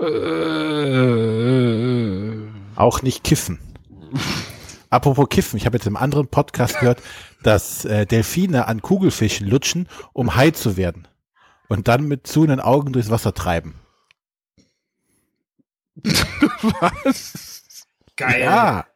Äh, Auch nicht kiffen. Apropos kiffen, ich habe jetzt im anderen Podcast gehört, dass äh, Delfine an Kugelfischen lutschen, um high zu werden. Und dann mit zuhenden Augen durchs Wasser treiben. Was? Geil. Ja.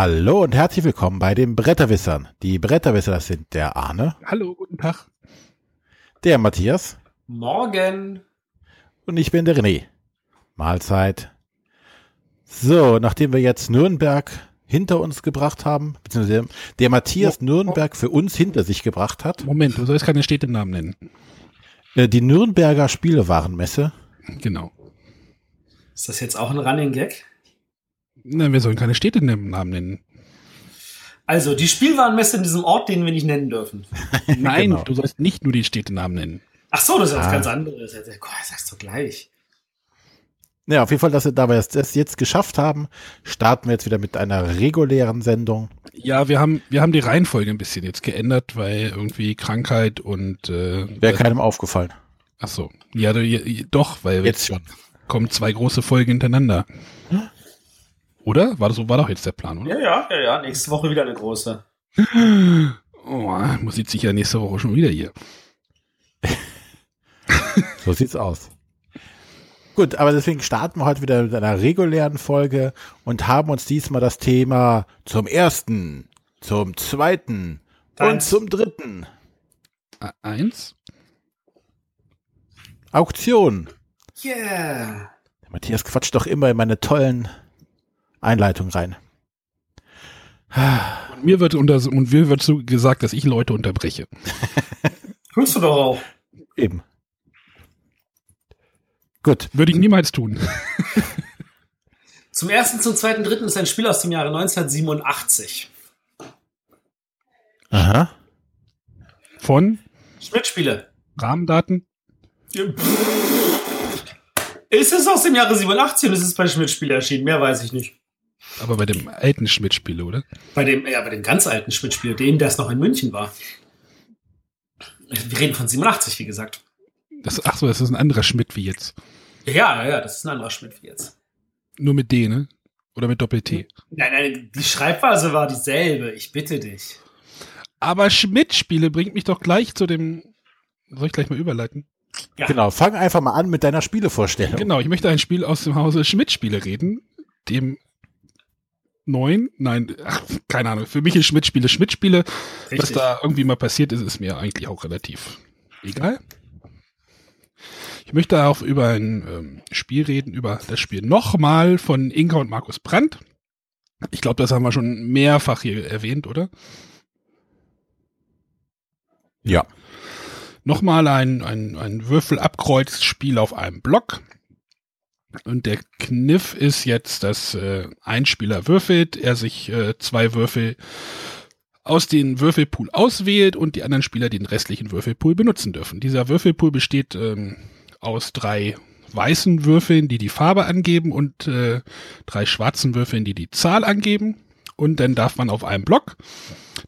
Hallo und herzlich willkommen bei den Bretterwissern. Die Bretterwisser, das sind der Arne. Hallo, guten Tag. Der Matthias. Morgen. Und ich bin der René. Mahlzeit. So, nachdem wir jetzt Nürnberg hinter uns gebracht haben, beziehungsweise der Matthias Nürnberg für uns hinter sich gebracht hat. Moment, du sollst keine Städtenamen nennen. Äh, die Nürnberger Spielewarenmesse. Genau. Ist das jetzt auch ein Running Gag? Nein, wir sollen keine Städte Namen nennen. Also, die Spielwarenmesse in diesem Ort, den wir nicht nennen dürfen. Nein, genau. du sollst nicht nur die Städtenamen nennen. Ach so, das ist ah. was ganz anderes. Gott, das sagst du gleich. Ja, auf jeden Fall, dass wir, da wir das jetzt geschafft haben, starten wir jetzt wieder mit einer regulären Sendung. Ja, wir haben, wir haben die Reihenfolge ein bisschen jetzt geändert, weil irgendwie Krankheit und äh, wäre keinem aufgefallen. Ach so, ja, doch, weil jetzt schon kommen zwei große Folgen hintereinander. Oder? War, das, war doch jetzt der Plan, oder? Ja, ja, ja, ja. Nächste Woche wieder eine große. Oh, muss sieht sich ja nächste Woche schon wieder hier. so sieht's aus. Gut, aber deswegen starten wir heute wieder mit einer regulären Folge und haben uns diesmal das Thema zum ersten, zum zweiten Eins. und zum dritten. Eins? Auktion. Yeah. Der Matthias quatscht doch immer in meine tollen Einleitung rein. Und mir wird unter, und mir wird so gesagt, dass ich Leute unterbreche. Tust du doch auch. Eben. Gut. Würde ich niemals tun. Zum ersten, zum zweiten, dritten ist ein Spiel aus dem Jahre 1987. Aha. Von? Schmidt-Spiele. Rahmendaten? Ist es aus dem Jahre 87 und ist es bei Schmidt-Spiele erschienen? Mehr weiß ich nicht. Aber bei dem alten Schmidt-Spiel, oder? Bei dem, ja, bei dem ganz alten Schmidt-Spiel, dem, der es noch in München war. Wir reden von 87, wie gesagt. Das, ach so, das ist ein anderer Schmidt wie jetzt. Ja, ja, das ist ein anderer Schmidt wie jetzt. Nur mit D, ne? Oder mit Doppel-T? Nein, nein, die Schreibweise war dieselbe. Ich bitte dich. Aber Schmidt-Spiele bringt mich doch gleich zu dem. Soll ich gleich mal überleiten? Ja. Genau, fang einfach mal an mit deiner Spielevorstellung. Genau, ich möchte ein Spiel aus dem Hause Schmidt-Spiele reden, dem neun? Nein, ach, keine Ahnung. Für mich ist Schmidt-Spiele Schmidt-Spiele. Was da irgendwie mal passiert ist, ist mir eigentlich auch relativ egal. Ich möchte auch über ein ähm, Spiel reden, über das Spiel nochmal von Inka und Markus Brandt. Ich glaube, das haben wir schon mehrfach hier erwähnt, oder? Ja. Nochmal ein, ein, ein Würfelabkreuzspiel auf einem Block. Und der Kniff ist jetzt, dass äh, ein Spieler würfelt, er sich äh, zwei Würfel aus dem Würfelpool auswählt und die anderen Spieler den restlichen Würfelpool benutzen dürfen. Dieser Würfelpool besteht ähm, aus drei weißen Würfeln, die die Farbe angeben und äh, drei schwarzen Würfeln, die die Zahl angeben. Und dann darf man auf einem Block,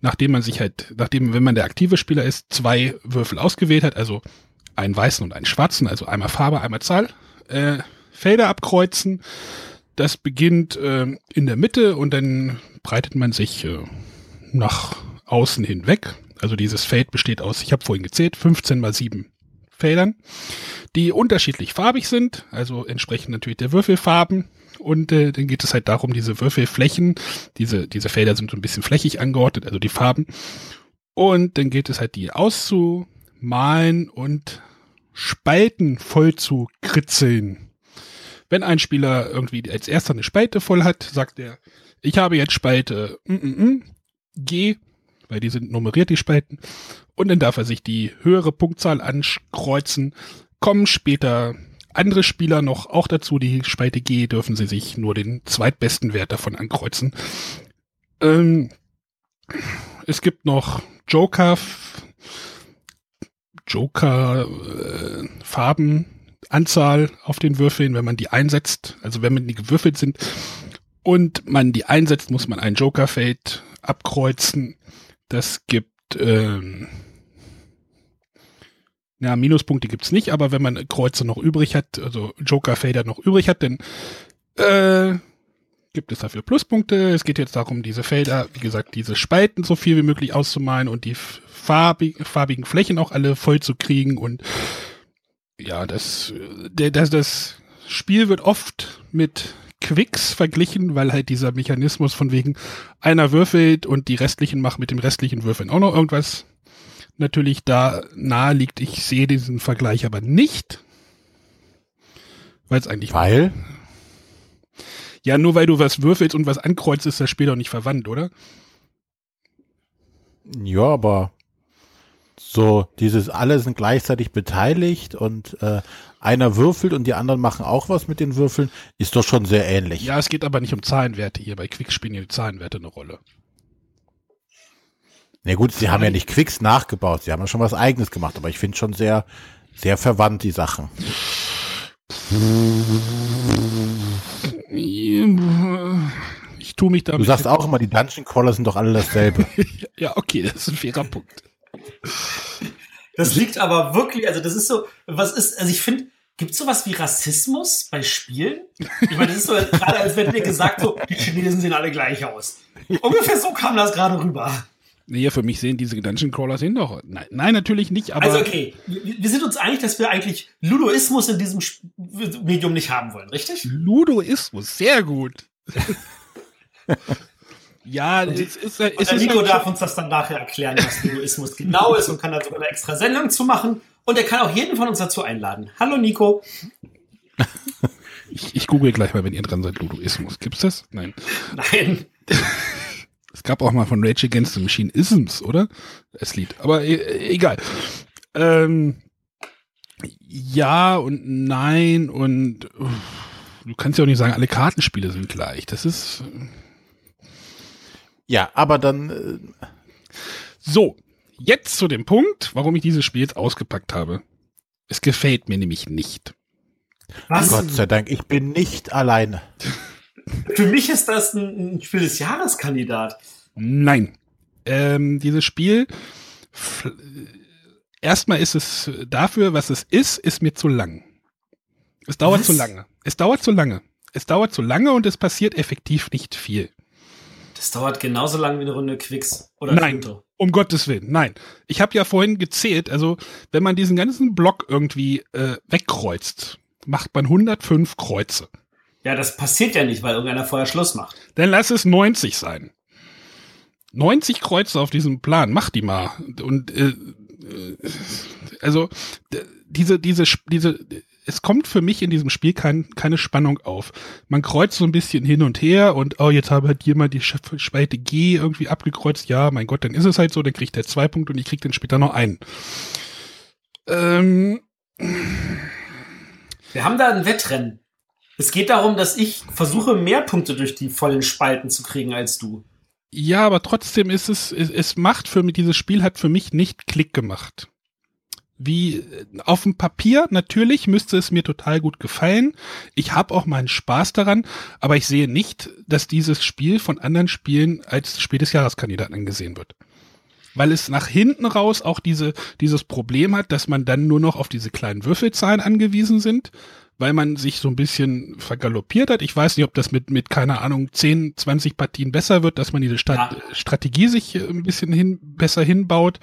nachdem man sich halt, nachdem, wenn man der aktive Spieler ist, zwei Würfel ausgewählt hat, also einen weißen und einen schwarzen, also einmal Farbe, einmal Zahl, äh, Felder abkreuzen. Das beginnt äh, in der Mitte und dann breitet man sich äh, nach außen hinweg. Also dieses Feld besteht aus, ich habe vorhin gezählt, 15 mal 7 Feldern, die unterschiedlich farbig sind, also entsprechend natürlich der Würfelfarben. Und äh, dann geht es halt darum, diese Würfelflächen, diese, diese Felder sind so ein bisschen flächig angeordnet, also die Farben. Und dann geht es halt, die auszumalen und Spalten voll zu kritzeln. Wenn ein Spieler irgendwie als erster eine Spalte voll hat, sagt er, ich habe jetzt Spalte mm, mm, mm, G, weil die sind nummeriert, die Spalten. Und dann darf er sich die höhere Punktzahl ankreuzen. Kommen später andere Spieler noch auch dazu, die Spalte G, dürfen sie sich nur den zweitbesten Wert davon ankreuzen. Ähm, es gibt noch Joker, Joker äh, Farben Anzahl auf den Würfeln, wenn man die einsetzt. Also wenn man die gewürfelt sind und man die einsetzt, muss man ein Joker-Feld abkreuzen. Das gibt ähm, ja, Minuspunkte gibt's nicht, aber wenn man Kreuze noch übrig hat, also Joker-Felder noch übrig hat, dann äh, gibt es dafür Pluspunkte. Es geht jetzt darum, diese Felder, wie gesagt, diese Spalten so viel wie möglich auszumalen und die farbig, farbigen Flächen auch alle voll zu kriegen und ja, das, der, das, das Spiel wird oft mit Quicks verglichen, weil halt dieser Mechanismus von wegen einer würfelt und die restlichen machen mit dem restlichen Würfeln auch noch irgendwas natürlich da nahe liegt. Ich sehe diesen Vergleich aber nicht. Weil es eigentlich. Weil? Ja, nur weil du was würfelst und was ankreuzt, ist das Spiel doch nicht verwandt, oder? Ja, aber so dieses alle sind gleichzeitig beteiligt und äh, einer würfelt und die anderen machen auch was mit den Würfeln, ist doch schon sehr ähnlich. Ja, es geht aber nicht um Zahlenwerte hier. Bei Quick spielen die Zahlenwerte eine Rolle. Na gut, sie haben ja nicht Quicks nachgebaut, sie haben ja schon was eigenes gemacht, aber ich finde schon sehr, sehr verwandt die Sachen. Ich tue mich da. Du sagst auch immer, die Dungeon Crawler sind doch alle dasselbe. ja, okay, das ist ein fairer Punkt. Das liegt aber wirklich, also das ist so, was ist, also ich finde, gibt es sowas wie Rassismus bei Spielen? Ich meine, das ist so gerade, als wenn dir gesagt so, die Chinesen sehen alle gleich aus. Ungefähr so kam das gerade rüber. Nee, für mich sehen diese Dungeon Crawler hin doch. Nein, nein, natürlich nicht, aber. Also okay, wir, wir sind uns einig, dass wir eigentlich Ludoismus in diesem Medium nicht haben wollen, richtig? Ludoismus, sehr gut. ja, und es ist, es ist Nico halt darf uns das dann nachher erklären, was Ludoismus genau ist und kann da sogar eine extra Sendung zu machen. Und er kann auch jeden von uns dazu einladen. Hallo Nico. ich, ich google gleich mal, wenn ihr dran seid, Ludoismus. Gibt's das? Nein. Nein. Es gab auch mal von Rage Against the Machine Isms, oder? Das Lied. Aber e egal. Ähm, ja und nein und uh, du kannst ja auch nicht sagen, alle Kartenspiele sind gleich. Das ist. Ja, aber dann. Äh so, jetzt zu dem Punkt, warum ich dieses Spiel jetzt ausgepackt habe. Es gefällt mir nämlich nicht. Was? Gott sei Dank, ich bin nicht alleine. Für mich ist das ein, Spiel des Jahreskandidat. Nein. Ähm, dieses Spiel, erstmal ist es dafür, was es ist, ist mir zu lang. Es dauert was? zu lange. Es dauert zu lange. Es dauert zu lange und es passiert effektiv nicht viel. Das dauert genauso lang wie eine Runde Quicks oder Nein, Quinto. um Gottes Willen, nein. Ich habe ja vorhin gezählt, also wenn man diesen ganzen Block irgendwie äh, wegkreuzt, macht man 105 Kreuze. Ja, das passiert ja nicht, weil irgendeiner vorher Schluss macht. Dann lass es 90 sein. 90 Kreuze auf diesem Plan, mach die mal. Und äh, äh also diese, diese, diese, es kommt für mich in diesem Spiel kein, keine Spannung auf. Man kreuzt so ein bisschen hin und her und oh, jetzt hat jemand die Spalte G irgendwie abgekreuzt. Ja, mein Gott, dann ist es halt so, dann kriegt er zwei Punkte und ich krieg dann später noch einen. Ähm. Wir haben da ein Wettrennen. Es geht darum, dass ich versuche, mehr Punkte durch die vollen Spalten zu kriegen als du. Ja, aber trotzdem ist es, es, es macht für mich, dieses Spiel hat für mich nicht Klick gemacht. Wie auf dem Papier natürlich müsste es mir total gut gefallen. Ich habe auch meinen Spaß daran, aber ich sehe nicht, dass dieses Spiel von anderen Spielen als Spiel des Jahreskandidaten angesehen wird. Weil es nach hinten raus auch diese, dieses Problem hat, dass man dann nur noch auf diese kleinen Würfelzahlen angewiesen sind weil man sich so ein bisschen vergaloppiert hat. Ich weiß nicht, ob das mit, mit keine Ahnung, 10, 20 Partien besser wird, dass man diese Stat ja. Strategie sich äh, ein bisschen hin, besser hinbaut.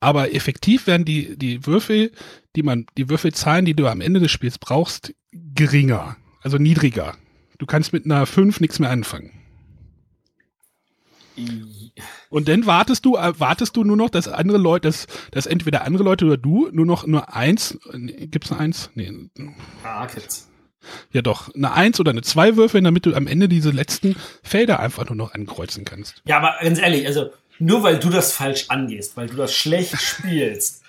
Aber effektiv werden die, die Würfel, die man, die Würfelzahlen, die du am Ende des Spiels brauchst, geringer, also niedriger. Du kannst mit einer 5 nichts mehr anfangen. Und dann wartest du, äh, wartest du nur noch, dass andere Leute, dass, dass entweder andere Leute oder du nur noch nur eins, gibt's eine eins? Nee. Ah, jetzt. Ja doch, eine eins oder eine zwei würfeln, damit du am Ende diese letzten Felder einfach nur noch ankreuzen kannst. Ja, aber ganz ehrlich, also nur weil du das falsch angehst, weil du das schlecht spielst.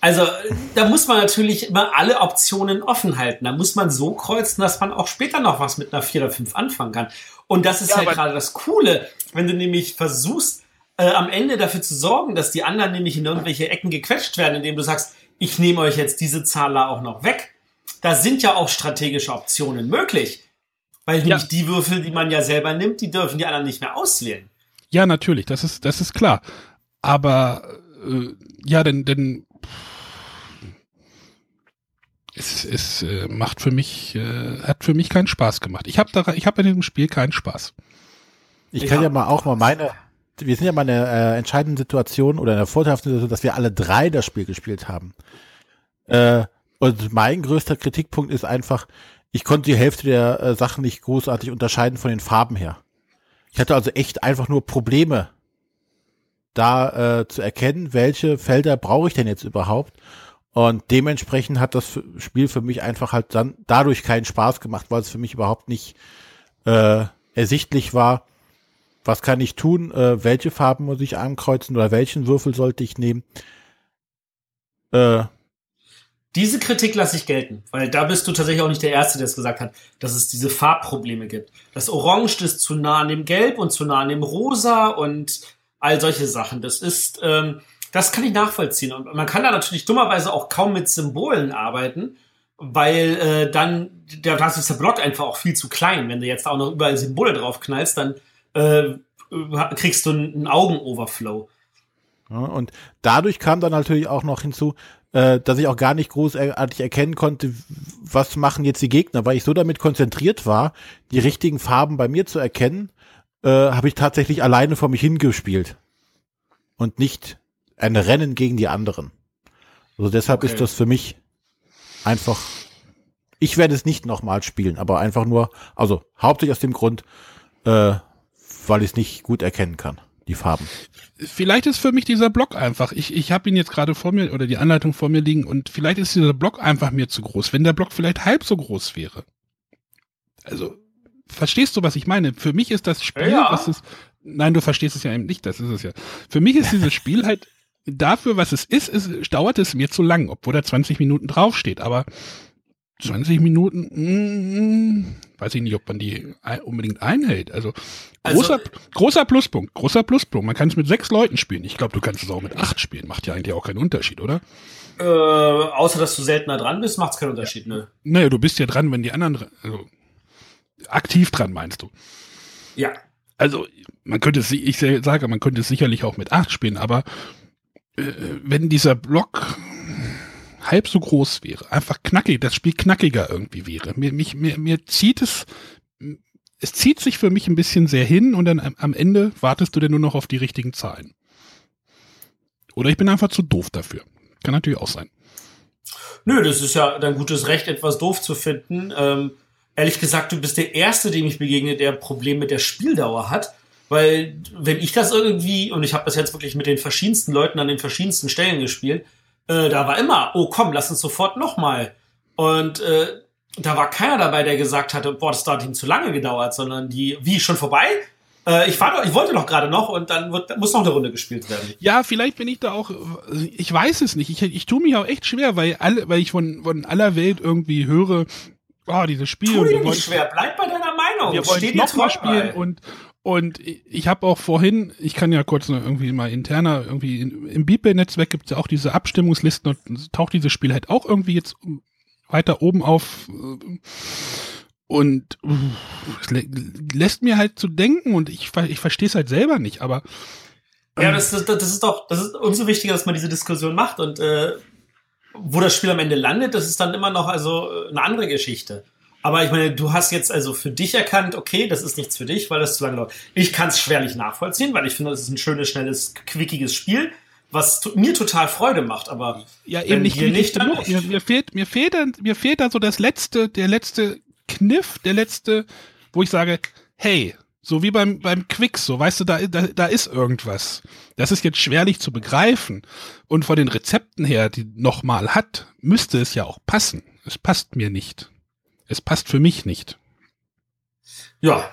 Also da muss man natürlich immer alle Optionen offen halten. Da muss man so kreuzen, dass man auch später noch was mit einer vier oder fünf anfangen kann. Und das ist ja, halt gerade das Coole, wenn du nämlich versuchst, äh, am Ende dafür zu sorgen, dass die anderen nämlich in irgendwelche Ecken gequetscht werden, indem du sagst, ich nehme euch jetzt diese Zahl auch noch weg, da sind ja auch strategische Optionen möglich. Weil Ja. nämlich die Würfel, die man ja selber nimmt, die dürfen die anderen nicht mehr auswählen. Ja, natürlich, das ist, das ist klar. Aber äh, ja, denn, denn es, es äh, macht für mich, äh, hat für mich keinen Spaß gemacht. Ich habe da, ich habe in diesem Spiel keinen Spaß. Ich Ja. kann ja mal auch mal meine, wir sind ja mal in einer äh, entscheidenden Situation oder in einer vorteilhaften Situation, dass wir alle drei das Spiel gespielt haben. Äh, und mein größter Kritikpunkt ist einfach, ich konnte die Hälfte der äh, Sachen nicht großartig unterscheiden von den Farben her. Ich hatte also echt einfach nur Probleme, da äh, zu erkennen, welche Felder brauche ich denn jetzt überhaupt. Und dementsprechend hat das Spiel für mich einfach halt dann dadurch keinen Spaß gemacht, weil es für mich überhaupt nicht äh, ersichtlich war, was kann ich tun, äh, welche Farben muss ich ankreuzen oder welchen Würfel sollte ich nehmen. Äh, Diese Kritik lasse ich gelten, weil da bist du tatsächlich auch nicht der Erste, der es gesagt hat, dass es diese Farbprobleme gibt. Das Orange ist zu nah an dem Gelb und zu nah an dem Rosa und all solche Sachen. Das ist, ähm, das kann ich nachvollziehen. Und man kann da natürlich dummerweise auch kaum mit Symbolen arbeiten, weil äh, dann, da ist der Block einfach auch viel zu klein. Wenn du jetzt auch noch überall Symbole drauf knallst, dann äh, kriegst du einen Augenoverflow. Ja, und dadurch kam dann natürlich auch noch hinzu, äh, dass ich auch gar nicht großartig erkennen konnte, was machen jetzt die Gegner, weil ich so damit konzentriert war, die richtigen Farben bei mir zu erkennen, äh, habe ich tatsächlich alleine vor mich hingespielt und nicht ein Rennen gegen die anderen. Also deshalb Okay. ist das für mich einfach. Ich werde es nicht nochmal spielen, aber einfach nur, also hauptsächlich aus dem Grund, äh, weil ich es nicht gut erkennen kann, die Farben. Vielleicht ist für mich dieser Block einfach, ich, ich habe ihn jetzt gerade vor mir oder die Anleitung vor mir liegen und vielleicht ist dieser Block einfach mir zu groß, wenn der Block vielleicht halb so groß wäre. Also, verstehst du, was ich meine? Für mich ist das Spiel, Ja. was es, nein, du verstehst es ja eben nicht, das ist es ja. Für mich ist dieses Spiel halt dafür, was es ist, ist, dauert es mir zu lang, obwohl da 20 Minuten draufsteht, aber 20 Minuten, mm, weiß ich nicht, ob man die unbedingt einhält. Also Also- großer, großer Pluspunkt, großer Pluspunkt. Man kann es mit sechs Leuten spielen. Ich glaube, du kannst es auch mit acht spielen. Macht ja eigentlich auch keinen Unterschied, oder? Äh, außer dass du seltener dran bist, macht es keinen Unterschied, ne? Naja, du bist ja dran, wenn die anderen, dran- also aktiv dran meinst du. Ja. Also man könnte es, ich sage, man könnte es sicherlich auch mit acht spielen, aber äh, wenn dieser Block halb so groß wäre, einfach knackig, das Spiel knackiger irgendwie wäre. Mir, mich, mir, mir zieht es, es zieht sich für mich ein bisschen sehr hin und dann am, Ende wartest du dann nur noch auf die richtigen Zahlen. Oder ich bin einfach zu doof dafür. Kann natürlich auch sein. Nö, das ist ja dein gutes Recht, etwas doof zu finden. Ähm, ehrlich gesagt, du bist der Erste, dem ich begegne, der Probleme mit der Spieldauer hat. Weil, wenn ich das irgendwie, und ich habe das jetzt wirklich mit den verschiedensten Leuten an den verschiedensten Stellen gespielt, äh, da war immer, oh komm, lass uns sofort nochmal. Und äh, da war keiner dabei, der gesagt hatte, boah, das hat ihm zu lange gedauert, sondern die, wie, schon vorbei? Äh, ich, war doch, ich wollte doch gerade noch und dann wird, muss noch eine Runde gespielt werden. Ja, vielleicht bin ich da auch, ich weiß es nicht. Ich, ich tue mich auch echt schwer, weil alle, weil ich von, von aller Welt irgendwie höre, oh, dieses Spiel. Tu dir nicht wollen- schwer, bleib bei deiner Meinung. wir wollen nochmal spielen bei. und und ich habe auch vorhin, ich kann ja kurz noch irgendwie mal interner, irgendwie in, im Beeple-Netzwerk gibt es ja auch diese Abstimmungslisten und taucht dieses Spiel halt auch irgendwie jetzt weiter oben auf und es lä lässt mir halt zu denken und ich, ich verstehe es halt selber nicht, aber Ja, das, das, das ist doch, das ist umso wichtiger, dass man diese Diskussion macht und äh, wo das Spiel am Ende landet, das ist dann immer noch also äh, eine andere Geschichte. Aber ich meine, du hast jetzt also für dich erkannt, okay, das ist nichts für dich, weil das zu lange dauert. Ich kann es schwerlich nachvollziehen, weil ich finde, das ist ein schönes, schnelles, quickiges Spiel, was mir total Freude macht. Aber Ja, eben nicht, dir nicht dann genug. nicht. Mir, mir fehlt, mir fehlt mir fehlt dann so das letzte, der letzte Kniff, der letzte, wo ich sage, hey, so wie beim, beim Quicks, so weißt du, da, da, da ist irgendwas. Das ist jetzt schwerlich zu begreifen. Und von den Rezepten her, die nochmal hat, müsste es ja auch passen. Es passt mir nicht. Es passt für mich nicht. ja.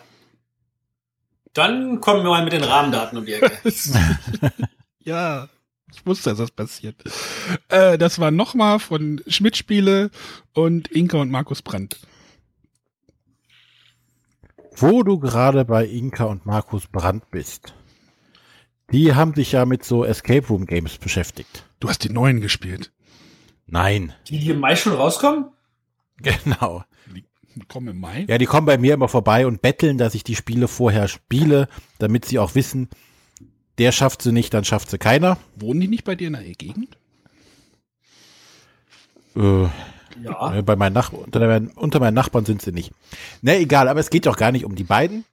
Dann kommen wir mal mit den Rahmendaten um die Ecke. ja, ich wusste, dass das passiert. Äh, das war nochmal von Schmidt Spiele und Inka und Markus Brandt. Wo du gerade bei Inka und Markus Brandt bist. Die haben sich ja mit so Escape Room Games beschäftigt. Du hast die neuen gespielt. Nein. Die, die im Mai schon rauskommen? Genau. Die kommen im Mai. Ja, die kommen bei mir immer vorbei und betteln, dass ich die Spiele vorher spiele, damit sie auch wissen, der schafft sie nicht, dann schafft sie keiner. Wohnen die nicht bei dir in der Gegend? Äh, Ja. äh, bei meinen Nach unter, meinen, unter meinen Nachbarn sind sie nicht. Ne, egal, aber es geht doch gar nicht um die beiden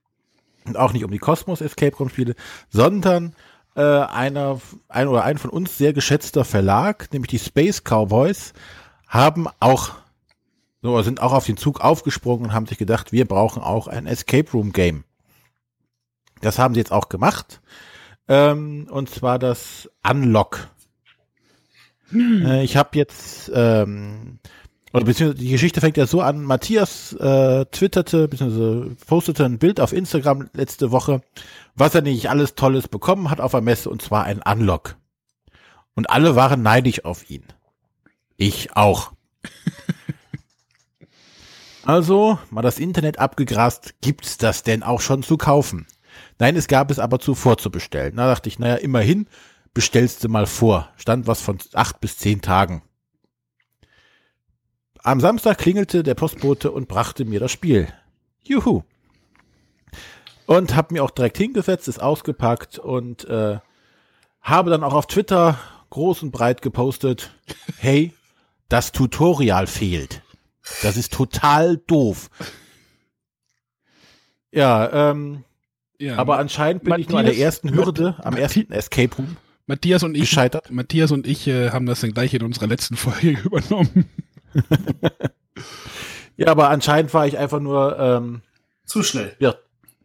und auch nicht um die Cosmos Escape Room Spiele, sondern äh, einer, ein oder ein von uns sehr geschätzter Verlag, nämlich die Space Cowboys, haben auch so sind auch auf den Zug aufgesprungen und haben sich gedacht, wir brauchen auch ein Escape Room Game. Das haben sie jetzt auch gemacht. Ähm, und zwar das Unlock. Äh, ich habe jetzt, ähm, oder beziehungsweise die Geschichte fängt ja so an, Matthias äh, twitterte, beziehungsweise postete ein Bild auf Instagram letzte Woche, was er nicht alles Tolles bekommen hat auf der Messe, und zwar ein Unlock. Und alle waren neidisch auf ihn. Ich auch. Also, mal das Internet abgegrast, gibt's das denn auch schon zu kaufen? Nein, es gab es aber zuvor zu bestellen. Da dachte ich, naja, immerhin bestellst du mal vor. Stand was von acht bis zehn Tagen. Am Samstag klingelte der Postbote und brachte mir das Spiel. Juhu. Und hab mir auch direkt hingesetzt, ist ausgepackt und äh, habe dann auch auf Twitter groß und breit gepostet, hey, das Tutorial fehlt. Das ist total doof. Ja, ähm, Ja, aber anscheinend bin ich nur an der Matthias- ersten Hürde, am ersten Escape Room Matthias und ich, gescheitert. Matthias und ich äh, haben das dann gleich in unserer letzten Folge übernommen. Ja, aber anscheinend war ich einfach nur, ähm, Zu schnell. ja,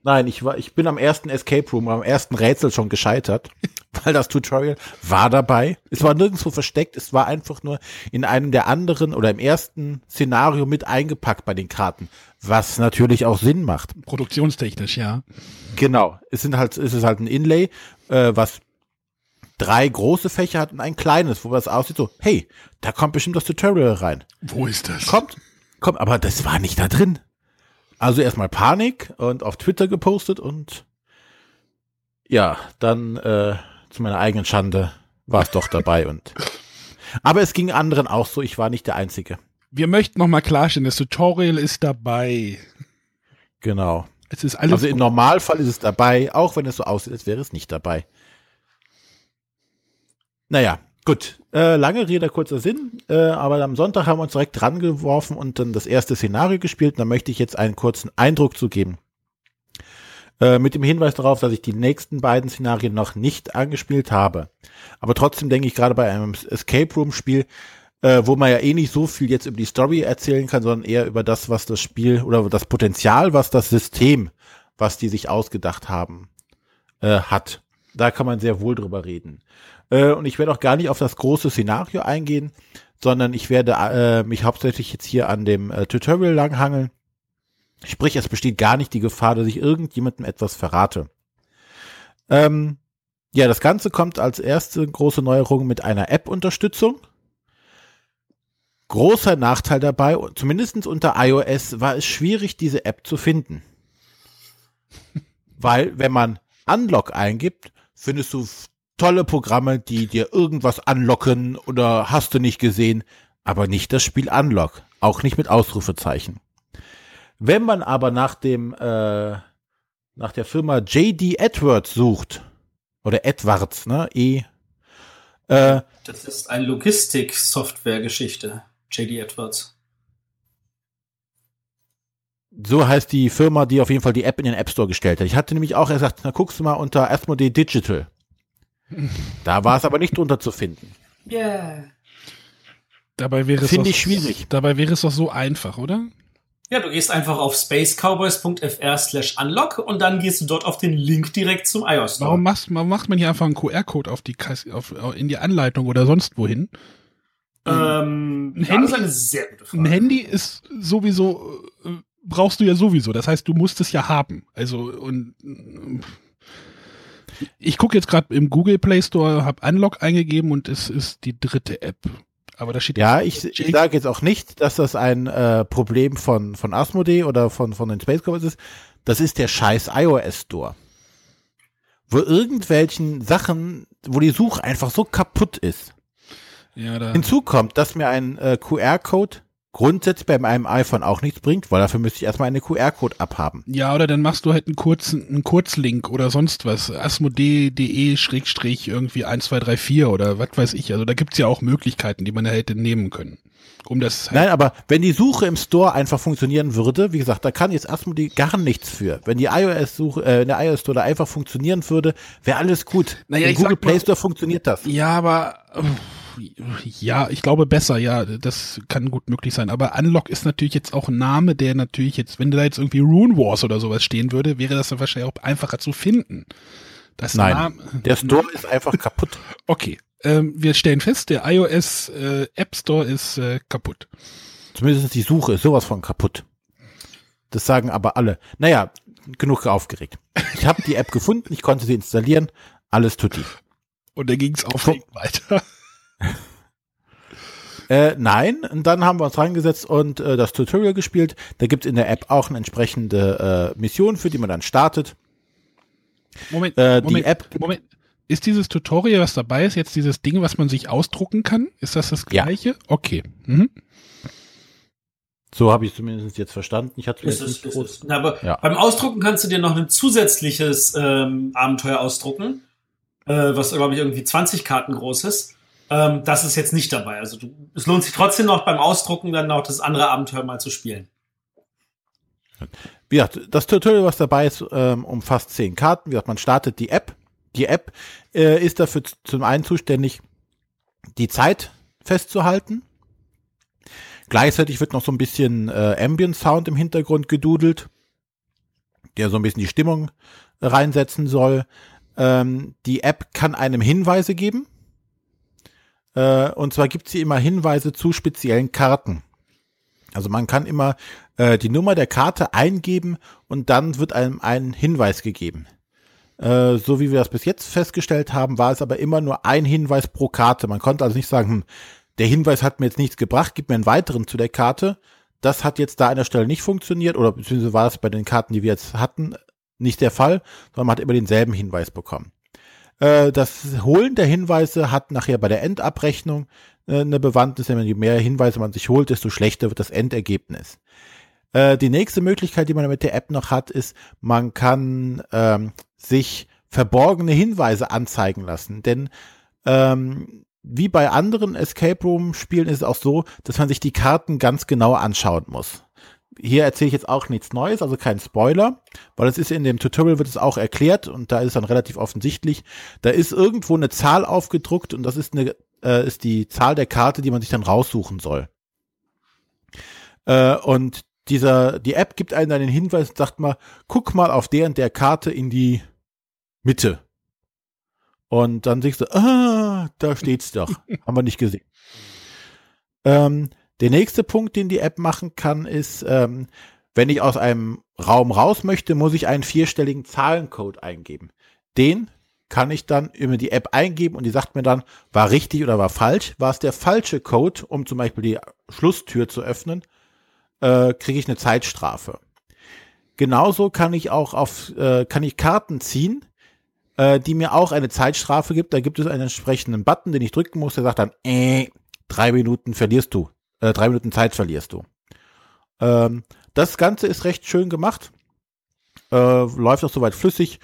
nein, ich war, ich bin am ersten Escape Room, am ersten Rätsel schon gescheitert, weil das Tutorial war dabei. Es war nirgendwo versteckt, es war einfach nur in einem der anderen oder im ersten Szenario mit eingepackt bei den Karten, was natürlich auch Sinn macht. Produktionstechnisch, ja. Genau, es sind halt, es ist halt ein Inlay, äh, was drei große Fächer hat und ein kleines, wo es aussieht so, hey, da kommt bestimmt das Tutorial rein. Wo ist das? Kommt, kommt, aber das war nicht da drin. Also erstmal Panik und auf Twitter gepostet und ja, dann äh, zu meiner eigenen Schande war es doch dabei und aber es ging anderen auch so, ich war nicht der Einzige. Wir möchten nochmal klarstellen, das Tutorial ist dabei. Genau. Es ist alles. Also im Normalfall ist es dabei, auch wenn es so aussieht, als wäre es nicht dabei. Naja, gut. Äh, lange Rede, kurzer Sinn. Äh, aber am Sonntag haben wir uns direkt dran geworfen und dann das erste Szenario gespielt. Da möchte ich jetzt einen kurzen Eindruck zu geben. Äh, mit dem Hinweis darauf, dass ich die nächsten beiden Szenarien noch nicht angespielt habe. Aber trotzdem denke ich gerade bei einem Escape Room Spiel, äh, wo man ja eh nicht so viel jetzt über die Story erzählen kann, sondern eher über das, was das Spiel oder das Potenzial, was das System, was die sich ausgedacht haben, hat. Da kann man sehr wohl drüber reden. Äh, und ich werde auch gar nicht auf das große Szenario eingehen, sondern ich werde äh, mich hauptsächlich jetzt hier an dem äh, Tutorial langhangeln. Sprich, es besteht gar nicht die Gefahr, dass ich irgendjemandem etwas verrate. Ähm, ja, das Ganze kommt als erste große Neuerung mit einer App-Unterstützung. Großer Nachteil dabei, zumindest unter iOS war es schwierig, diese App zu finden. Weil, wenn man Unlock eingibt, findest du tolle Programme, die dir irgendwas anlocken oder hast du nicht gesehen, aber nicht das Spiel Unlock, auch nicht mit Ausrufezeichen. Wenn man aber nach dem äh, nach der Firma JD Edwards sucht oder Edwards, ne, E äh, Das ist eine Logistik-Software-Geschichte. JD Edwards. so heißt die Firma, die auf jeden Fall die App in den App Store gestellt hat. Ich hatte nämlich auch gesagt, na guckst du mal unter Asmodee Digital. Da war es aber nicht drunter zu finden. Yeah. dabei wäre es Finde doch- ich schwierig. Dabei wäre es doch so einfach, oder? Ja, du gehst einfach auf spacecowboys.fr slash unlock und dann gehst du dort auf den Link direkt zum iOS Store. Warum macht, warum macht man hier einfach einen QR-Code auf die auf, in die Anleitung oder sonst wohin? Ähm, Ein Handy- ist eine sehr gute Frage. Ein Handy ist sowieso, äh, brauchst du ja sowieso. Das heißt, du musst es ja haben. Also, und äh, ich gucke jetzt gerade im Google Play Store, habe Unlock eingegeben und es ist die dritte App. Aber da steht Ja, ich, ich sage jetzt auch nicht, dass das ein äh, Problem von, von Asmodee oder von, von den Space Cowboys ist. Das ist der scheiß iOS Store. Wo irgendwelchen Sachen, wo die Suche einfach so kaputt ist. ja, da, Hinzu kommt, dass mir ein äh, QR-Code grundsätzlich bei meinem iPhone auch nichts bringt, weil dafür müsste ich erstmal einen QR-Code abhaben. Ja, oder dann machst du halt einen kurzen, einen Kurzlink oder sonst was. asmodee.de Schrägstrich irgendwie 1234 oder was weiß ich. Also da gibt's ja auch Möglichkeiten, die man hätte nehmen können. Um das halt Nein, aber wenn die Suche im Store einfach funktionieren würde, wie gesagt, da kann jetzt Asmodee gar nichts für. Wenn die iOS-Suche, äh, der iOS Store da einfach funktionieren würde, wäre alles gut. Naja, Im Google Play Store funktioniert das. Ja, aber ja, ich glaube besser, ja, das kann gut möglich sein. Aber Unlock ist natürlich jetzt auch ein Name, der natürlich jetzt, wenn da jetzt irgendwie Rune Wars oder sowas stehen würde, wäre das dann wahrscheinlich auch einfacher zu finden. Das Nein, Name, der Store ist einfach kaputt. Okay, ähm, wir stellen fest, der iOS äh, App Store ist äh, kaputt. Zumindest die Suche ist sowas von kaputt. Das sagen aber alle. Naja, genug aufgeregt. Ich habe die App gefunden, ich konnte sie installieren, alles tutti. Und dann ging es aufregend weiter. Äh, nein, und dann haben wir uns reingesetzt und äh, das Tutorial gespielt. Da gibt es in der App auch eine entsprechende äh, Mission, für die man dann startet. Moment, äh, die Moment, App. Moment. Ist dieses Tutorial, was dabei ist, jetzt dieses Ding, was man sich ausdrucken kann? Ist das das gleiche? Ja. Okay. Mhm. So habe ich zumindest jetzt verstanden. Ich hatte ist es, nicht groß. Na, aber ja. beim Ausdrucken kannst du dir noch ein zusätzliches ähm, Abenteuer ausdrucken, äh, was glaube ich irgendwie 20 Karten groß ist. Ähm, das ist jetzt nicht dabei. Also du, es lohnt sich trotzdem noch beim Ausdrucken dann noch das andere Abenteuer mal zu spielen. Wie gesagt, das Tutorial, was dabei ist, ähm, umfasst zehn Karten. Wie gesagt, man startet die App. Die App äh, ist dafür zum einen zuständig, die Zeit festzuhalten. Gleichzeitig wird noch so ein bisschen äh, Ambient Sound im Hintergrund gedudelt, der so ein bisschen die Stimmung reinsetzen soll. Ähm, die App kann einem Hinweise geben. Äh, und zwar gibt sie immer Hinweise zu speziellen Karten. Also man kann immer äh, die Nummer der Karte eingeben und dann wird einem ein Hinweis gegeben. Äh, so wie wir das bis jetzt festgestellt haben, war es aber immer nur ein Hinweis pro Karte. Man konnte also nicht sagen, hm, der Hinweis hat mir jetzt nichts gebracht, gib mir einen weiteren zu der Karte. Das hat jetzt da an der Stelle nicht funktioniert oder beziehungsweise war es bei den Karten, die wir jetzt hatten, nicht der Fall, sondern man hat immer denselben Hinweis bekommen. Äh, das Holen der Hinweise hat nachher bei der Endabrechnung äh, eine Bewandtnis, denn je mehr Hinweise man sich holt, desto schlechter wird das Endergebnis. Äh, die nächste Möglichkeit, die man mit der App noch hat, ist, man kann ähm, sich verborgene Hinweise anzeigen lassen. Denn ähm, wie bei anderen Escape Room Spielen ist es auch so, dass man sich die Karten ganz genau anschauen muss hier erzähle ich jetzt auch nichts Neues, also kein Spoiler, weil es ist in dem Tutorial wird es auch erklärt und da ist es dann relativ offensichtlich. Da ist irgendwo eine Zahl aufgedruckt und das ist eine äh, ist die Zahl der Karte, die man sich dann raussuchen soll. Äh, und dieser die App gibt einem dann den Hinweis und sagt mal, guck mal auf der und der Karte in die Mitte. Und dann siehst du, ah, da steht's doch. Haben wir nicht gesehen. Ähm, der nächste Punkt, den die App machen kann, ist, ähm, wenn ich aus einem Raum raus möchte, muss ich einen vierstelligen Zahlencode eingeben. Den kann ich dann über die App eingeben und die sagt mir dann, war richtig oder war falsch. War es der falsche Code, um zum Beispiel die Schlusstür zu öffnen, äh, kriege ich eine Zeitstrafe. Genauso kann ich auch auf, äh, kann ich Karten ziehen, äh, die mir auch eine Zeitstrafe gibt. Da gibt es einen entsprechenden Button, den ich drücken muss, der sagt dann, äh, drei Minuten verlierst du äh, drei Minuten Zeit verlierst du. Ähm, das Ganze ist recht schön gemacht, äh, läuft auch soweit flüssig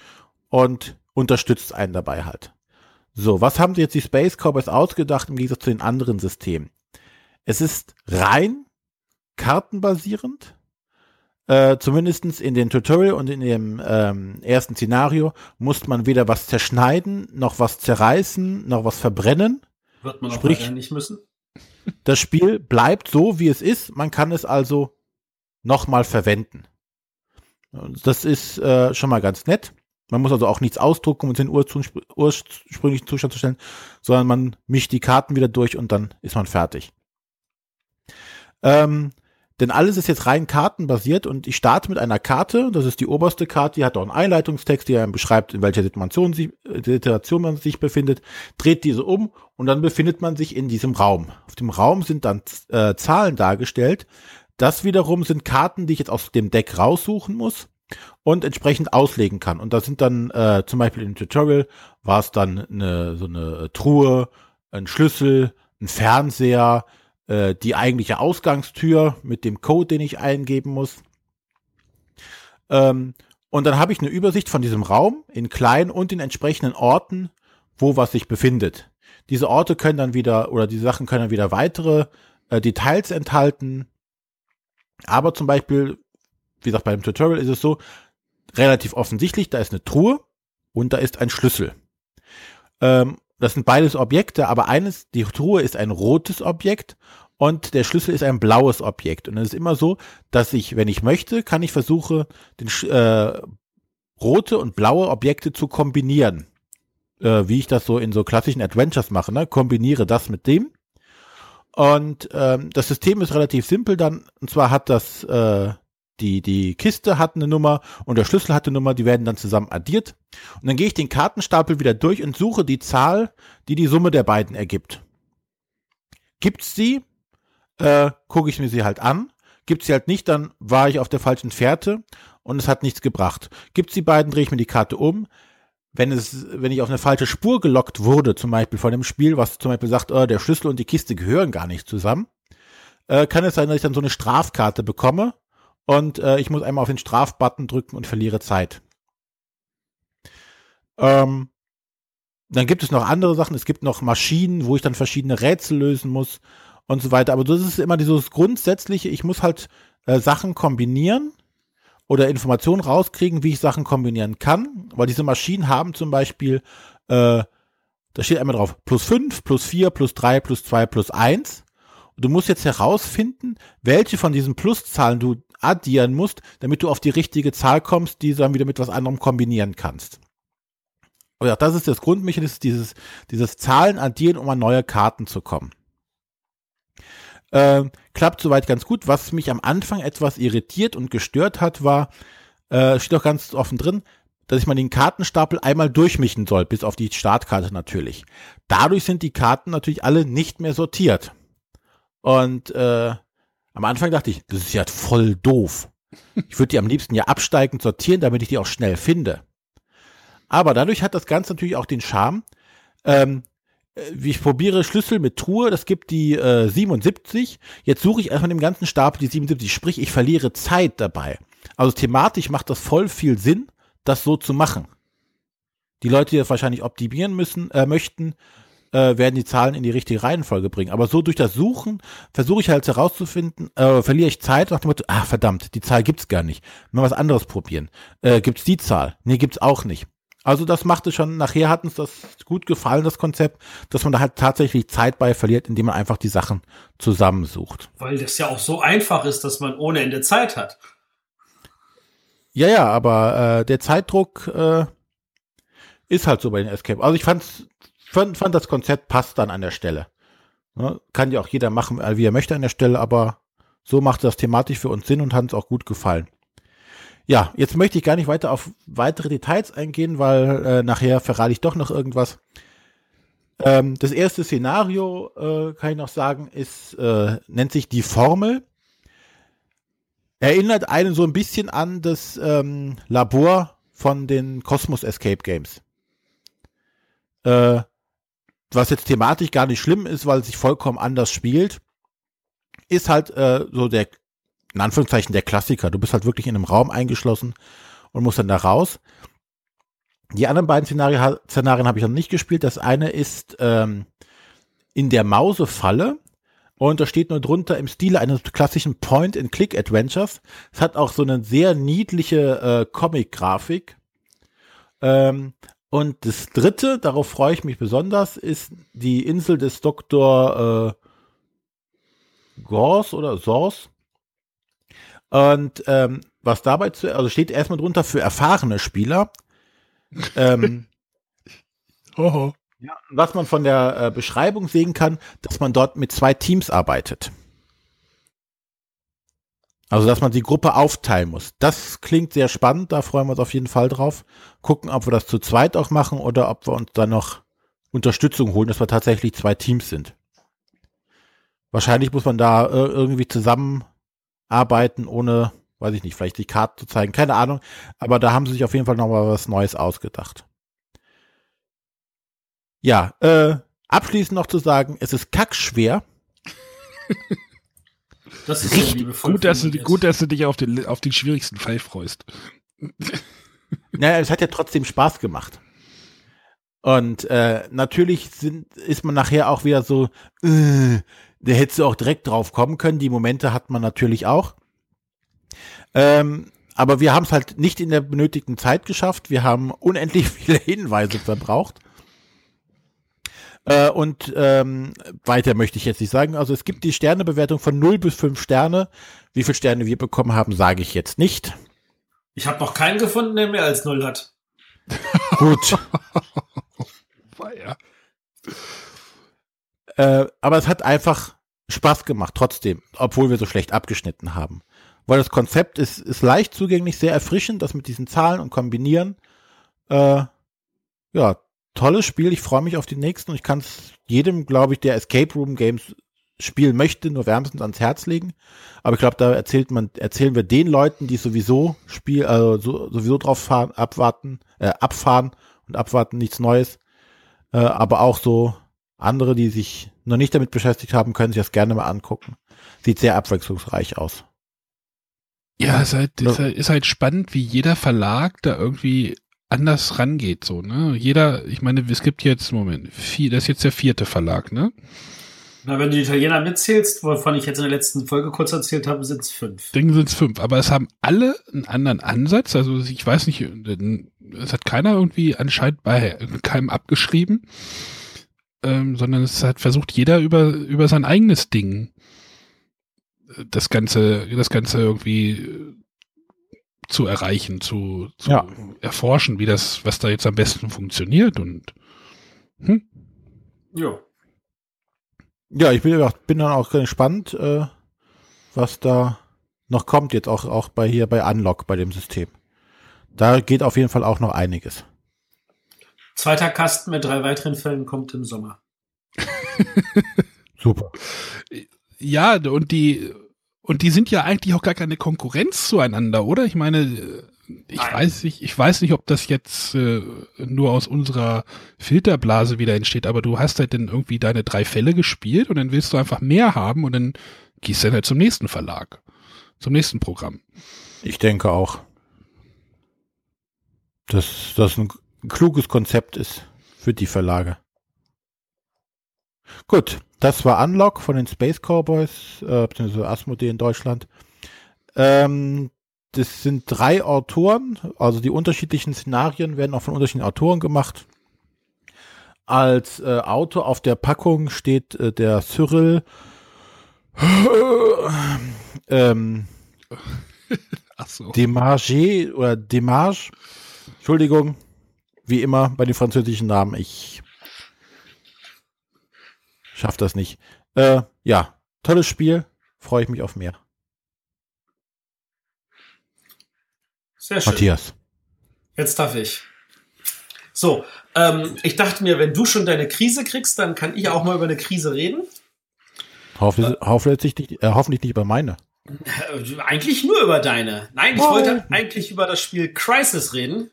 und unterstützt einen dabei halt. So, was haben sie jetzt die Space Cowboys ausgedacht im Gegensatz zu den anderen Systemen? Es ist rein kartenbasierend, äh, zumindestens in den Tutorial und in dem ähm, ersten Szenario muss man weder was zerschneiden, noch was zerreißen, noch was verbrennen. Wird man Sprich, auch nicht müssen? Das Spiel bleibt so, wie es ist. Man kann es also nochmal verwenden. Das ist äh, schon mal ganz nett. Man muss also auch nichts ausdrucken, um den ursprünglichen Zustand zu stellen, sondern man mischt die Karten wieder durch und dann ist man fertig. Ähm, denn alles ist jetzt rein kartenbasiert und ich starte mit einer Karte, das ist die oberste Karte, die hat auch einen Einleitungstext, der einem beschreibt, in welcher Situation, sie, äh, Situation man sich befindet, dreht diese um und dann befindet man sich in diesem Raum. Auf dem Raum sind dann äh, Zahlen dargestellt. Das wiederum sind Karten, die ich jetzt aus dem Deck raussuchen muss und entsprechend auslegen kann. Und da sind dann äh, zum Beispiel im Tutorial war es dann eine, so eine Truhe, ein Schlüssel, ein Fernseher, äh, die eigentliche Ausgangstür mit dem Code, den ich eingeben muss. Ähm, und dann habe ich eine Übersicht von diesem Raum in kleinen und in entsprechenden Orten, wo was sich befindet. Diese Orte können dann wieder, oder die Sachen können dann wieder weitere äh, Details enthalten. Aber zum Beispiel, wie gesagt, beim Tutorial ist es so, relativ offensichtlich, da ist eine Truhe und da ist ein Schlüssel. Ähm, das sind beides Objekte, aber eines, die Truhe ist ein rotes Objekt und der Schlüssel ist ein blaues Objekt. Und es ist immer so, dass ich, wenn ich möchte, kann ich versuchen, den, äh, rote und blaue Objekte zu kombinieren. Äh, wie ich das so in so klassischen Adventures mache, ne? Kombiniere das mit dem. Und ähm, das System ist relativ simpel dann. Und zwar hat das äh, die, die Kiste hat eine Nummer und der Schlüssel hat eine Nummer, die werden dann zusammen addiert. Und dann gehe ich den Kartenstapel wieder durch und suche die Zahl, die die Summe der beiden ergibt. Gibt's sie, äh, gucke ich mir sie halt an. Gibt's sie halt nicht, dann war ich auf der falschen Fährte und es hat nichts gebracht. Gibt's die beiden, drehe ich mir die Karte um. Wenn es, wenn ich auf eine falsche Spur gelockt wurde, zum Beispiel von dem Spiel, was zum Beispiel sagt, oh, der Schlüssel und die Kiste gehören gar nicht zusammen, äh, kann es sein, dass ich dann so eine Strafkarte bekomme und äh, ich muss einmal auf den Strafbutton drücken und verliere Zeit. Ähm, dann gibt es noch andere Sachen. Es gibt noch Maschinen, wo ich dann verschiedene Rätsel lösen muss und so weiter. Aber das ist immer dieses Grundsätzliche. Ich muss halt äh, Sachen kombinieren oder Informationen rauskriegen, wie ich Sachen kombinieren kann. Weil diese Maschinen haben zum Beispiel, äh, da steht einmal drauf, plus fünf, plus vier, plus drei, plus zwei, plus eins. Und du musst jetzt herausfinden, welche von diesen Pluszahlen du addieren musst, damit du auf die richtige Zahl kommst, die du dann wieder mit was anderem kombinieren kannst. ja, das ist das Grundmechanismus, dieses, dieses Zahlen addieren, um an neue Karten zu kommen. Äh, klappt soweit ganz gut. Was mich am Anfang etwas irritiert und gestört hat, war, äh, steht auch ganz offen drin, dass ich mal den Kartenstapel einmal durchmischen soll, bis auf die Startkarte natürlich. Dadurch sind die Karten natürlich alle nicht mehr sortiert. Und äh, am Anfang dachte ich, das ist ja voll doof. Ich würde die am liebsten ja absteigend sortieren, damit ich die auch schnell finde. Aber dadurch hat das Ganze natürlich auch den Charme. Ähm, äh, wie ich probiere Schlüssel mit Truhe, das gibt die äh, 77. Jetzt suche ich erstmal dem ganzen Stapel die 77, sprich ich verliere Zeit dabei. Also thematisch macht das voll viel Sinn, das so zu machen. Die Leute, die das wahrscheinlich optimieren müssen, äh, möchten, äh, werden die Zahlen in die richtige Reihenfolge bringen. Aber so durch das Suchen versuche ich halt herauszufinden, äh, verliere ich Zeit nach dem Motto, ach verdammt, die Zahl gibt's gar nicht. Mal was anderes probieren. Äh, gibt's die Zahl? Nee, gibt's auch nicht. Also das machte schon, nachher hat uns das gut gefallen, das Konzept, dass man da halt tatsächlich Zeit bei verliert, indem man einfach die Sachen zusammensucht. Weil das ja auch so einfach ist, dass man ohne Ende Zeit hat. Ja, ja, aber äh, der Zeitdruck äh, ist halt so bei den Escape. Also ich fand's fand, fand das Konzept passt dann an der Stelle. Ne? Kann ja auch jeder machen, wie er möchte an der Stelle, aber so macht das thematisch für uns Sinn und hat uns auch gut gefallen. Ja, jetzt möchte ich gar nicht weiter auf weitere Details eingehen, weil äh, nachher verrate ich doch noch irgendwas. Ähm, das erste Szenario, äh, kann ich noch sagen, ist, äh, nennt sich die Formel. Erinnert einen so ein bisschen an das ähm, Labor von den Cosmos Escape Games. Äh, was jetzt thematisch gar nicht schlimm ist, weil es sich vollkommen anders spielt, ist halt äh, so der, in Anführungszeichen, der Klassiker. Du bist halt wirklich in einem Raum eingeschlossen und musst dann da raus. Die anderen beiden Szenarien, Szenarien habe ich noch nicht gespielt. Das eine ist ähm, in der Mausefalle und da steht nur drunter im Stile eines klassischen Point-and-Click-Adventures. Es hat auch so eine sehr niedliche äh, Comic-Grafik. Ähm, und das dritte, darauf freue ich mich besonders, ist die Insel des Dr. Äh, Gors oder Sors. Und ähm, was dabei zu, also steht erstmal drunter für erfahrene Spieler. ähm, Hoho. Ja, was man von der äh, Beschreibung sehen kann, dass man dort mit zwei Teams arbeitet. Also, dass man die Gruppe aufteilen muss. Das klingt sehr spannend, da freuen wir uns auf jeden Fall drauf. Gucken, ob wir das zu zweit auch machen oder ob wir uns dann noch Unterstützung holen, dass wir tatsächlich zwei Teams sind. Wahrscheinlich muss man da äh, irgendwie zusammenarbeiten, ohne, weiß ich nicht, vielleicht die Karte zu zeigen, keine Ahnung. Aber da haben sie sich auf jeden Fall noch mal was Neues ausgedacht. Ja, äh, abschließend noch zu sagen, es ist kackschwer. Das ist ja liebevoll. Gut, dass du, gut, dass du dich auf den, auf den schwierigsten Fall freust. Naja, es hat ja trotzdem Spaß gemacht. Und äh, natürlich sind, ist man nachher auch wieder so, äh, da hättest du auch direkt drauf kommen können. Die Momente hat man natürlich auch. Ähm, aber wir haben es halt nicht in der benötigten Zeit geschafft. Wir haben unendlich viele Hinweise verbraucht. Äh, und ähm, weiter möchte ich jetzt nicht sagen. Also es gibt die Sternebewertung von 0 bis 5 Sterne. Wie viele Sterne wir bekommen haben, sage ich jetzt nicht. Ich habe noch keinen gefunden, der mehr als 0 hat. Gut. äh, aber es hat einfach Spaß gemacht, trotzdem, obwohl wir so schlecht abgeschnitten haben. Weil das Konzept ist, ist leicht zugänglich, sehr erfrischend, das mit diesen Zahlen und Kombinieren. Äh, ja, tolles Spiel. Ich freue mich auf die nächsten und ich kann es jedem, glaube ich, der Escape Room Games spielen möchte, nur wärmstens ans Herz legen. Aber ich glaube, da erzählt man, erzählen wir den Leuten, die sowieso Spiel, äh, so, sowieso drauf fahren, abwarten, äh, abfahren und abwarten, nichts Neues. Äh, aber auch so andere, die sich noch nicht damit beschäftigt haben, können sich das gerne mal angucken. Sieht sehr abwechslungsreich aus. Ja, ist halt, ist halt, ist halt spannend, wie jeder Verlag da irgendwie anders rangeht, so, ne? Jeder, ich meine, es gibt jetzt, Moment, vier, das ist jetzt der vierte Verlag, ne? Na, wenn du die Italiener mitzählst, wovon ich jetzt in der letzten Folge kurz erzählt habe, sind es fünf. Dinge sind es fünf, aber es haben alle einen anderen Ansatz. Also ich weiß nicht, es hat keiner irgendwie anscheinend bei keinem abgeschrieben, ähm, sondern es hat versucht jeder über, über sein eigenes Ding äh, das Ganze, das Ganze irgendwie äh, zu erreichen, zu, zu ja. erforschen, wie das, was da jetzt am besten funktioniert und hm? Ja. Ja, ich bin, bin dann auch gespannt, äh, was da noch kommt, jetzt auch, auch bei hier bei Unlock, bei dem System. Da geht auf jeden Fall auch noch einiges. Zweiter Kasten mit drei weiteren Fällen kommt im Sommer. Super. Ja, und die, und die sind ja eigentlich auch gar keine Konkurrenz zueinander, oder? Ich meine, ich Nein. weiß nicht, ich weiß nicht, ob das jetzt äh, nur aus unserer Filterblase wieder entsteht, aber du hast halt dann irgendwie deine drei Fälle gespielt und dann willst du einfach mehr haben und dann gehst du dann halt zum nächsten Verlag, zum nächsten Programm. Ich denke auch, dass das ein kluges Konzept ist für die Verlage. Gut, das war Unlock von den Space Cowboys, äh, beziehungsweise Asmodee in Deutschland. Ähm, das sind drei Autoren, also die unterschiedlichen Szenarien werden auch von unterschiedlichen Autoren gemacht. Als äh, Autor auf der Packung steht äh, der Cyril ähm, Ach so. Demarge oder Demarge. Entschuldigung, wie immer bei den französischen Namen. Ich schaff das nicht. Äh, ja, tolles Spiel. Freue ich mich auf mehr. Sehr schön. Matthias. Jetzt darf ich. So, ähm, ich dachte mir, wenn du schon deine Krise kriegst, dann kann ich auch mal über eine Krise reden. Hoffentlich, äh, hoffentlich, nicht, äh, hoffentlich nicht über meine. Äh, eigentlich nur über deine. Nein, ich oh. wollte eigentlich über das Spiel Crisis reden.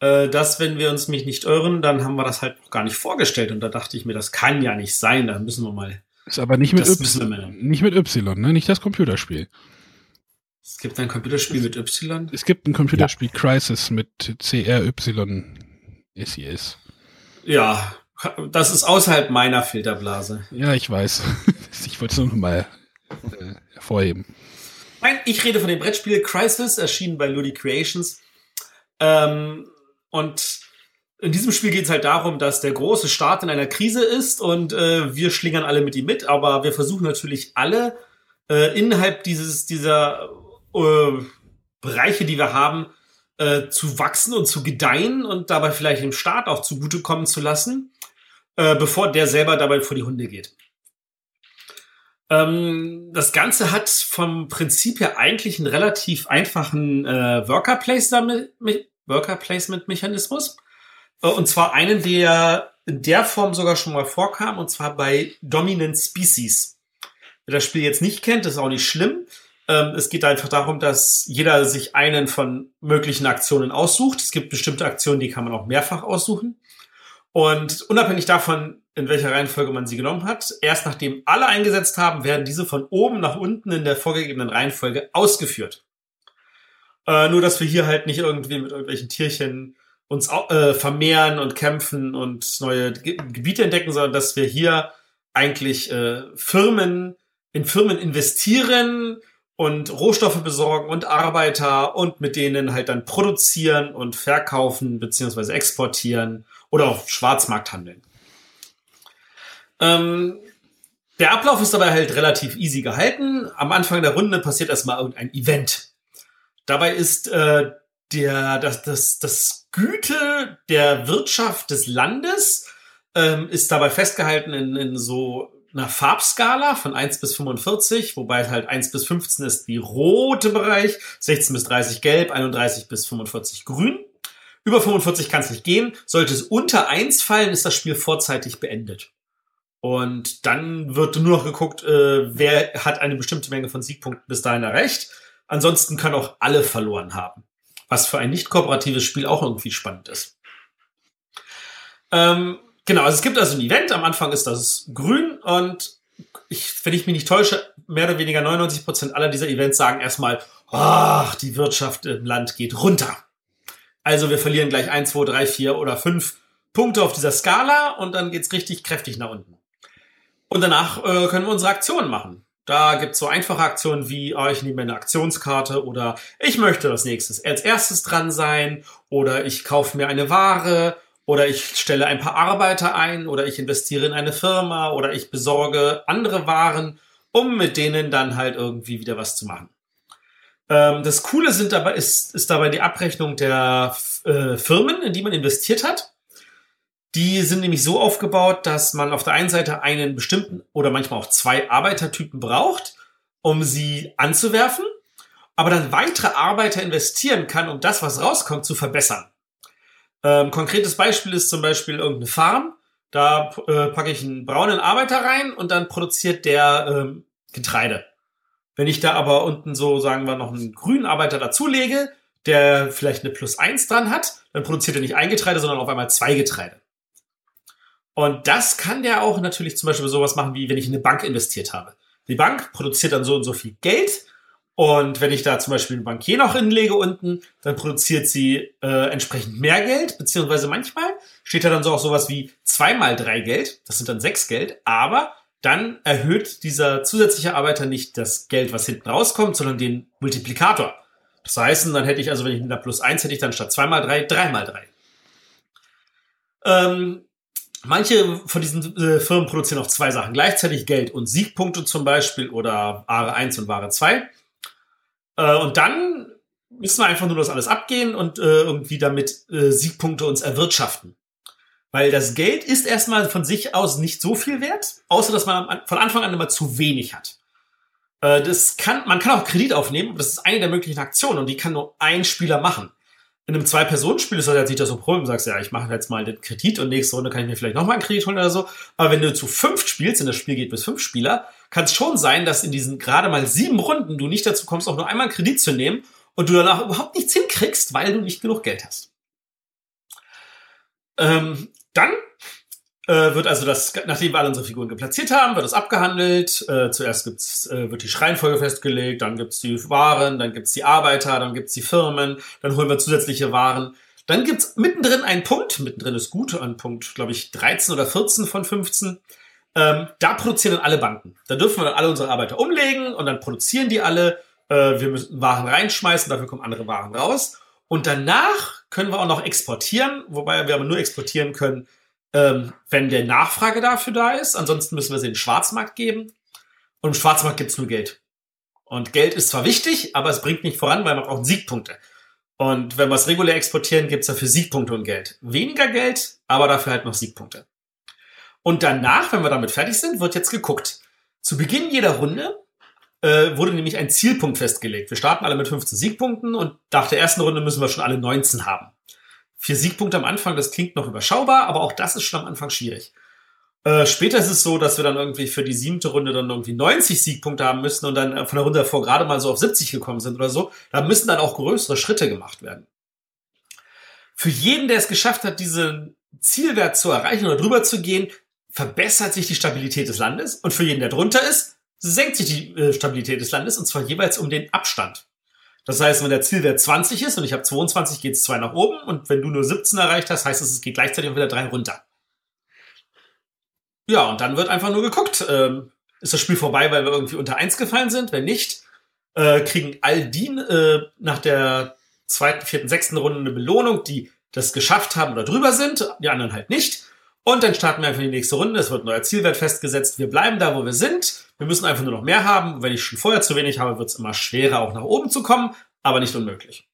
Äh, das, wenn wir uns mich nicht irren, dann haben wir das halt noch gar nicht vorgestellt. Und da dachte ich mir, das kann ja nicht sein. Da müssen wir mal. Ist aber nicht mit Y. Nicht mit Y, ne? Nicht das Computerspiel. Es gibt ein Computerspiel mit Y? Es gibt ein Computerspiel ja. Crisis mit CRY SES. Ja, das ist außerhalb meiner Filterblase. Ja, ich weiß. Ich wollte es nur noch mal äh, hervorheben. Nein, ich rede von dem Brettspiel Crisis, erschienen bei Ludi Creations. Ähm, und in diesem Spiel geht es halt darum, dass der große Staat in einer Krise ist und äh, wir schlingern alle mit ihm mit, aber wir versuchen natürlich alle äh, innerhalb dieses, dieser äh, Bereiche, die wir haben, äh, zu wachsen und zu gedeihen und dabei vielleicht dem Staat auch zugutekommen zu lassen, äh, bevor der selber dabei vor die Hunde geht. Ähm, das Ganze hat vom Prinzip her eigentlich einen relativ einfachen äh, Worker Placement, Worker Placement Mechanismus. Äh, und zwar einen, der in der Form sogar schon mal vorkam, und zwar bei Dominant Species. Wer das Spiel jetzt nicht kennt, ist auch nicht schlimm. Ähm, es geht einfach darum, dass jeder sich einen von möglichen Aktionen aussucht. Es gibt bestimmte Aktionen, die kann man auch mehrfach aussuchen. Und unabhängig davon, in welcher Reihenfolge man sie genommen hat, erst nachdem alle eingesetzt haben, werden diese von oben nach unten in der vorgegebenen Reihenfolge ausgeführt. Äh, nur, dass wir hier halt nicht irgendwie mit irgendwelchen Tierchen uns äh, vermehren und kämpfen und neue Ge Gebiete entdecken, sondern dass wir hier eigentlich äh, Firmen in Firmen investieren und Rohstoffe besorgen und Arbeiter und mit denen halt dann produzieren und verkaufen beziehungsweise exportieren oder auf Schwarzmarkt handeln. Ähm, der Ablauf ist dabei halt relativ easy gehalten. Am Anfang der Runde passiert erstmal irgendein Event. Dabei ist äh, der, das, das, das Güte der Wirtschaft des Landes ähm, ist dabei festgehalten in, in so einer Farbskala von 1 bis 45, wobei halt 1 bis 15 ist die rote Bereich, 16 bis 30 gelb, 31 bis 45 grün. Über 45 kann es nicht gehen. Sollte es unter 1 fallen, ist das Spiel vorzeitig beendet. Und dann wird nur noch geguckt, äh, wer hat eine bestimmte Menge von Siegpunkten bis dahin erreicht. Ansonsten können auch alle verloren haben. Was für ein nicht kooperatives Spiel auch irgendwie spannend ist. Ähm, genau, also es gibt also ein Event. Am Anfang ist das grün und ich, wenn ich mich nicht täusche, mehr oder weniger 99 Prozent aller dieser Events sagen erstmal, ach, die Wirtschaft im Land geht runter. Also wir verlieren gleich 1, 2, 3, 4 oder 5 Punkte auf dieser Skala und dann geht's richtig kräftig nach unten. Und danach äh, können wir unsere Aktionen machen. Da gibt's so einfache Aktionen wie, oh, ich nehme eine Aktionskarte oder ich möchte das nächstes als erstes dran sein oder ich kaufe mir eine Ware oder ich stelle ein paar Arbeiter ein oder ich investiere in eine Firma oder ich besorge andere Waren, um mit denen dann halt irgendwie wieder was zu machen. Ähm, das Coole sind dabei, ist, ist dabei die Abrechnung der äh, Firmen, in die man investiert hat. Die sind nämlich so aufgebaut, dass man auf der einen Seite einen bestimmten oder manchmal auch zwei Arbeitertypen braucht, um sie anzuwerfen, aber dann weitere Arbeiter investieren kann, um das, was rauskommt, zu verbessern. Ähm, konkretes Beispiel ist zum Beispiel irgendeine Farm. Da äh, packe ich einen braunen Arbeiter rein und dann produziert der ähm, Getreide. Wenn ich da aber unten so, sagen wir, noch einen grünen Arbeiter dazulege, der vielleicht eine Plus eins dran hat, dann produziert er nicht ein Getreide, sondern auf einmal zwei Getreide. Und das kann der auch natürlich zum Beispiel sowas machen, wie wenn ich in eine Bank investiert habe. Die Bank produziert dann so und so viel Geld. Und wenn ich da zum Beispiel einen Bankier noch hinlege unten, dann produziert sie äh, entsprechend mehr Geld, beziehungsweise manchmal steht da dann so auch sowas wie zweimal drei Geld, das sind dann sechs Geld, aber dann erhöht dieser zusätzliche Arbeiter nicht das Geld, was hinten rauskommt, sondern den Multiplikator. Das heißt, dann hätte ich also, wenn ich der plus eins hätte ich dann statt zweimal drei, dreimal drei. Ähm, Manche von diesen äh, Firmen produzieren auch zwei Sachen gleichzeitig, Geld und Siegpunkte zum Beispiel oder Ware 1 und Ware 2. Äh, und dann müssen wir einfach nur das alles abgehen und äh, irgendwie damit äh, Siegpunkte uns erwirtschaften. Weil das Geld ist erstmal von sich aus nicht so viel wert, außer dass man von Anfang an immer zu wenig hat. Äh, das kann, man kann auch Kredit aufnehmen, das ist eine der möglichen Aktionen und die kann nur ein Spieler machen in einem Zwei-Personen-Spiel ist das jetzt nicht das Problem. Du sagst, ja, ich mache jetzt mal den Kredit und nächste Runde kann ich mir vielleicht nochmal einen Kredit holen oder so. Aber wenn du zu fünf spielst, und das Spiel geht bis fünf Spieler, kann es schon sein, dass in diesen gerade mal sieben Runden du nicht dazu kommst, auch nur einmal einen Kredit zu nehmen und du danach überhaupt nichts hinkriegst, weil du nicht genug Geld hast. Ähm, dann äh, wird also das, nachdem wir alle unsere Figuren geplatziert haben, wird das abgehandelt. Äh, zuerst gibt's, äh, wird die Schreihenfolge festgelegt, dann gibt's die Waren, dann gibt's die Arbeiter, dann gibt's die Firmen, dann holen wir zusätzliche Waren. Dann gibt's mittendrin einen Punkt, mittendrin ist gut, ein Punkt, glaube ich, 13 oder 14 von 15. Ähm, da produzieren dann alle Banken. Da dürfen wir dann alle unsere Arbeiter umlegen und dann produzieren die alle. Äh, wir müssen Waren reinschmeißen, dafür kommen andere Waren raus. Und danach können wir auch noch exportieren, wobei wir aber nur exportieren können, ähm, wenn der Nachfrage dafür da ist. Ansonsten müssen wir sie in den Schwarzmarkt geben. Und im Schwarzmarkt gibt's nur Geld. Und Geld ist zwar wichtig, aber es bringt nicht voran, weil man braucht Siegpunkte. Und wenn wir es regulär exportieren, gibt's dafür Siegpunkte und Geld. Weniger Geld, aber dafür halt noch Siegpunkte. Und danach, wenn wir damit fertig sind, wird jetzt geguckt. Zu Beginn jeder Runde äh, wurde nämlich ein Zielpunkt festgelegt. Wir starten alle mit 15 Siegpunkten und nach der ersten Runde müssen wir schon alle 19 haben. Vier Siegpunkte am Anfang, das klingt noch überschaubar, aber auch das ist schon am Anfang schwierig. Äh, später ist es so, dass wir dann irgendwie für die siebte Runde dann irgendwie 90 Siegpunkte haben müssen und dann von der Runde davor gerade mal so auf 70 gekommen sind oder so. Da müssen dann auch größere Schritte gemacht werden. Für jeden, der es geschafft hat, diese Zielwert zu erreichen oder drüber zu gehen, verbessert sich die Stabilität des Landes und für jeden, der drunter ist, senkt sich die äh, Stabilität des Landes und zwar jeweils um den Abstand. Das heißt, wenn der Zielwert 20 ist und ich habe 22, geht es zwei nach oben und wenn du nur 17 erreicht hast, heißt es, es geht gleichzeitig auch wieder drei runter. Ja, und dann wird einfach nur geguckt, ähm, ist das Spiel vorbei, weil wir irgendwie unter eins gefallen sind? Wenn nicht, äh, kriegen all die äh, nach der zweiten, vierten, sechsten Runde eine Belohnung, die das geschafft haben oder drüber sind, die anderen halt nicht. Und dann starten wir einfach in die nächste Runde. Es wird ein neuer Zielwert festgesetzt. Wir bleiben da, wo wir sind. Wir müssen einfach nur noch mehr haben. Wenn ich schon vorher zu wenig habe, wird es immer schwerer, auch nach oben zu kommen, aber nicht unmöglich.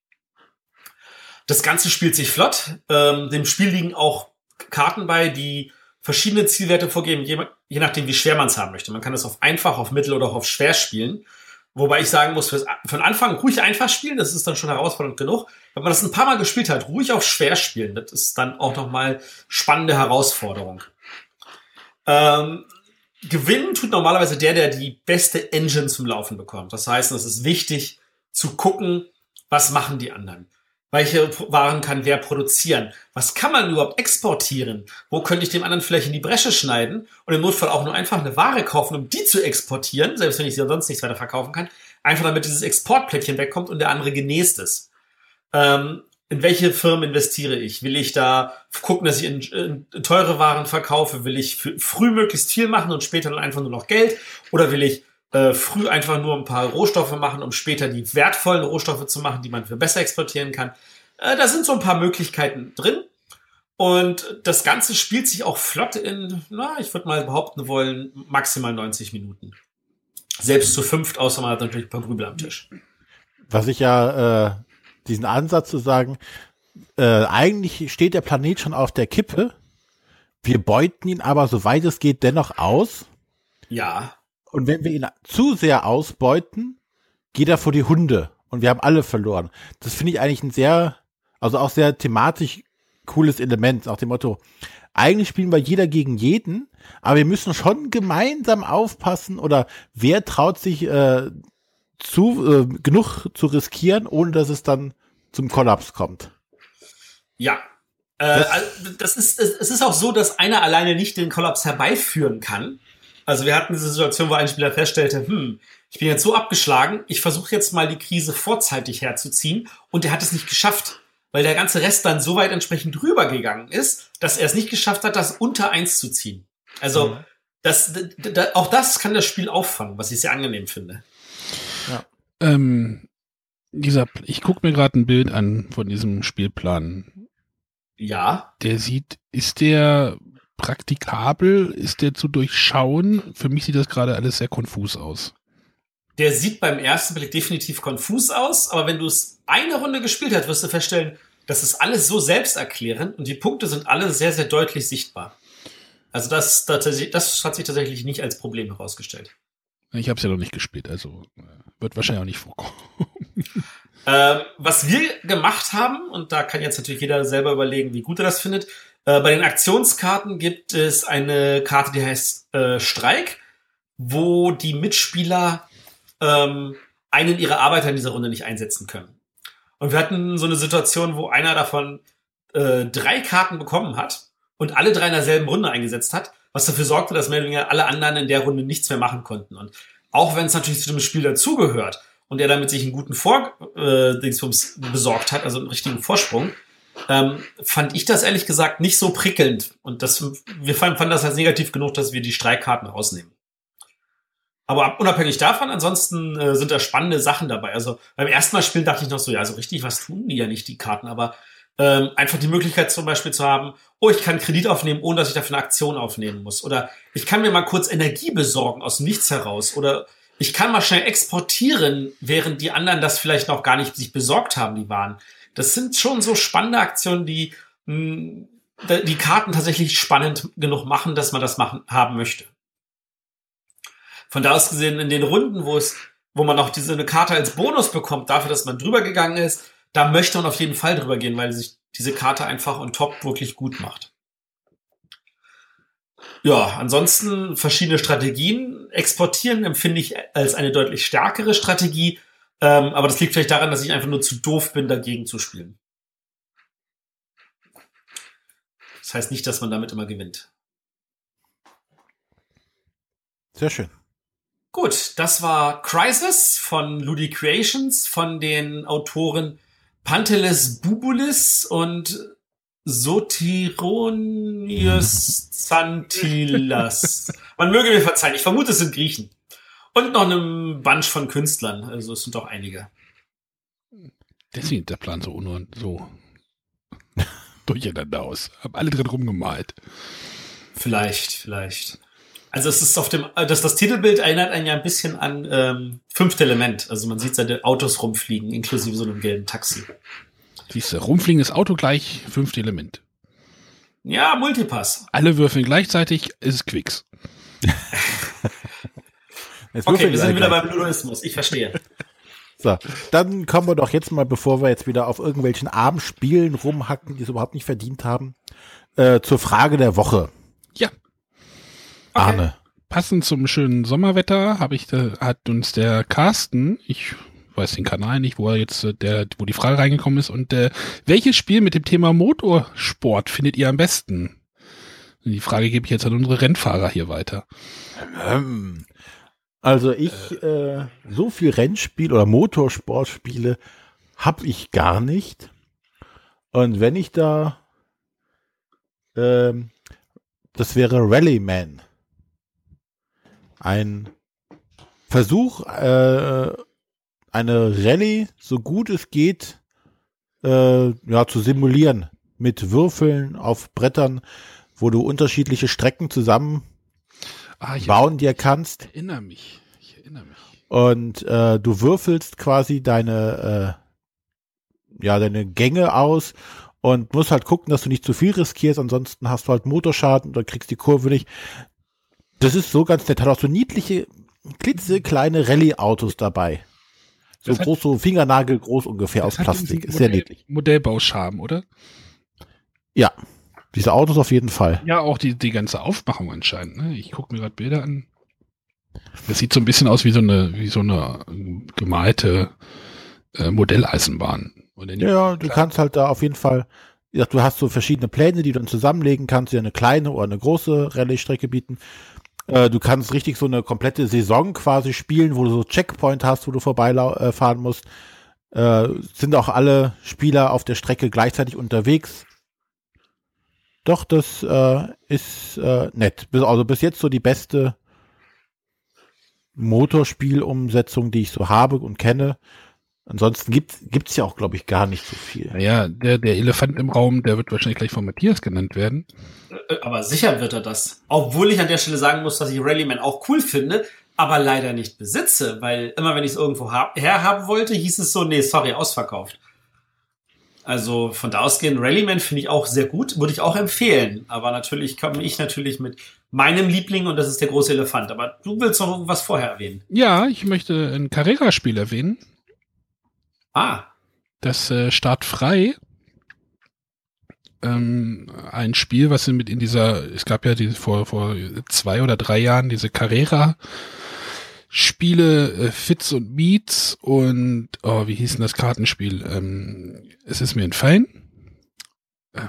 Das Ganze spielt sich flott. Ähm, dem Spiel liegen auch Karten bei, die verschiedene Zielwerte vorgeben, je, je nachdem, wie schwer man es haben möchte. Man kann das auf einfach, auf mittel oder auch auf schwer spielen. Wobei ich sagen muss, für den Anfang ruhig einfach spielen, das ist dann schon herausfordernd genug. Wenn man das ein paar Mal gespielt hat, ruhig auf schwer spielen, das ist dann auch nochmal spannende Herausforderung. Ähm, gewinnen tut normalerweise der, der die beste Engine zum Laufen bekommt. Das heißt, es ist wichtig zu gucken, was machen die anderen. Welche Waren kann wer produzieren? Was kann man überhaupt exportieren? Wo könnte ich dem anderen vielleicht in die Bresche schneiden und im Notfall auch nur einfach eine Ware kaufen, um die zu exportieren, selbst wenn ich sie sonst nichts weiter verkaufen kann, einfach damit dieses Exportplättchen wegkommt und der andere genäst ist. Ähm, in welche Firmen investiere ich? Will ich da gucken, dass ich in, in teure Waren verkaufe? Will ich früh möglichst viel machen und später dann einfach nur noch Geld? Oder will ich äh, früh einfach nur ein paar Rohstoffe machen, um später die wertvollen Rohstoffe zu machen, die man für besser exportieren kann. Äh, da sind so ein paar Möglichkeiten drin. Und das Ganze spielt sich auch flott in, na, ich würde mal behaupten wollen, maximal 90 Minuten. Selbst zu fünft, außer man hat natürlich ein paar Grübel am Tisch. Was ich ja, äh, diesen Ansatz zu sagen, äh, eigentlich steht der Planet schon auf der Kippe. Wir beuten ihn aber, soweit es geht, dennoch aus. Ja. Und wenn wir ihn zu sehr ausbeuten, geht er vor die Hunde und wir haben alle verloren. Das finde ich eigentlich ein sehr, also auch sehr thematisch cooles Element, auch dem Motto, eigentlich spielen wir jeder gegen jeden, aber wir müssen schon gemeinsam aufpassen oder wer traut sich äh, zu äh, genug zu riskieren, ohne dass es dann zum Kollaps kommt. Ja. Äh, das, also das ist, es ist auch so, dass einer alleine nicht den Kollaps herbeiführen kann. Also wir hatten diese Situation, wo ein Spieler feststellte, hm, ich bin jetzt so abgeschlagen, ich versuche jetzt mal die Krise vorzeitig herzuziehen und er hat es nicht geschafft, weil der ganze Rest dann so weit entsprechend rübergegangen ist, dass er es nicht geschafft hat, das unter eins zu ziehen. Also mhm. das, das, auch das kann das Spiel auffangen, was ich sehr angenehm finde. Ja. Ähm, dieser, ich gucke mir gerade ein Bild an von diesem Spielplan. Ja. Der sieht, ist der praktikabel? Ist der zu durchschauen? Für mich sieht das gerade alles sehr konfus aus. Der sieht beim ersten Blick definitiv konfus aus, aber wenn du es eine Runde gespielt hast, wirst du feststellen, das ist alles so selbsterklärend und die Punkte sind alle sehr, sehr deutlich sichtbar. Also das, das, das hat sich tatsächlich nicht als Problem herausgestellt. Ich habe es ja noch nicht gespielt, also äh, wird wahrscheinlich auch nicht vorkommen. äh, was wir gemacht haben, und da kann jetzt natürlich jeder selber überlegen, wie gut er das findet, äh, bei den Aktionskarten gibt es eine Karte, die heißt äh, Streik, wo die Mitspieler ähm, einen ihrer Arbeiter in dieser Runde nicht einsetzen können. Und wir hatten so eine Situation, wo einer davon äh, drei Karten bekommen hat und alle drei in derselben Runde eingesetzt hat, was dafür sorgte, dass mehr oder weniger alle anderen in der Runde nichts mehr machen konnten. Und auch wenn es natürlich zu dem Spiel dazugehört und er damit sich einen guten Vor äh, Dingsbums besorgt hat, also einen richtigen Vorsprung, ähm, fand ich das ehrlich gesagt nicht so prickelnd. Und das, wir fanden, fanden das als negativ genug, dass wir die Streikkarten rausnehmen. Aber unabhängig davon, ansonsten äh, sind da spannende Sachen dabei. Also beim ersten Mal spielen dachte ich noch so, ja, so richtig was tun die ja nicht, die Karten. Aber ähm, einfach die Möglichkeit zum Beispiel zu haben, oh, ich kann Kredit aufnehmen, ohne dass ich dafür eine Aktion aufnehmen muss. Oder ich kann mir mal kurz Energie besorgen aus Nichts heraus. Oder ich kann mal schnell exportieren, während die anderen das vielleicht noch gar nicht sich besorgt haben, die Waren. Das sind schon so spannende Aktionen, die mh, hm, die Karten tatsächlich spannend genug machen, dass man das machen, haben möchte. Von da aus gesehen, in den Runden, wo es, wo man noch diese eine Karte als Bonus bekommt, dafür, dass man drüber gegangen ist, da möchte man auf jeden Fall drüber gehen, weil sich diese Karte einfach on top wirklich gut macht. Ja, ansonsten verschiedene Strategien. Exportieren empfinde ich als eine deutlich stärkere Strategie, ähm, aber das liegt vielleicht daran, dass ich einfach nur zu doof bin, dagegen zu spielen. Das heißt nicht, dass man damit immer gewinnt. Sehr schön. Gut, das war Crisis von Ludi Creations von den Autoren Panteles Bubulis und Sotironius Zantilas. Man möge mir verzeihen, ich vermute, es sind Griechen. Und noch einem Bunch von Künstlern, also es sind doch einige. Deswegen der Plan so, un so durcheinander aus. Haben alle drin rumgemalt. Vielleicht, vielleicht. Also es ist auf dem, äh, das, das Titelbild erinnert einen ja ein bisschen an ähm, Fünfte Element. Also man sieht seine Autos rumfliegen, inklusive so einem gelben Taxi. Siehst du, rumfliegendes Auto gleich Fünfte Element. Ja, Multipass. Alle würfeln gleichzeitig, ist Quicks. okay, wir sind wieder beim Ludoismus. Ich verstehe. So, dann kommen wir doch jetzt mal, bevor wir jetzt wieder auf irgendwelchen Abendspielen rumhacken, die es überhaupt nicht verdient haben, äh, zur Frage der Woche. Ja. Okay. Arne. Passend zum schönen Sommerwetter habe ich, da, hat uns der Carsten, ich weiß den Kanal nicht, wo er jetzt äh, der, wo die Frage reingekommen ist und äh, welches Spiel mit dem Thema Motorsport findet ihr am besten? Die Frage gebe ich jetzt an unsere Rennfahrer hier weiter. Ähm, also ich, äh, so viel Rennspiel oder Motorsportspiele habe ich gar nicht. Und wenn ich da, ähm, das wäre Rallyman. Ein Versuch, äh, eine Rallye so gut es geht, äh, ja, zu simulieren mit Würfeln auf Brettern, wo du unterschiedliche Strecken zusammen ah, bauen dir kannst. Ich erinnere mich. Ich erinnere mich. Und äh, du würfelst quasi deine, äh, ja, deine Gänge aus und musst halt gucken, dass du nicht zu viel riskierst, ansonsten hast du halt Motorschaden oder kriegst die Kurve nicht. Das ist so ganz nett. Hat auch so niedliche, klitzekleine Rallye-Autos dabei. So das groß, so Fingernagel groß ungefähr aus Plastik. Ist sehr niedlich. Modellbauscham, oder? Ja. Diese Autos auf jeden Fall. Ja, auch die, die ganze Aufmachung anscheinend. Ne? Ich gucke mir gerade Bilder an. Das sieht so ein bisschen aus wie so eine, wie so eine gemalte äh, Modelleisenbahn. ja, du kannst halt da auf jeden Fall, ja, du hast so verschiedene Pläne, die du dann zusammenlegen kannst, dir eine kleine oder eine große Rallye-Strecke bieten. Äh, du kannst richtig so eine komplette Saison quasi spielen, wo du so Checkpoint hast, wo du vorbeifahren äh, musst. Äh, sind auch alle Spieler auf der Strecke gleichzeitig unterwegs. Doch, das äh, ist äh, nett. Also bis jetzt so die beste Motorspielumsetzung, die ich so habe und kenne. Ansonsten gibt es ja auch, glaube ich, gar nicht so viel. Ja, der, der Elefant im Raum, der wird wahrscheinlich gleich von Matthias genannt werden. Äh, aber sicher wird er das. Obwohl ich an der Stelle sagen muss, dass ich Rallyman auch cool finde, aber leider nicht besitze, weil immer wenn ich es irgendwo herhaben wollte, hieß es so, nee, sorry, ausverkauft. Also von da ausgehend, Rallyman finde ich auch sehr gut, würde ich auch empfehlen. Aber natürlich komme ich natürlich mit meinem Liebling und das ist der große Elefant. Aber du willst noch irgendwas vorher erwähnen. Ja, ich möchte ein Carrera-Spiel erwähnen. Ah. Das äh, Start frei. Ähm, ein Spiel, was mit in dieser, es gab ja diese vor, vor zwei oder drei Jahren diese Carrera Spiele, äh, Fits und Meets und, oh, wie hieß denn das Kartenspiel? Ähm, es ist mir entfallen. Ähm,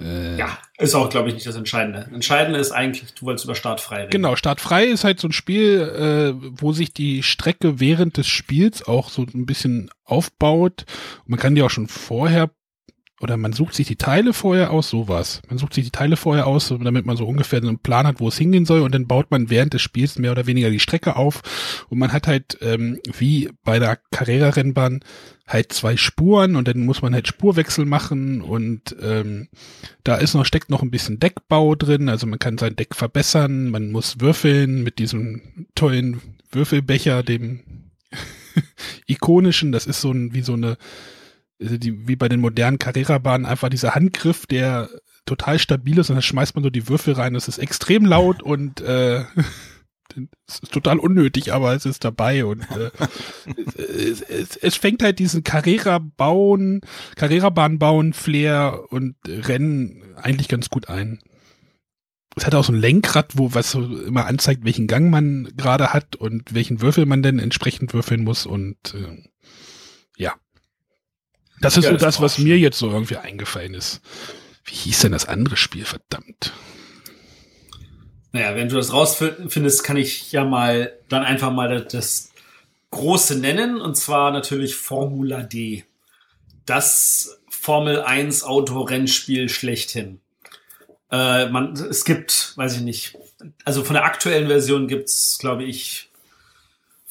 äh, ja, ist auch, glaube ich, nicht das Entscheidende. Entscheidende ist eigentlich, du wolltest über Startfrei reden. Genau, Startfrei ist halt so ein Spiel, äh, wo sich die Strecke während des Spiels auch so ein bisschen aufbaut. man kann die auch schon vorher oder man sucht sich die Teile vorher aus, sowas. Man sucht sich die Teile vorher aus, damit man so ungefähr einen Plan hat, wo es hingehen soll. Und dann baut man während des Spiels mehr oder weniger die Strecke auf. Und man hat halt ähm, wie bei der Carrera-Rennbahn halt zwei Spuren. Und dann muss man halt Spurwechsel machen. Und ähm, da ist noch steckt noch ein bisschen Deckbau drin, also man kann sein Deck verbessern, man muss würfeln mit diesem tollen Würfelbecher, dem ikonischen, das ist so ein wie so eine die, wie bei den modernen Carrera-Bahnen einfach dieser Handgriff, der total stabil ist und dann schmeißt man so die Würfel rein. Das ist extrem laut und äh, es ist total unnötig, aber es ist dabei und äh, es, es, es, fängt halt diesen Carrera-Bauen, Carrera-Bahn bauen, Flair und Rennen eigentlich ganz gut ein. Es hat auch so ein Lenkrad, wo was so immer anzeigt, welchen Gang man gerade hat und welchen Würfel man denn entsprechend würfeln muss und äh, ja. Das ist ja, so das, was mir jetzt so irgendwie eingefallen ist. Wie hieß denn das andere Spiel, verdammt? Naja, wenn du das rausfindest, kann ich ja mal dann einfach mal das große nennen, und zwar natürlich Formula D. Das Formel 1 Autorennspiel schlechthin. Äh, man, es gibt, weiß ich nicht, also von der aktuellen Version gibt's, glaube ich,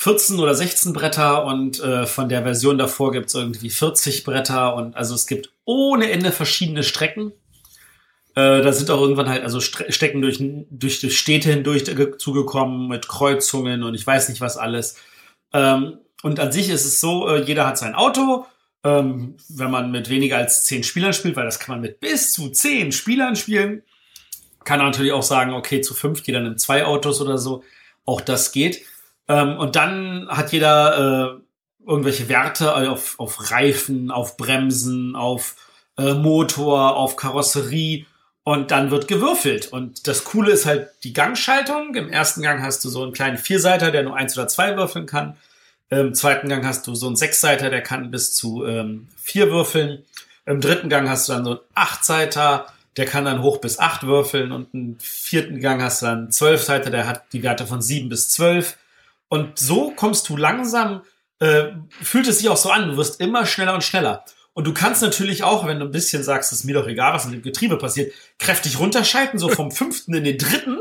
14 oder 16 Bretter und äh, von der Version davor gibt's irgendwie 40 Bretter und also es gibt ohne Ende verschiedene Strecken. Äh, da sind auch irgendwann halt also Strecken durch, durch, durch Städte hindurch zugekommen mit Kreuzungen und ich weiß nicht was alles. Ähm, und an sich ist es so, äh, jeder hat sein Auto. Ähm, wenn man mit weniger als zehn Spielern spielt, weil das kann man mit bis zu zehn Spielern spielen, kann man natürlich auch sagen, okay, zu fünf, jeder nimmt zwei Autos oder so. Auch das geht. Ähm, und dann hat jeder äh, irgendwelche Werte auf, auf Reifen, auf Bremsen, auf äh, Motor, auf Karosserie und dann wird gewürfelt. Und das Coole ist halt die Gangschaltung. Im ersten Gang hast du so einen kleinen Vierseiter, der nur eins oder zwei würfeln kann. Im zweiten Gang hast du so einen Sechsseiter, der kann bis zu ähm, vier würfeln. Im dritten Gang hast du dann so einen Achtseiter, der kann dann hoch bis acht würfeln. Und im vierten Gang hast du dann einen Zwölfseiter, der hat die Werte von sieben bis zwölf. Und so kommst du langsam, äh, fühlt es sich auch so an, du wirst immer schneller und schneller. Und du kannst natürlich auch, wenn du ein bisschen sagst, es ist mir doch egal, was mit dem Getriebe passiert, kräftig runterschalten, so vom fünften in den dritten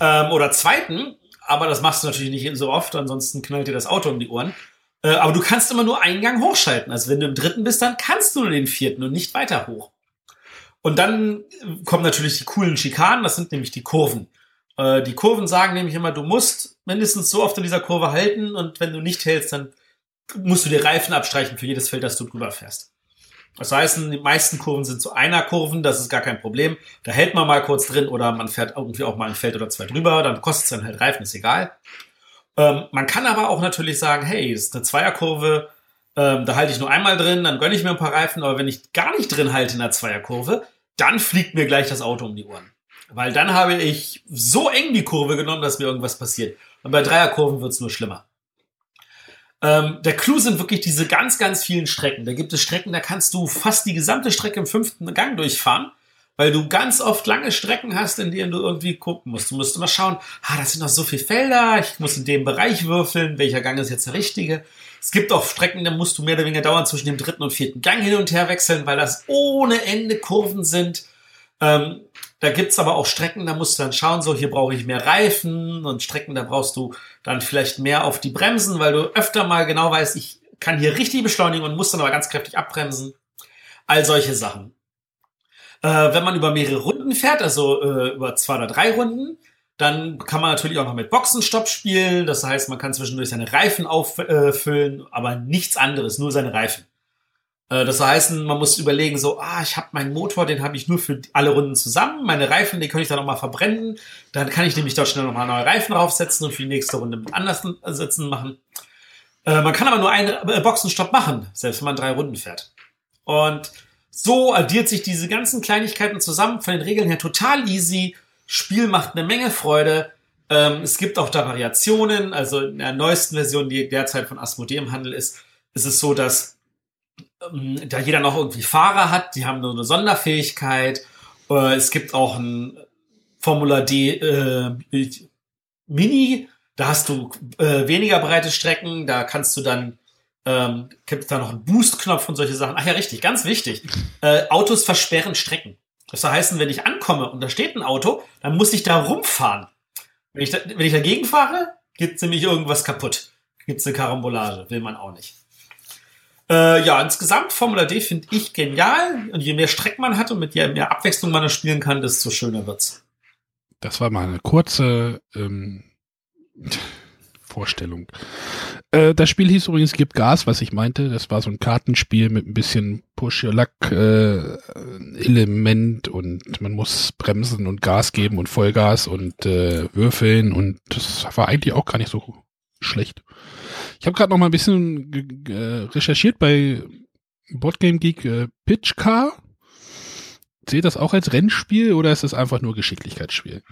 ähm, oder zweiten. Aber das machst du natürlich nicht so oft, ansonsten knallt dir das Auto um die Ohren. Äh, aber du kannst immer nur einen Gang hochschalten. Also wenn du im dritten bist, dann kannst du nur den vierten und nicht weiter hoch. Und dann kommen natürlich die coolen Schikanen, das sind nämlich die Kurven. Äh, die Kurven sagen nämlich immer, du musst mindestens so oft in dieser Kurve halten und wenn du nicht hältst, dann musst du dir Reifen abstreichen für jedes Feld, das du drüber fährst. Das heißt, die meisten Kurven sind zu einer Kurven, das ist gar kein Problem. Da hält man mal kurz drin oder man fährt irgendwie auch mal ein Feld oder zwei drüber, dann kostet es dann halt Reifen, ist egal. Ähm, man kann aber auch natürlich sagen, hey, das ist eine Zweierkurve, ähm, da halte ich nur einmal drin, dann gönne ich mir ein paar Reifen, aber wenn ich gar nicht drin halte in der Zweierkurve, dann fliegt mir gleich das Auto um die Ohren. Weil dann habe ich so eng die Kurve genommen, dass mir irgendwas passiert. Und bei Dreierkurven wird es nur schlimmer. Ähm, der Clou sind wirklich diese ganz, ganz vielen Strecken. Da gibt es Strecken, da kannst du fast die gesamte Strecke im fünften Gang durchfahren, weil du ganz oft lange Strecken hast, in denen du irgendwie gucken musst. Du musst immer schauen, ah, das sind noch so viele Felder, ich muss in dem Bereich würfeln, welcher Gang ist jetzt der richtige. Es gibt auch Strecken, da musst du mehr oder weniger dauernd zwischen dem dritten und vierten Gang hin und her wechseln, weil das ohne Ende Kurven sind. Ähm, da gibt's aber auch Strecken, da musst du dann schauen, so hier brauche ich mehr Reifen und Strecken, da brauchst du dann vielleicht mehr auf die Bremsen, weil du öfter mal genau weißt, ich kann hier richtig beschleunigen und muss dann aber ganz kräftig abbremsen. All solche Sachen. Äh, wenn man über mehrere Runden fährt, also äh, über zwei oder drei Runden, dann kann man natürlich auch noch mit Boxenstopp spielen. Das heißt, man kann zwischendurch seine Reifen auffüllen, äh, aber nichts anderes, nur seine Reifen. Äh, das heißt, man muss überlegen, so, ah, ich habe meinen Motor, den habe ich nur für alle Runden zusammen. Meine Reifen, die kann ich dann nochmal verbrennen. Dann kann ich nämlich dort schnell nochmal neue Reifen draufsetzen und für die nächste Runde mit anders Sitzen machen. Äh, man kann aber nur einen äh, Boxenstopp machen, selbst wenn man drei Runden fährt. Und so addiert sich diese ganzen Kleinigkeiten zusammen. Von den Regeln her total easy. Spiel macht eine Menge Freude. Ähm, es gibt auch da Variationen. Also in der neuesten Version, die derzeit von Asmodee im Handel ist, ist es so, dass da jeder noch irgendwie Fahrer hat, die haben nur eine Sonderfähigkeit. Äh, es gibt auch ein Formula D äh, Mini, da hast du äh, weniger breite Strecken, da kannst du dann ähm, gibt da noch einen Boost-Knopf und solche Sachen. Ach ja, richtig, ganz wichtig. Äh, Autos versperren Strecken. Das heißt, wenn ich ankomme und da steht ein Auto, dann muss ich da rumfahren. Wenn ich, da, wenn ich dagegen fahre, geht nämlich irgendwas kaputt. Gibt's eine Karambolage, will man auch nicht. Äh, ja, insgesamt Formula D finde ich genial. Und je mehr Strecken man hat und mit je mehr Abwechslung man spielen kann, desto schöner wird's. Das war mal eine kurze ähm, Vorstellung. Äh, das Spiel hieß übrigens Gibt Gas, was ich meinte. Das war so ein Kartenspiel mit ein bisschen Push-Your-Luck-Element äh, und man muss bremsen und Gas geben und Vollgas und äh, würfeln und das war eigentlich auch gar nicht so schlecht. Ich habe gerade noch mal ein bisschen äh, recherchiert bei Boardgame Geek äh, Pitch Car. Seht das auch als Rennspiel oder ist das einfach nur Geschicklichkeitsspiel?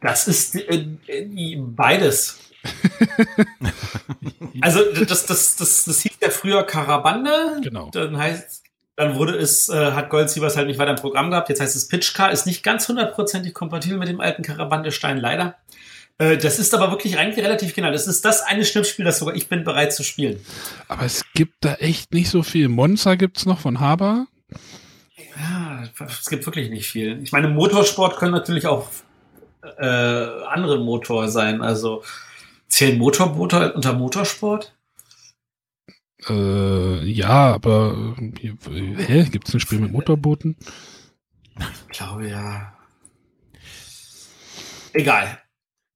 Das ist äh, äh, beides. also das, das, das, das hieß ja früher Karabande. Genau. Dann heißt Dann wurde es, äh, hat Gold Sievers halt nicht weiter im Programm gehabt. Jetzt heißt es Pitchcar, ist nicht ganz hundertprozentig kompatibel mit dem alten Karabandestein, leider. Äh, das ist aber wirklich eigentlich relativ genau. Das ist das eine Schnippspiel, das sogar ich bin bereit zu spielen. Aber es gibt da echt nicht so viel. Monza gibt's noch von Haber. Ja, es gibt wirklich nicht viel. Ich meine, Motorsport können natürlich auch äh, andere Motor sein. Also zählen Motorboote unter Motorsport? Äh, ja, aber äh, hä? Gibt es ein Spiel mit Motorbooten? Ich glaube ja. Egal.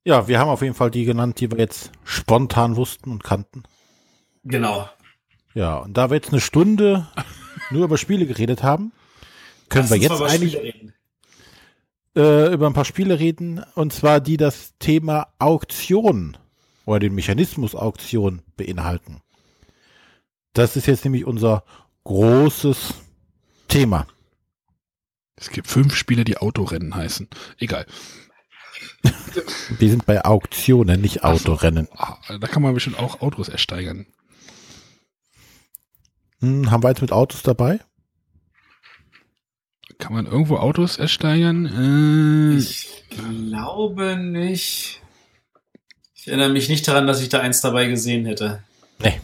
Ja, wir haben auf jeden Fall die genannt, die wir jetzt spontan wussten und kannten. Genau. Ja, und da wir jetzt eine Stunde nur über Spiele geredet haben, können Lass wir jetzt eigentlich äh, über ein paar Spiele reden, und zwar die das Thema Auktion oder den Mechanismus Auktion beinhalten. Das ist jetzt nämlich unser großes Thema. Es gibt fünf Spiele, die Autorennen heißen. Egal. Wir sind bei Auktionen, nicht Autorennen. So. Ah, da kann man bestimmt auch Autos ersteigern. Hm, haben wir jetzt mit Autos dabei? Kann man irgendwo Autos ersteigern? Äh, ich glaube nicht. Ich erinnere mich nicht daran, dass ich da eins dabei gesehen hätte. Nee.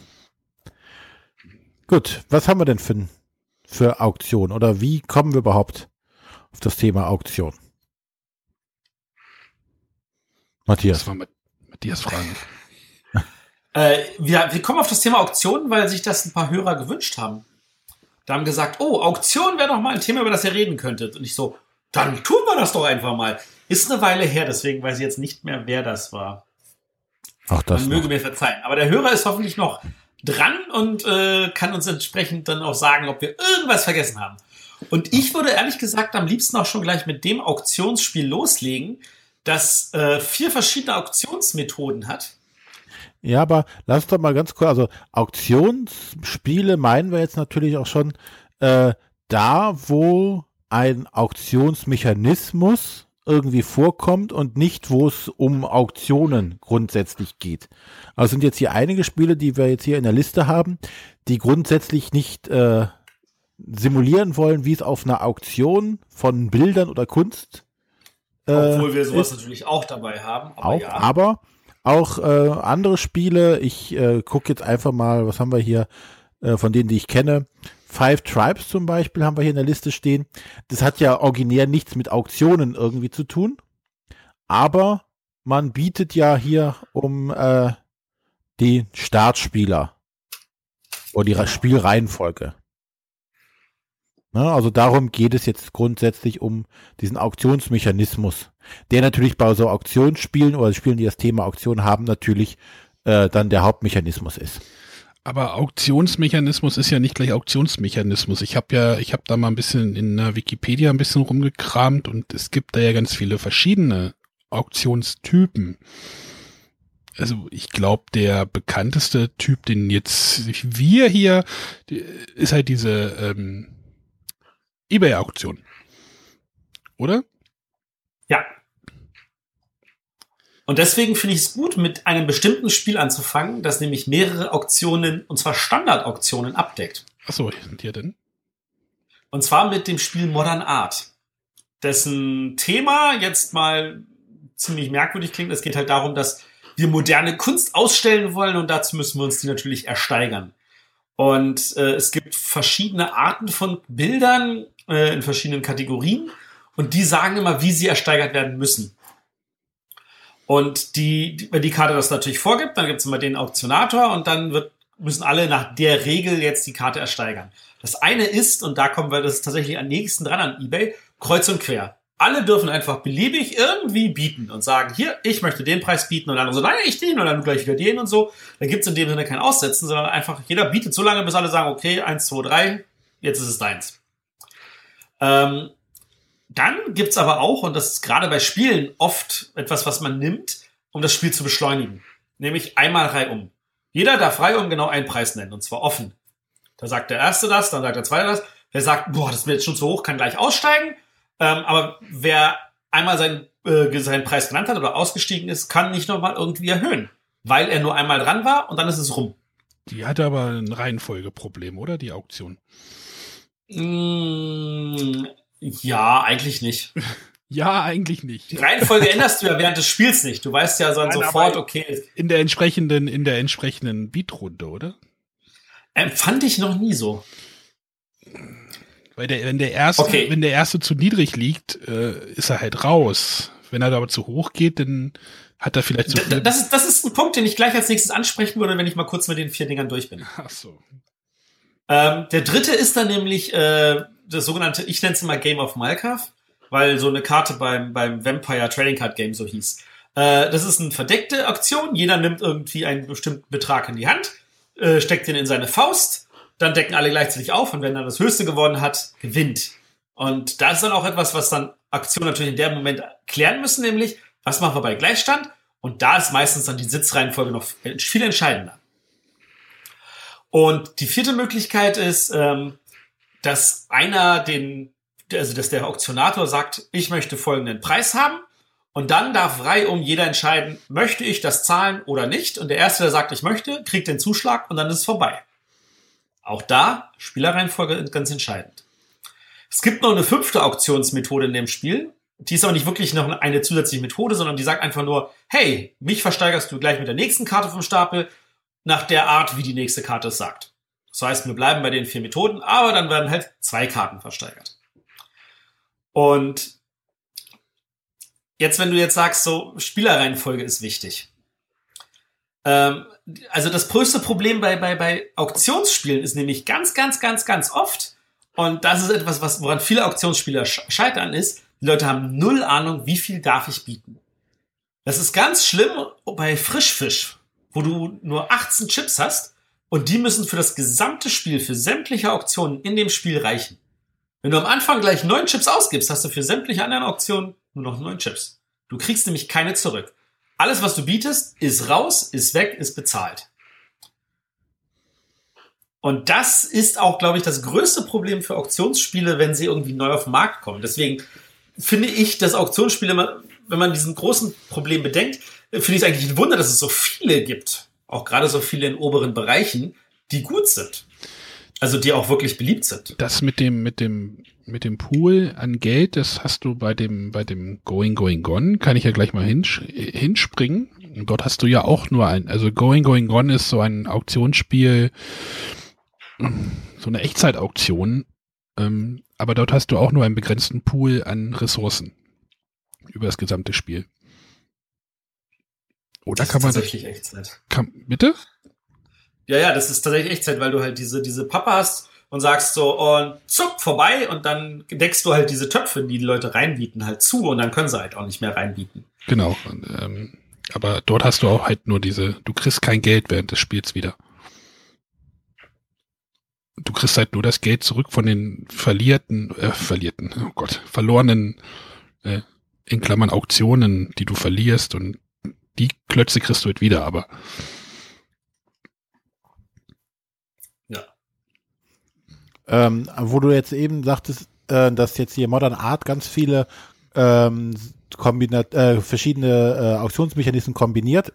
Gut, was haben wir denn für, für Auktion? Oder wie kommen wir überhaupt auf das Thema Auktion? Matthias. Das war Matthias Fragen. äh, wir, wir kommen auf das Thema Auktion, weil sich das ein paar Hörer gewünscht haben. Da haben gesagt, oh, Auktion wäre doch mal ein Thema, über das ihr reden könntet. Und ich so, dann tun wir das doch einfach mal. Ist eine Weile her, deswegen weiß ich jetzt nicht mehr, wer das war. Auch das. Man möge mir verzeihen. Aber der Hörer ist hoffentlich noch dran und äh, kann uns entsprechend dann auch sagen, ob wir irgendwas vergessen haben. Und ich würde ehrlich gesagt am liebsten auch schon gleich mit dem Auktionsspiel loslegen, das äh, vier verschiedene Auktionsmethoden hat. Ja, aber lass doch mal ganz kurz, also Auktionsspiele meinen wir jetzt natürlich auch schon äh, da, wo ein Auktionsmechanismus irgendwie vorkommt und nicht, wo es um Auktionen grundsätzlich geht. Also sind jetzt hier einige Spiele, die wir jetzt hier in der Liste haben, die grundsätzlich nicht äh, simulieren wollen, wie es auf einer Auktion von Bildern oder Kunst. Äh, Obwohl wir sowas ist. natürlich auch dabei haben. Aber auch, ja. aber auch äh, andere Spiele. Ich äh, gucke jetzt einfach mal, was haben wir hier äh, von denen, die ich kenne. Five Tribes zum Beispiel haben wir hier in der Liste stehen. Das hat ja originär nichts mit Auktionen irgendwie zu tun. Aber man bietet ja hier um äh, die Startspieler oder die Spielreihenfolge. Ne, also darum geht es jetzt grundsätzlich um diesen Auktionsmechanismus, der natürlich bei so Auktionsspielen oder Spielen, die das Thema Auktion haben, natürlich äh, dann der Hauptmechanismus ist. Aber Auktionsmechanismus ist ja nicht gleich Auktionsmechanismus. Ich habe ja, ich habe da mal ein bisschen in der Wikipedia ein bisschen rumgekramt und es gibt da ja ganz viele verschiedene Auktionstypen. Also ich glaube, der bekannteste Typ, den jetzt wir hier, ist halt diese ähm, eBay-Auktion. Oder? Ja, und deswegen finde ich es gut, mit einem bestimmten Spiel anzufangen, das nämlich mehrere Auktionen, und zwar Standardauktionen, abdeckt. Achso, sind hier denn? Und zwar mit dem Spiel Modern Art, dessen Thema jetzt mal ziemlich merkwürdig klingt. Es geht halt darum, dass wir moderne Kunst ausstellen wollen und dazu müssen wir uns die natürlich ersteigern. Und äh, es gibt verschiedene Arten von Bildern äh, in verschiedenen Kategorien und die sagen immer, wie sie ersteigert werden müssen. Und die, wenn die Karte das natürlich vorgibt, dann gibt es immer den Auktionator und dann wird, müssen alle nach der Regel jetzt die Karte ersteigern. Das eine ist, und da kommen wir, das ist tatsächlich am nächsten dran an eBay, kreuz und quer. Alle dürfen einfach beliebig irgendwie bieten und sagen, hier, ich möchte den Preis bieten und dann so, nein, ich den und dann gleich wieder den und so. Da gibt es in dem Sinne kein Aussetzen, sondern einfach jeder bietet so lange, bis alle sagen, okay, eins, zwei, drei, jetzt ist es deins. Ähm, dann gibt's aber auch, und das ist gerade bei Spielen oft etwas, was man nimmt, um das Spiel zu beschleunigen. Nämlich einmal reihum. Jeder darf reihum genau einen Preis nennen, und zwar offen. Da sagt der Erste das, dann sagt der Zweite das. Der sagt, boah, das ist mir jetzt schon zu hoch, kann gleich aussteigen. Ähm, aber wer einmal seinen, äh, seinen Preis genannt hat oder ausgestiegen ist, kann nicht nochmal irgendwie erhöhen. Weil er nur einmal dran war und dann ist es rum. Die hatte aber ein Reihenfolgeproblem, oder? Die Auktion. Mm, ja, eigentlich nicht. Ja, eigentlich nicht. Die Reihenfolge änderst du ja während des Spiels nicht. Du weißt ja so Nein, sofort, okay. In der entsprechenden, in der entsprechenden Beatrunde, oder? Empfand ich noch nie so. Weil der, wenn der erste, Okay. wenn der erste zu niedrig liegt, äh, ist er halt raus. Wenn er aber zu hoch geht, dann hat er vielleicht zu viel. Das ist, das ist ein Punkt, den ich gleich als nächstes ansprechen würde, wenn ich mal kurz mit den vier Dingern durch bin. Ach so. Ähm, der dritte ist dann nämlich äh, das sogenannte, ich nenne es mal Game of Malkav, weil so eine Karte beim, beim Vampire Trading Card Game so hieß. Äh, das ist eine verdeckte Aktion. Jeder nimmt irgendwie einen bestimmten Betrag in die Hand, äh, steckt den in seine Faust, dann decken alle gleichzeitig auf und wenn dann das Höchste gewonnen hat, gewinnt. Und da ist dann auch etwas, was dann Aktionen natürlich in dem Moment klären müssen, nämlich, was machen wir bei Gleichstand? Und da ist meistens dann die Sitzreihenfolge noch viel entscheidender. Und die vierte Möglichkeit ist, ähm, dass einer den, also dass der Auktionator sagt, ich möchte folgenden Preis haben. Und dann darf frei um jeder entscheiden, möchte ich das zahlen oder nicht. Und der Erste, der sagt, ich möchte, kriegt den Zuschlag und dann ist es vorbei. Auch da, Spielerreihenfolge ganz entscheidend. Es gibt noch eine fünfte Auktionsmethode in dem Spiel. Die ist aber nicht wirklich noch eine zusätzliche Methode, sondern die sagt einfach nur, hey, mich versteigerst du gleich mit der nächsten Karte vom Stapel nach der Art, wie die nächste Karte es sagt. Das heißt, wir bleiben bei den vier Methoden, aber dann werden halt zwei Karten versteigert. Und jetzt, wenn du jetzt sagst, so Spielerreihenfolge ist wichtig. Ähm, also das größte Problem bei, bei, bei Auktionsspielen ist nämlich ganz, ganz, ganz, ganz oft, und das ist etwas, was, woran viele Auktionsspieler sch- scheitern, ist, die Leute haben null Ahnung, wie viel darf ich bieten. Das ist ganz schlimm bei Frischfisch, wo du nur 18 Chips hast und die müssen für das gesamte Spiel, für sämtliche Auktionen in dem Spiel reichen. Wenn du am Anfang gleich neun Chips ausgibst, hast du für sämtliche anderen Auktionen nur noch neun Chips. Du kriegst nämlich keine zurück. Alles, was du bietest, ist raus, ist weg, ist bezahlt. Und das ist auch, glaube ich, das größte Problem für Auktionsspiele, wenn sie irgendwie neu auf den Markt kommen. Deswegen finde ich, dass Auktionsspiele, wenn man diesen großen Problem bedenkt, finde ich es eigentlich ein Wunder, dass es so viele gibt. Auch gerade so viele in oberen Bereichen, die gut sind. Also die auch wirklich beliebt sind. Das mit dem, mit dem, mit dem Pool an Geld, das hast du bei dem, bei dem Going, Going, Gone, kann ich ja gleich mal hinsch hinspringen. Dort hast du ja auch nur ein, also Going, Going, Gone ist so ein Auktionsspiel, so eine Echtzeitauktion, ähm, aber dort hast du auch nur einen begrenzten Pool an Ressourcen über das gesamte Spiel. Oder Das kann ist man das, tatsächlich Echtzeit. kann, bitte? Ja, ja, das ist tatsächlich Echtzeit, weil du halt diese, diese Pappe hast und sagst so, und zuck, vorbei und dann deckst du halt diese Töpfe, die die Leute reinbieten, halt zu und dann können sie halt auch nicht mehr reinbieten. Genau. Und, ähm, aber dort hast du auch halt nur diese, du kriegst kein Geld während des Spiels wieder. Du kriegst halt nur das Geld zurück von den verlierten, äh, verlierten, oh Gott, verlorenen, äh, in Klammern Auktionen, die du verlierst und die Klötze kriegst du halt wieder, aber Ähm, wo du jetzt eben sagtest, äh, dass jetzt hier Modern Art ganz viele ähm, kombinat äh, verschiedene äh, Auktionsmechanismen kombiniert.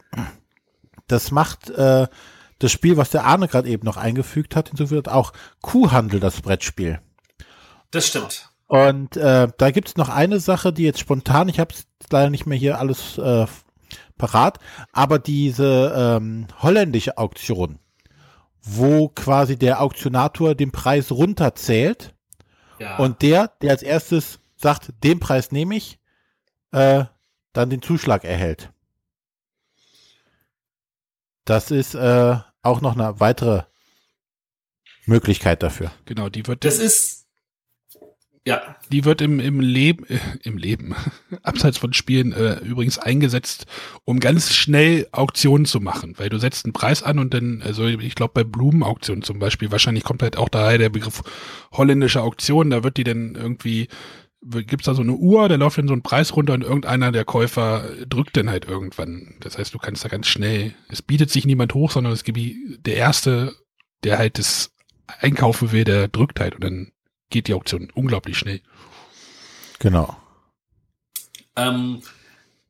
Das macht äh, das Spiel, was der Arne gerade eben noch eingefügt hat, hinzugefügt hat, auch Kuhhandel, das Brettspiel. Das stimmt. Und äh, da gibt's noch eine Sache, die jetzt spontan, ich habe leider nicht mehr hier alles äh, parat, aber diese ähm, holländische Auktion, wo quasi der Auktionator den Preis runterzählt Ja. und der, der als erstes sagt, den Preis nehme ich, äh, dann den Zuschlag erhält. Das ist äh, auch noch eine weitere Möglichkeit dafür. genau, die wird, das ist, ja, die wird im, im Leben, äh, im Leben, abseits von Spielen äh, übrigens eingesetzt, um ganz schnell Auktionen zu machen, weil du setzt einen Preis an und dann, also ich glaube bei Blumenauktionen zum Beispiel, wahrscheinlich kommt halt auch daher der Begriff holländische Auktion, da wird die dann irgendwie, gibt's da so eine Uhr, da läuft dann so ein Preis runter und irgendeiner der Käufer drückt dann halt irgendwann. Das heißt, du kannst da ganz schnell, es bietet sich niemand hoch, sondern es gibt der Erste, der halt das einkaufen will, der drückt halt und dann geht die Auktion unglaublich schnell. Genau. ähm,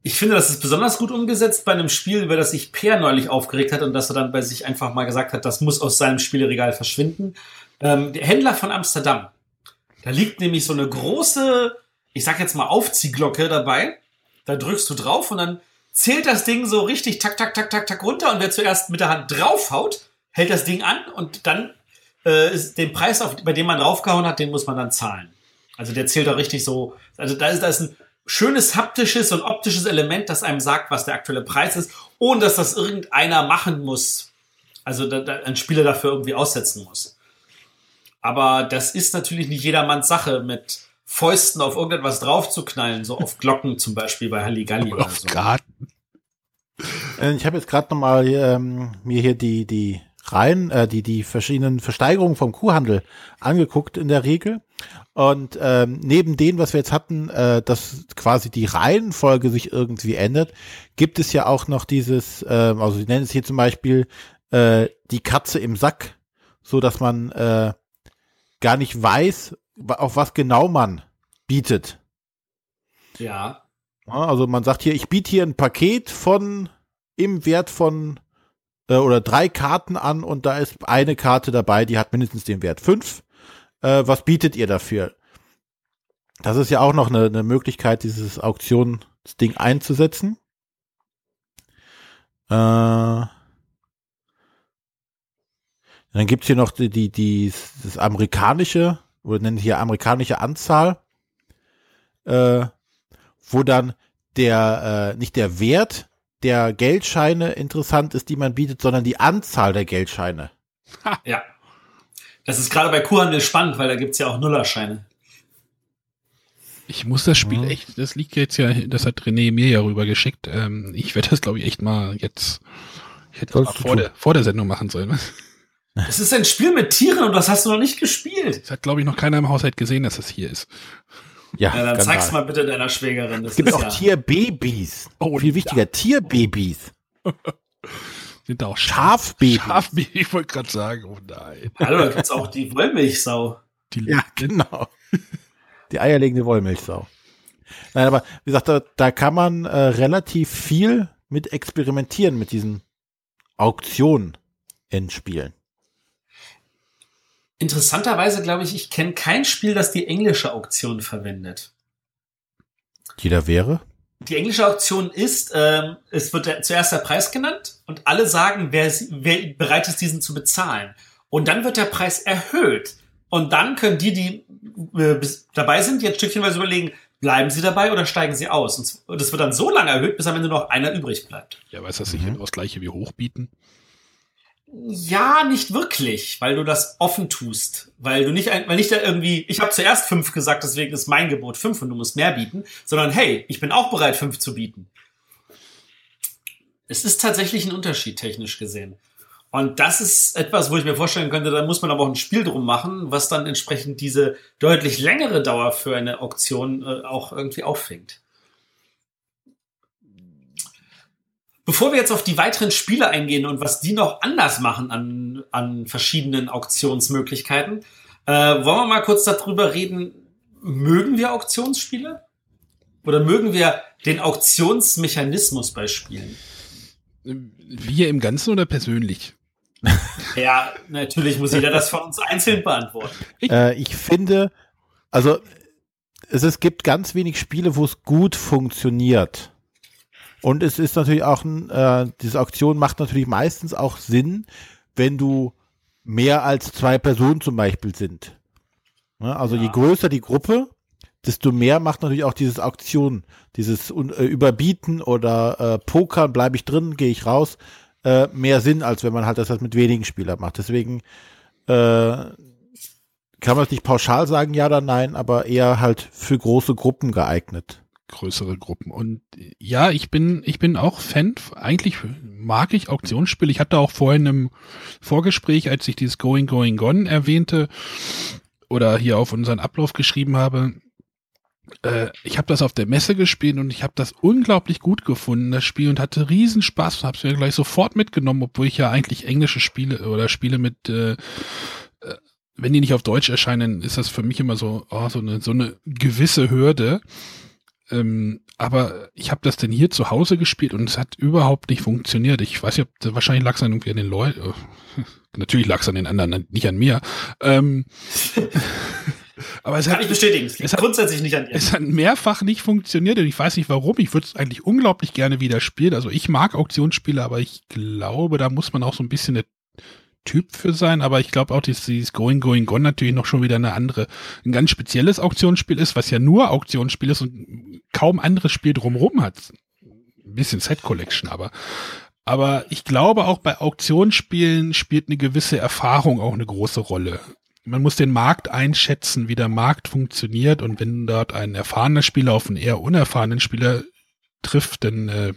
ich finde, das ist besonders gut umgesetzt bei einem Spiel, über das sich Peer neulich aufgeregt hat und dass er dann bei sich einfach mal gesagt hat, das muss aus seinem Spieleregal verschwinden. Ähm, der Händler von Amsterdam. Da liegt nämlich so eine große, ich sag jetzt mal Aufziehglocke dabei. Da drückst du drauf und dann zählt das Ding so richtig tak, tak, tak, tak, tak runter und wer zuerst mit der Hand draufhaut, hält das Ding an und dann äh, ist den Preis, auf, bei dem man draufgehauen hat, den muss man dann zahlen. Also der zählt auch richtig so. Also da ist, da ist ein schönes haptisches und optisches Element, das einem sagt, was der aktuelle Preis ist, ohne dass das irgendeiner machen muss. Also da, da ein Spieler dafür irgendwie aussetzen muss. Aber das ist natürlich nicht jedermanns Sache, mit Fäusten auf irgendetwas draufzuknallen, so auf Glocken zum Beispiel bei Halligalli oder, Auf so. Karten. Äh, Ich habe jetzt gerade nochmal ähm, mir hier die, die Reihen, äh, die, die verschiedenen Versteigerungen vom Kuhhandel angeguckt in der Regel. Und ähm, neben dem, was wir jetzt hatten, äh, dass quasi die Reihenfolge sich irgendwie ändert, gibt es ja auch noch dieses, äh, also sie nennen es hier zum Beispiel äh, die Katze im Sack, so dass man äh, gar nicht weiß, auf was genau man bietet. Ja, also man sagt hier, ich biete hier ein Paket von im Wert von äh, oder drei Karten an und da ist eine Karte dabei, die hat mindestens den Wert fünf. Äh, was bietet ihr dafür? Das ist ja auch noch eine, eine Möglichkeit, dieses Auktionsding einzusetzen. Äh, dann gibt's hier noch die, die, die, das amerikanische, oder nennen hier amerikanische Anzahl, äh, wo dann der, äh, nicht der Wert der Geldscheine interessant ist, die man bietet, sondern die Anzahl der Geldscheine. Ja. Das ist gerade bei Kuhhandel spannend, weil da gibt's ja auch Nullerscheine. Ich muss das Spiel Mhm. echt, das liegt jetzt ja, das hat René mir ja rüber geschickt. Ähm, ich werde das, glaube ich, echt mal jetzt, ich hätte das vor der, vor der Sendung machen sollen. Es ist ein Spiel mit Tieren und das hast du noch nicht gespielt. Das hat, glaube ich, noch keiner im Haushalt gesehen, dass das hier ist. Ja, Ja, dann zeig's mal bitte deiner Schwägerin. Das Es gibt ist auch ja, Tierbabys. Oh, Viel wichtiger, Tierbabys. Sind da auch Schafbabys. Schafbabys, ich wollte gerade sagen, oh nein. Hallo, da gibt's auch die Wollmilchsau. Die, Ja, genau. Die eierlegende Wollmilchsau. Nein, aber wie gesagt, da, da kann man äh, relativ viel mit experimentieren mit diesen Auktionen in Spielen. Interessanterweise glaube ich, ich kenne kein Spiel, das die englische Auktion verwendet. Jeder wäre. Die englische Auktion ist, ähm, es wird der, zuerst der Preis genannt und alle sagen, wer, wer bereit ist, diesen zu bezahlen. Und dann wird der Preis erhöht. Und dann können die, die äh, bis, dabei sind, jetzt stückchenweise überlegen, bleiben sie dabei oder steigen sie aus? Und s- Und es wird dann so lange erhöht, bis am Ende noch einer übrig bleibt. ja, weiß das sicher Mhm. das gleiche wie hochbieten. Ja, nicht wirklich, weil du das offen tust. Weil du nicht, weil nicht da irgendwie, ich habe zuerst fünf gesagt, deswegen ist mein Gebot fünf und du musst mehr bieten, sondern hey, ich bin auch bereit, fünf zu bieten. Es ist tatsächlich ein Unterschied, technisch gesehen. Und das ist etwas, wo ich mir vorstellen könnte, da muss man aber auch ein Spiel drum machen, was dann entsprechend diese deutlich längere Dauer für eine Auktion äh, auch irgendwie auffängt. Bevor wir jetzt auf die weiteren Spiele eingehen und was die noch anders machen an, an verschiedenen Auktionsmöglichkeiten, äh, wollen wir mal kurz darüber reden, mögen wir Auktionsspiele? Oder mögen wir den Auktionsmechanismus bei Spielen? Wir im Ganzen oder persönlich? Ja, natürlich muss jeder das von uns einzeln beantworten. Äh, ich finde, also es, es gibt ganz wenig Spiele, wo es gut funktioniert. Und es ist natürlich auch, ein, äh, diese Auktion macht natürlich meistens auch Sinn, wenn du mehr als zwei Personen zum Beispiel sind. Ne? Also je Ja. größer die Gruppe, desto mehr macht natürlich auch dieses Auktion, dieses äh, Überbieten oder äh, Pokern, bleibe ich drin, gehe ich raus, äh, mehr Sinn, als wenn man halt das mit wenigen Spielern macht. Deswegen äh, kann man es nicht pauschal sagen, ja oder nein, aber eher halt für große Gruppen geeignet. Größere Gruppen. Und ja, ich bin, ich bin auch Fan. Eigentlich mag ich Auktionsspiele. Ich hatte auch vorhin im Vorgespräch, als ich dieses Going, Going, Gone erwähnte oder hier auf unseren Ablauf geschrieben habe, äh, ich habe das auf der Messe gespielt und ich habe das unglaublich gut gefunden, das Spiel, und hatte riesen Spaß. Habe es mir gleich sofort mitgenommen, obwohl ich ja eigentlich englische Spiele oder Spiele mit äh, äh, wenn die nicht auf Deutsch erscheinen, ist das für mich immer so, oh, so, eine, so eine gewisse Hürde. Ähm, aber ich habe das denn hier zu Hause gespielt und es hat überhaupt nicht funktioniert. Ich weiß nicht, ob wahrscheinlich lag es dann irgendwie an den Leuten. Natürlich lag es an den anderen, nicht an mir. Ähm, Aber es Kann hat, ich bestätigen. Es es liegt hat- grundsätzlich nicht an dir. es hat mehrfach nicht funktioniert und ich weiß nicht warum. Ich würde es eigentlich unglaublich gerne wieder spielen. Also ich mag Auktionsspiele, aber ich glaube, da muss man auch so ein bisschen der Typ für sein. Aber ich glaube auch, dass dieses Going, Going, Gone natürlich noch schon wieder eine andere, ein ganz spezielles Auktionsspiel ist, was ja nur Auktionsspiel ist und kaum anderes Spiel drumherum hat. Ein bisschen Set Collection, aber aber ich glaube auch bei Auktionsspielen spielt eine gewisse Erfahrung auch eine große Rolle. Man muss den Markt einschätzen, wie der Markt funktioniert und wenn dort ein erfahrener Spieler auf einen eher unerfahrenen Spieler trifft, dann äh,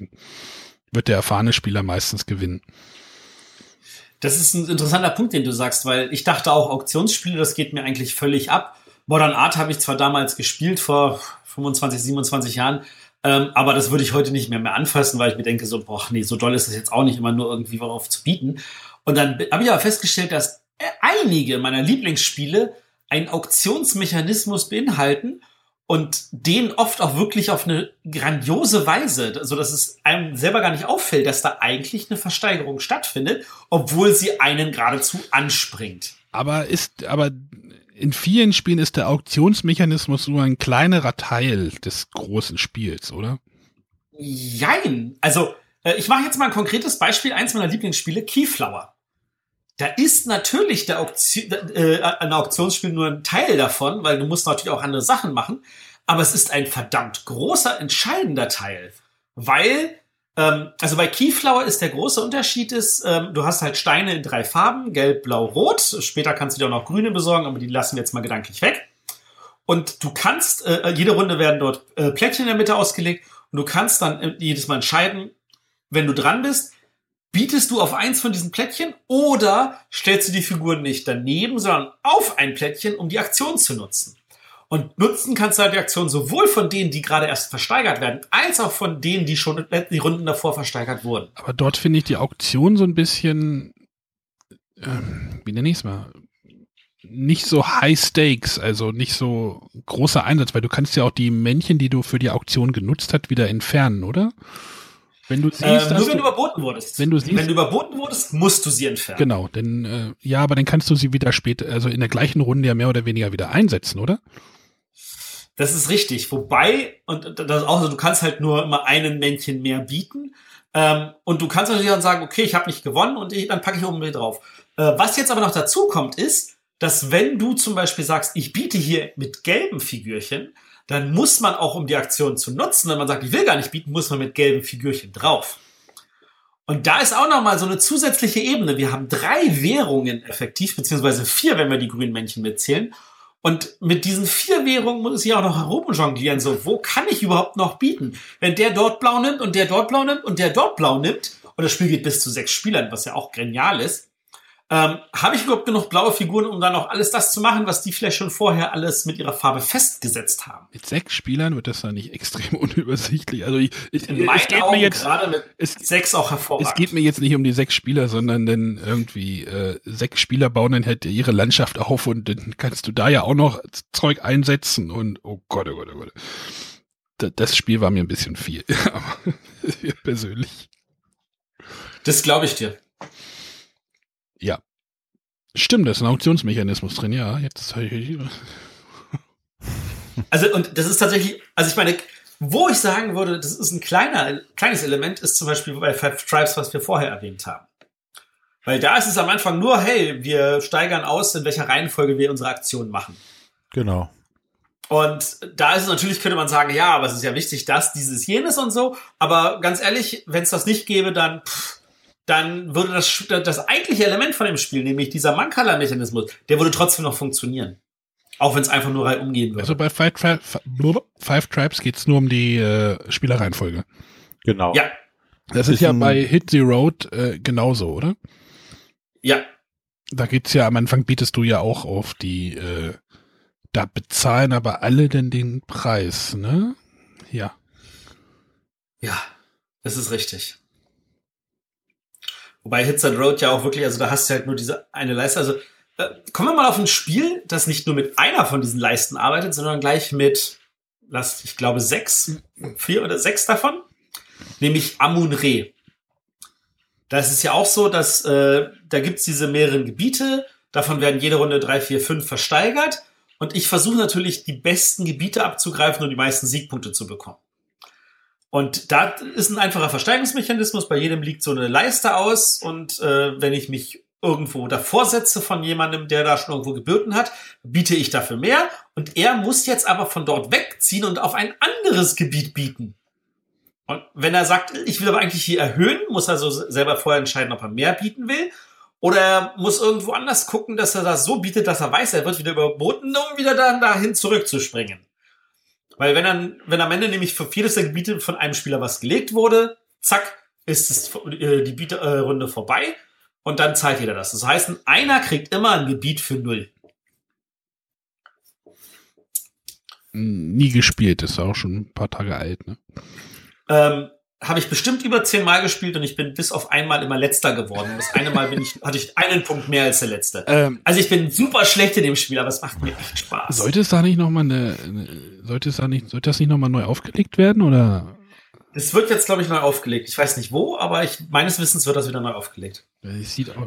wird der erfahrene Spieler meistens gewinnen. Das ist ein interessanter Punkt, den du sagst, weil ich dachte auch, Auktionsspiele, das geht mir eigentlich völlig ab. Modern Art habe ich zwar damals gespielt, vor 25, 27 Jahren, ähm, aber das würde ich heute nicht mehr, mehr anfassen, weil ich mir denke, so, boah, nee, so doll ist das jetzt auch nicht immer nur irgendwie worauf zu bieten. Und dann habe ich aber festgestellt, dass äh, einige meiner Lieblingsspiele einen Auktionsmechanismus beinhalten und den oft auch wirklich auf eine grandiose Weise, so dass es einem selber gar nicht auffällt, dass da eigentlich eine Versteigerung stattfindet, obwohl sie einen geradezu anspringt. Aber ist, aber in vielen Spielen ist der Auktionsmechanismus nur ein kleinerer Teil des großen Spiels, oder? Jein. Also, äh, ich mache jetzt mal ein konkretes Beispiel, eins meiner Lieblingsspiele, Keyflower. Da ist natürlich der Auktion, äh, ein Auktionsspiel nur ein Teil davon, weil du musst natürlich auch andere Sachen machen. Aber es ist ein verdammt großer, entscheidender Teil. Weil, ähm, also bei Keyflower ist der große Unterschied ist, ähm, du hast halt Steine in drei Farben, gelb, blau, rot. Später kannst du dir auch noch grüne besorgen, aber die lassen wir jetzt mal gedanklich weg. Und du kannst, äh, jede Runde werden dort äh, Plättchen in der Mitte ausgelegt und du kannst dann äh, jedes Mal entscheiden, wenn du dran bist, bietest du auf eins von diesen Plättchen oder stellst du die Figuren nicht daneben, sondern auf ein Plättchen, um die Aktion zu nutzen. Und nutzen kannst du halt die Aktion sowohl von denen, die gerade erst versteigert werden, als auch von denen, die schon die Runden davor versteigert wurden. Aber dort finde ich die Auktion so ein bisschen, ähm, wie nenne ich es mal, nicht so High Stakes, also nicht so großer Einsatz, weil du kannst ja auch die Männchen, die du für die Auktion genutzt hast, wieder entfernen, oder? Wenn du siehst, Ähm, dass nur wenn du überboten wurdest. wenn du siehst- wenn du überboten wurdest, musst du sie entfernen. genau, denn äh, ja, aber dann kannst du sie wieder später, also in der gleichen Runde ja mehr oder weniger wieder einsetzen, oder? Das ist richtig. Wobei, und das ist auch so, du kannst halt nur immer einen Männchen mehr bieten. Ähm, und du kannst natürlich dann sagen, okay, ich habe nicht gewonnen und ich, dann packe ich oben wieder drauf. Äh, was jetzt aber noch dazu kommt, ist, dass wenn du zum Beispiel sagst, ich biete hier mit gelben Figürchen, dann muss man auch, um die Aktion zu nutzen, wenn man sagt, ich will gar nicht bieten, muss man mit gelben Figürchen drauf. Und da ist auch noch mal so eine zusätzliche Ebene. Wir haben drei Währungen effektiv, beziehungsweise vier, wenn wir die grünen Männchen mitzählen. Und mit diesen vier Währungen muss ich auch noch herumjonglieren. So, wo kann ich überhaupt noch bieten? Wenn der dort blau nimmt und der dort blau nimmt und der dort blau nimmt, und das Spiel geht bis zu sechs Spielern, was ja auch genial ist, ähm, habe ich überhaupt genug blaue Figuren, um dann auch alles das zu machen, was die vielleicht schon vorher alles mit ihrer Farbe festgesetzt haben? Mit sechs Spielern wird das dann nicht extrem unübersichtlich. Also ich, ich, In es geht Augen mir jetzt, gerade mit es, sechs auch hervorragend. Es geht mir jetzt nicht um die sechs Spieler, sondern denn irgendwie äh, sechs Spieler bauen dann halt ihre Landschaft auf und dann kannst du da ja auch noch Zeug einsetzen und oh Gott, oh Gott, oh Gott. Da- Das Spiel war mir ein bisschen viel, persönlich. das glaube ich dir. Ja. Stimmt, da ist ein Auktionsmechanismus drin, ja. Jetzt ich, Also, und das ist tatsächlich, also ich meine, wo ich sagen würde, das ist ein kleiner, kleines Element, ist zum Beispiel bei Five Tribes, was wir vorher erwähnt haben. Weil da ist es am Anfang nur, hey, wir steigern aus, in welcher Reihenfolge wir unsere Aktion machen. Genau. Und da ist es natürlich, könnte man sagen, ja, aber es ist ja wichtig, dass dieses, jenes und so. Aber ganz ehrlich, wenn es das nicht gäbe, dann, pff, dann würde das, das eigentliche Element von dem Spiel, nämlich dieser Mankala-Mechanismus, der würde trotzdem noch funktionieren. Auch wenn es einfach nur rein umgehen würde. also bei Five, Tri Five, Five Tribes geht's nur um die äh, Spielerreihenfolge. Genau. ja, Das ist, Ist ja bei Hit the Road äh, genauso, oder? ja. Da geht's ja am Anfang bietest du ja auch auf die, äh, da bezahlen aber alle denn den Preis, ne? Ja. Ja, das ist richtig. Wobei Hits and Road ja auch wirklich, also da hast du halt nur diese eine Leiste. Also äh, kommen wir mal auf ein Spiel, das nicht nur mit einer von diesen Leisten arbeitet, sondern gleich mit, lass, ich glaube, sechs, vier oder sechs davon, nämlich Amun-Re. Da ist es ja auch so, dass äh, da gibt's diese mehreren Gebiete, davon werden jede Runde drei, vier, fünf versteigert. Und ich versuche natürlich, die besten Gebiete abzugreifen und die meisten Siegpunkte zu bekommen. Und da ist ein einfacher Versteigerungsmechanismus. Bei jedem liegt so eine Leiste aus. Und äh, wenn ich mich irgendwo davor setze von jemandem, der da schon irgendwo gebürten hat, biete ich dafür mehr. Und er muss jetzt aber von dort wegziehen und auf ein anderes Gebiet bieten. Und wenn er sagt, ich will aber eigentlich hier erhöhen, muss er so selber vorher entscheiden, ob er mehr bieten will. Oder er muss irgendwo anders gucken, dass er das so bietet, dass er weiß, er wird wieder überboten, um wieder dann dahin zurückzuspringen. Weil wenn dann, wenn am Ende nämlich für vieles der Gebiete von einem Spieler was gelegt wurde, zack, ist es, äh, die Bieterrunde vorbei und dann zahlt jeder das. Das heißt, einer kriegt immer ein Gebiet für null. Nie gespielt, ist auch schon ein paar Tage alt, ne? Ähm, habe ich bestimmt über zehn Mal gespielt und ich bin bis auf einmal immer letzter geworden. Das eine Mal bin ich, hatte ich einen Punkt mehr als der letzte. Ähm, also ich bin super schlecht in dem Spiel, aber es macht mir echt Spaß. Sollte es da nicht nochmal eine, eine, sollte es da nicht, sollte das nicht nochmal neu aufgelegt werden oder? Es wird jetzt, glaube ich, neu aufgelegt. Ich weiß nicht wo, aber ich, meines Wissens wird das wieder neu aufgelegt.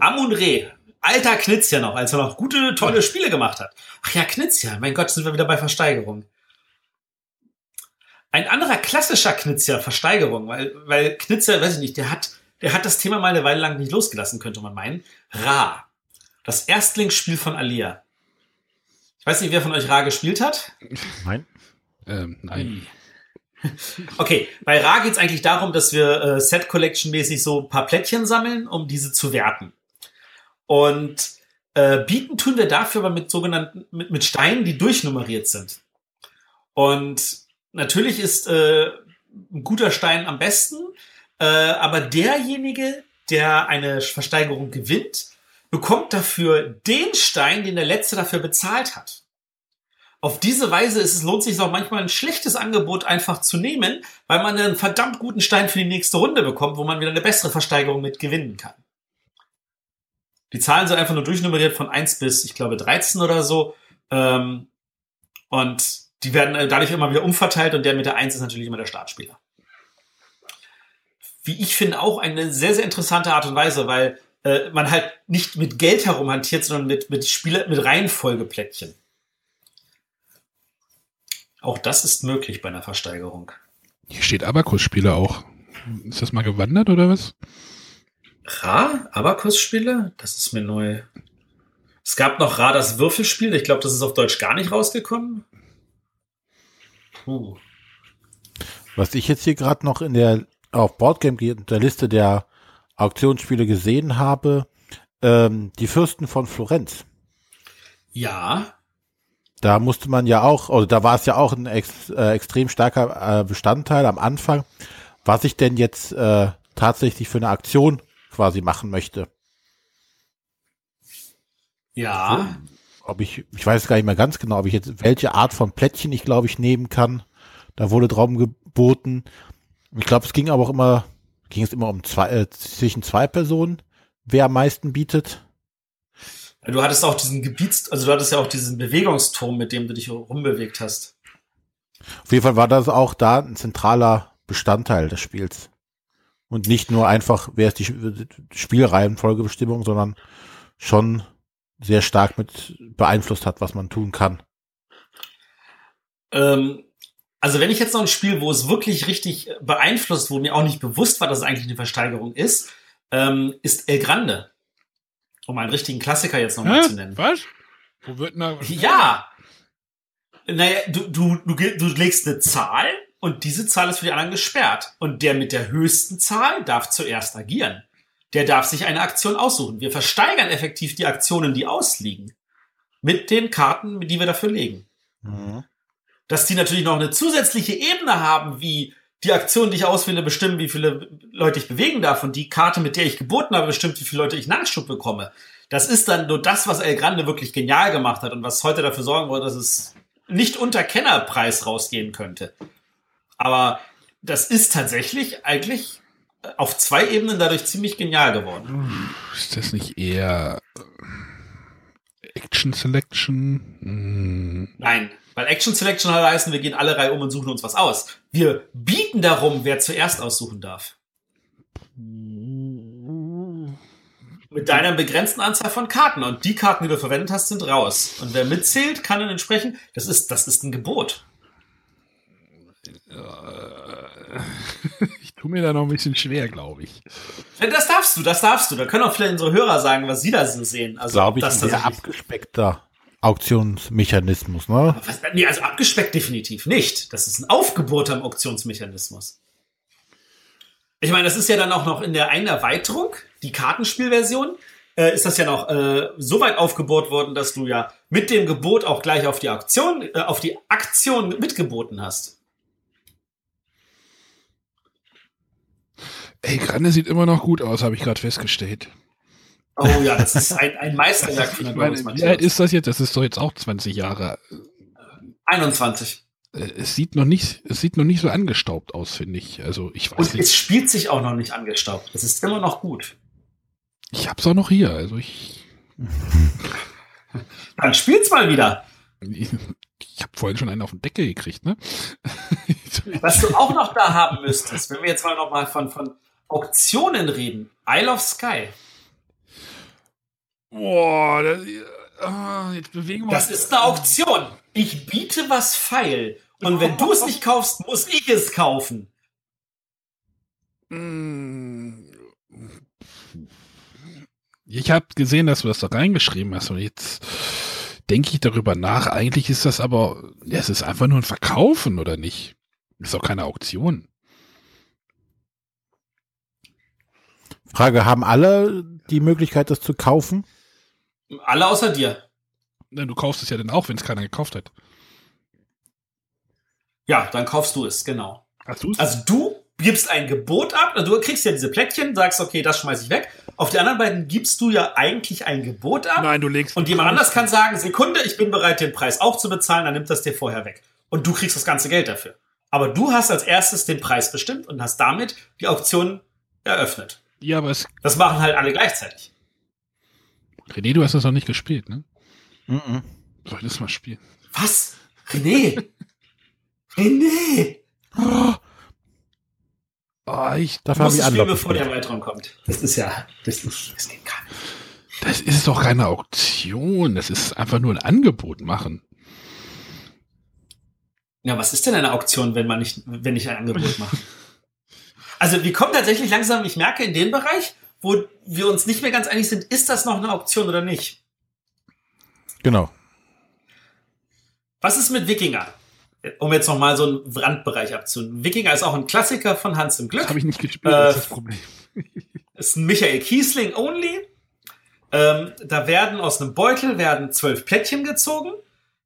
Amun Re. Alter Knitz ja noch, als er noch gute, tolle Spiele gemacht hat. Ach ja, Knitz ja. Mein Gott, sind wir wieder bei Versteigerung. Ein anderer klassischer Knizia Versteigerung, weil, weil Knizia, weiß ich nicht, der hat, der hat das Thema mal eine Weile lang nicht losgelassen, könnte man meinen. Ra. Das Erstlingsspiel von Alia. Ich weiß nicht, wer von euch Ra gespielt hat. Nein. Ähm, nein. Okay, bei Ra geht es eigentlich darum, dass wir äh, Set Collection mäßig so ein paar Plättchen sammeln, um diese zu werten. Und äh, bieten tun wir dafür aber mit sogenannten mit, mit Steinen, die durchnummeriert sind. Und natürlich ist äh, ein guter Stein am besten, äh, aber derjenige, der eine Versteigerung gewinnt, bekommt dafür den Stein, den der Letzte dafür bezahlt hat. Auf diese Weise ist es, lohnt sich auch manchmal ein schlechtes Angebot einfach zu nehmen, weil man einen verdammt guten Stein für die nächste Runde bekommt, wo man wieder eine bessere Versteigerung mit gewinnen kann. Die Zahlen sind einfach nur durchnummeriert von 1 bis, ich glaube, 13 oder so. Ähm, und die werden äh, dadurch immer wieder umverteilt und der mit der 1 ist natürlich immer der Startspieler. Wie ich finde, auch eine sehr, sehr interessante Art und Weise, weil äh, man halt nicht mit Geld herumhantiert, sondern mit, mit, Spieler, mit Reihenfolgeplättchen. Auch das ist möglich bei einer Versteigerung. Hier steht Abakus-Spieler auch. Ist das mal gewandert oder was? Ra? Abakus-Spieler? Das ist mir neu. Es gab noch Ra das Würfelspiel. Ich glaube, das ist auf Deutsch gar nicht rausgekommen. Puh. Was ich jetzt hier gerade noch in der auf Boardgame der Liste der Auktionsspiele gesehen habe, ähm, die Fürsten von Florenz. Ja. Da musste man ja auch, oder da war es ja auch ein ex, äh, extrem starker äh, Bestandteil am Anfang, was ich denn jetzt äh, tatsächlich für eine Aktion quasi machen möchte. Ja ob ich, ich weiß gar nicht mehr ganz genau, ob ich jetzt, welche Art von Plättchen ich glaube ich nehmen kann. Da wurde Traum geboten. Ich glaube, es ging aber auch immer, ging es immer um zwei, äh, zwischen zwei Personen, wer am meisten bietet. Du hattest auch diesen Gebiets, also du hattest ja auch diesen Bewegungsturm, mit dem du dich rumbewegt hast. Auf jeden Fall war das auch da ein zentraler Bestandteil des Spiels. Und nicht nur einfach, wer ist die Spielreihenfolgebestimmung, sondern schon sehr stark mit beeinflusst hat, was man tun kann. Ähm, also wenn ich jetzt noch ein Spiel, wo es wirklich richtig beeinflusst, wo mir auch nicht bewusst war, dass es eigentlich eine Versteigerung ist, ähm, ist El Grande. Um einen richtigen Klassiker jetzt nochmal zu nennen. Was? Wo wird denn Ja! Naja, du, du, du, du legst eine Zahl und diese Zahl ist für die anderen gesperrt. Und der mit der höchsten Zahl darf zuerst agieren der darf sich eine Aktion aussuchen. Wir versteigern effektiv die Aktionen, die ausliegen. Mit den Karten, die wir dafür legen. Mhm. Dass die natürlich noch eine zusätzliche Ebene haben, wie die Aktion, die ich auswähle, bestimmen, wie viele Leute ich bewegen darf und die Karte, mit der ich geboten habe, bestimmt, wie viele Leute ich Nachschub bekomme. Das ist dann nur das, was El Grande wirklich genial gemacht hat und was heute dafür sorgen würde, dass es nicht unter Kennerpreis rausgehen könnte. Aber das ist tatsächlich eigentlich auf zwei Ebenen dadurch ziemlich genial geworden. Ist das nicht eher äh, Action Selection? Hm. Nein, weil Action Selection heißen, wir gehen alle Reihe um und suchen uns was aus. Wir bieten darum, wer zuerst aussuchen darf. Mit deiner begrenzten Anzahl von Karten. Und die Karten, die du verwendet hast, sind raus. Und wer mitzählt, kann dann entsprechend. Das ist, das ist ein Gebot. Tue mir da noch ein bisschen schwer, glaube ich. Ja, Das darfst du, das darfst du. Da können auch vielleicht unsere Hörer sagen, was sie da so sehen. Also, Glaube ich, das ein sehr abgespeckter Auktionsmechanismus, ne? Was, nee, also abgespeckt definitiv nicht. Das ist ein Aufgebot am Auktionsmechanismus. Ich meine, das ist ja dann auch noch in der einen Erweiterung, die Kartenspielversion, äh, ist das ja noch äh, so weit aufgebohrt worden, dass du ja mit dem Gebot auch gleich auf die Auktion, äh, auf die Aktion mitgeboten hast. Ey, Granne sieht immer noch gut aus, habe ich gerade festgestellt. Oh ja, das ist ein, ein Meisterwerk von der wie alt ist das jetzt? Das ist doch jetzt auch 20 Jahre. 21. Äh, Es sieht noch nicht, es sieht noch nicht so angestaubt aus, finde ich. Also ich weiß Und es nicht. spielt sich auch noch nicht angestaubt. Es ist immer noch gut. Ich hab's auch noch hier. Also ich, Dann spielt's mal wieder. ich, ich habe vorhin schon einen auf den Deckel gekriegt, ne? Was du auch noch da haben müsstest, wenn wir jetzt mal noch mal von, von Auktionen reden. Isle of Sky. Boah, das, ah, jetzt bewegen wir Das ist eine Auktion. Ich biete was feil. Und wenn du es nicht kaufst, muss ich es kaufen. Mm. Ich habe gesehen, dass du das da reingeschrieben hast und jetzt denke ich darüber nach. Eigentlich ist das aber, ja, es ist einfach nur ein Verkaufen, oder nicht? Ist auch keine Auktion. Frage, haben alle die Möglichkeit, das zu kaufen? Alle außer dir. Du kaufst es ja dann auch, wenn es keiner gekauft hat. Ja, dann kaufst du es, genau. Hast du es? Also du gibst ein Gebot ab, also du kriegst ja diese Plättchen, sagst, okay, das schmeiß ich weg. Auf die anderen beiden gibst du ja eigentlich ein Gebot ab. Nein, du legst. Und jemand anders kann sagen, Sekunde, ich bin bereit, den Preis auch zu bezahlen, dann nimmt das dir vorher weg. Und du kriegst das ganze Geld dafür. Aber du hast als erstes den Preis bestimmt und hast damit die Auktion eröffnet. Ja, aber es. Das machen halt alle gleichzeitig. René, du hast das noch nicht gespielt, ne? Mhm. Soll ich das mal spielen? Was? René? René! Oh, ich, musst ich es spielen, Anlauf. bevor die Erweiterung kommt. Das ist ja, das, ist, das geht gar nicht. das ist doch keine Auktion. Das ist einfach nur ein Angebot machen. Ja, was ist denn eine Auktion, wenn man nicht, wenn ich ein Angebot mache? Also wir kommen tatsächlich langsam, ich merke, in den Bereich, wo wir uns nicht mehr ganz einig sind, ist das noch eine Auktion oder nicht? Genau. Was ist mit Wikinger? Um jetzt noch mal so einen Randbereich abzunehmen. Wikinger ist auch ein Klassiker von Hans im Glück. Das habe ich nicht gespielt, Äh, das ist das Problem. ist ein Michael Kiesling only. Ähm, da werden aus einem Beutel werden zwölf Plättchen gezogen.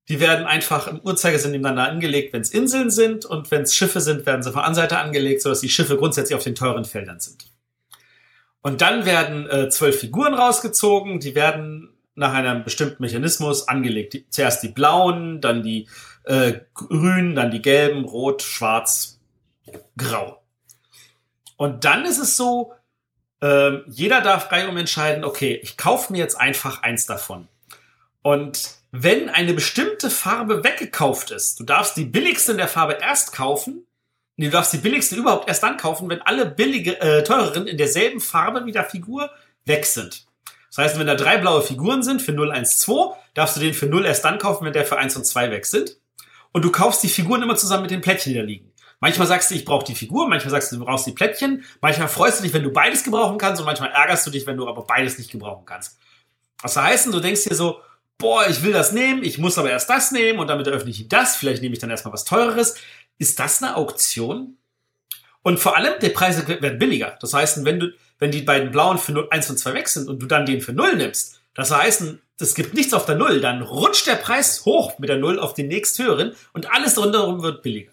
Die werden einfach im Uhrzeigersinn nebeneinander angelegt, wenn es Inseln sind. Und wenn es Schiffe sind, werden sie von Anseite angelegt, sodass die Schiffe grundsätzlich auf den teuren Feldern sind. Und dann werden äh, zwölf Figuren rausgezogen. Die werden nach einem bestimmten Mechanismus angelegt. Die, zuerst die blauen, dann die äh, grünen, dann die gelben, rot, schwarz, grau. Und dann ist es so, ähm, jeder darf frei um entscheiden, okay, ich kaufe mir jetzt einfach eins davon. Und wenn eine bestimmte Farbe weggekauft ist, du darfst die billigste in der Farbe erst kaufen, nee, du darfst die billigste überhaupt erst dann kaufen, wenn alle billige, äh, teureren in derselben Farbe wie der Figur weg sind. Das heißt, wenn da drei blaue Figuren sind für 0, 1, 2, darfst du den für 0 erst dann kaufen, wenn der für 1 und 2 weg sind. Und du kaufst die Figuren immer zusammen mit den Plättchen, die da liegen. Manchmal sagst du, ich brauche die Figur, manchmal sagst du, du brauchst die Plättchen, manchmal freust du dich, wenn du beides gebrauchen kannst und manchmal ärgerst du dich, wenn du aber beides nicht gebrauchen kannst. Was heißt denn, du denkst dir so, boah, ich will das nehmen, ich muss aber erst das nehmen und damit eröffne ich das, vielleicht nehme ich dann erstmal was teureres. Ist das eine Auktion? Und vor allem, die Preise werden billiger. Das heißt, wenn du, wenn die beiden blauen für 0, 1 und 2 weg sind und du dann den für 0 nimmst, das heißt, es gibt nichts auf der Null, dann rutscht der Preis hoch mit der Null auf den nächsthöheren und alles rundherum wird billiger.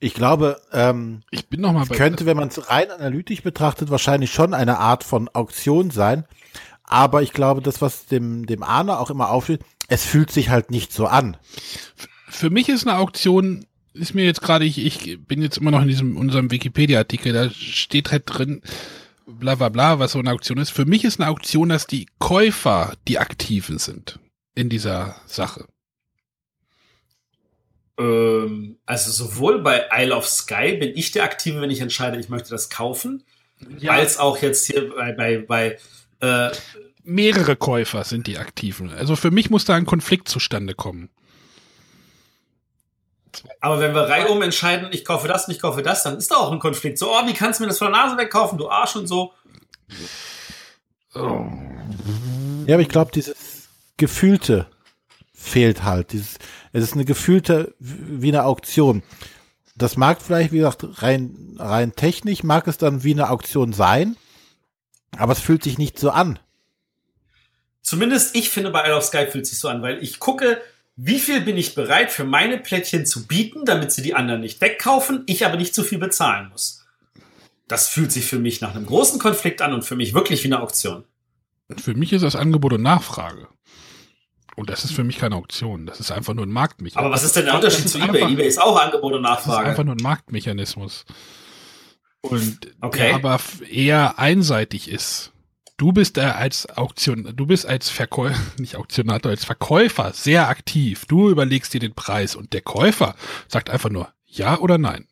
Ich glaube, ähm, Ich bin noch mal bei. könnte, wenn man es rein analytisch betrachtet, wahrscheinlich schon eine Art von Auktion sein. Aber ich glaube, das, was dem, dem Arne auch immer aufsteht, es fühlt sich halt nicht so an. Für mich ist eine Auktion, ist mir jetzt gerade, ich, ich bin jetzt immer noch in diesem unserem Wikipedia-Artikel, da steht halt drin, bla bla bla, was so eine Auktion ist. Für mich ist eine Auktion, dass die Käufer die Aktiven sind in dieser Sache. Ähm, also sowohl bei Isle of Sky bin ich der Aktive, wenn ich entscheide, ich möchte das kaufen, Ja. Als auch jetzt hier bei, bei, bei äh, mehrere Käufer sind die aktiven. Also für mich muss da ein Konflikt zustande kommen. Aber wenn wir reihum entscheiden, ich kaufe das, ich kaufe das, dann ist da auch ein Konflikt. So, oh, wie kannst du mir das von der Nase wegkaufen, du Arsch und so. Oh. Ja, aber ich glaube, dieses Gefühlte fehlt halt. Dieses, es ist eine gefühlte, wie eine Auktion. Das mag vielleicht, wie gesagt, rein, rein technisch mag es dann wie eine Auktion sein, aber es fühlt sich nicht so an. Zumindest ich finde, bei Isle of Sky fühlt sich so an, weil ich gucke, wie viel bin ich bereit für meine Plättchen zu bieten, damit sie die anderen nicht wegkaufen, ich aber nicht zu viel bezahlen muss. Das fühlt sich für mich nach einem großen Konflikt an und für mich wirklich wie eine Auktion. Für mich ist das Angebot und Nachfrage. Und das ist für mich keine Auktion. Das ist einfach nur ein Marktmechanismus. Aber was ist denn der Unterschied zu eBay? eBay ist auch Angebot und Nachfrage. Das ist einfach nur ein Marktmechanismus. Und okay. der aber eher einseitig ist. Du bist da als Auktion, du bist als Verkäufer, nicht Auktionator, als Verkäufer sehr aktiv. Du überlegst dir den Preis und der Käufer sagt einfach nur ja oder nein.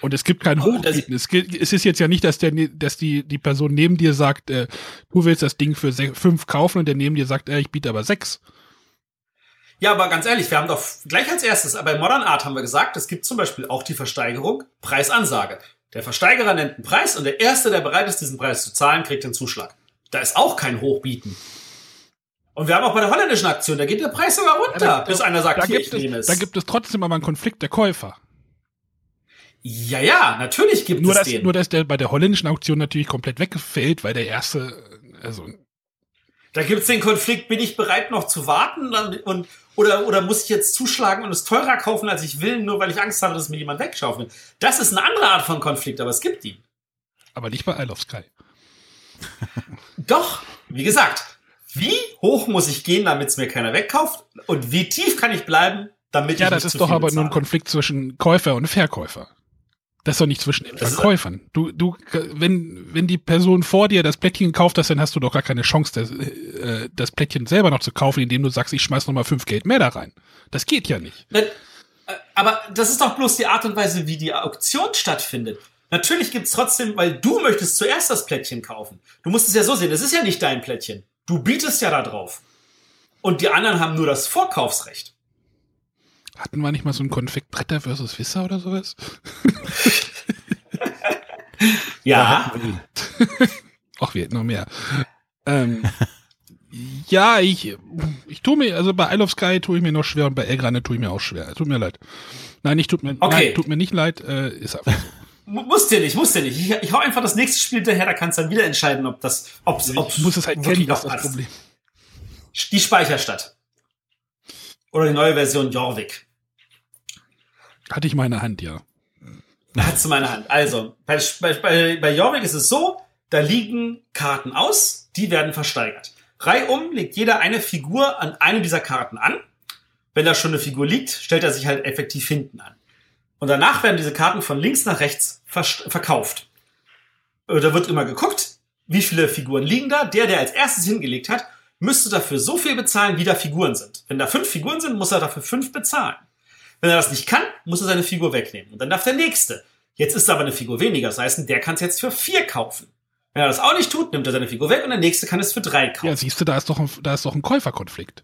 Und es gibt kein Hochbieten. Es, es, ist jetzt ja nicht, dass, der, dass die, die Person neben dir sagt, äh, du willst das Ding für fünf kaufen und der neben dir sagt, äh, ich biete aber sechs. Ja, aber ganz ehrlich, wir haben doch gleich als erstes, bei Modern Art haben wir gesagt, es gibt zum Beispiel auch die Versteigerung, Preisansage. Der Versteigerer nennt einen Preis und der Erste, der bereit ist, diesen Preis zu zahlen, kriegt den Zuschlag. Da ist auch kein Hochbieten. Und wir haben auch bei der holländischen Aktion, da geht der Preis sogar runter, ja, bis einer sagt, da hier, gibt ich es. Da gibt es trotzdem aber einen Konflikt der Käufer. Ja, ja, natürlich gibt nur es dass, den. Nur, dass der bei der holländischen Auktion natürlich komplett weggefällt, weil der erste, also. Da gibt's den Konflikt, bin ich bereit noch zu warten und, oder, oder muss ich jetzt zuschlagen und es teurer kaufen, als ich will, nur weil ich Angst habe, dass mir jemand wegschaufelt. Das ist eine andere Art von Konflikt, aber es gibt ihn. Aber nicht bei Isle of Sky. Doch, wie gesagt, wie hoch muss ich gehen, damit es mir keiner wegkauft? Und wie tief kann ich bleiben, damit ja, ich Ja, das ist doch aber bezahle? nur ein Konflikt zwischen Käufer und Verkäufer. Das ist doch nicht zwischen den Verkäufern. Du, du, wenn, wenn die Person vor dir das Plättchen gekauft hat, dann hast du doch gar keine Chance, das, äh, das Plättchen selber noch zu kaufen, indem du sagst, ich schmeiß noch mal fünf Geld mehr da rein. Das geht ja nicht. Äh, aber das ist doch bloß die Art und Weise, wie die Auktion stattfindet. Natürlich gibt's trotzdem, weil du möchtest zuerst das Plättchen kaufen. Du musst es ja so sehen, es ist ja nicht dein Plättchen. Du bietest ja da drauf. Und die anderen haben nur das Vorkaufsrecht. Hatten wir nicht mal so einen Konflikt Bretter versus Wisser oder sowas? ja. Ach, wir hätten noch mehr. Ähm, ja, ich, ich tue mir, also bei Isle of Sky tue ich mir noch schwer und bei Elgrane tue ich mir auch schwer. Tut mir leid. Nein, nicht tut mir, okay. nein, tut mir nicht leid, äh, ist einfach so. Muss dir nicht, muss dir nicht. Ich, ich hau einfach das nächste Spiel hinterher, da kannst du dann wieder entscheiden, ob das, ob's, ob's muss es halt kennen, das ist das Problem. Die Speicherstadt. Oder die neue Version Jorvik. Hatte ich meine Hand, ja. Hattest du meine Hand. Also, bei, bei, bei Jorvik ist es so, da liegen Karten aus, die werden versteigert. Reihum legt jeder eine Figur an eine dieser Karten an. Wenn da schon eine Figur liegt, stellt er sich halt effektiv hinten an. Und danach werden diese Karten von links nach rechts verkauft. Äh, da wird immer geguckt, wie viele Figuren liegen da. Der, der als erstes hingelegt hat, müsste dafür so viel bezahlen, wie da Figuren sind. Wenn da fünf Figuren sind, muss er dafür fünf bezahlen. Wenn er das nicht kann, muss er seine Figur wegnehmen. Und dann darf der nächste. Jetzt ist aber eine Figur weniger. Das heißt, der kann es jetzt für vier kaufen. Wenn er das auch nicht tut, nimmt er seine Figur weg und der nächste kann es für drei kaufen. Ja, siehst du, da ist doch ein, da ist doch ein Käuferkonflikt.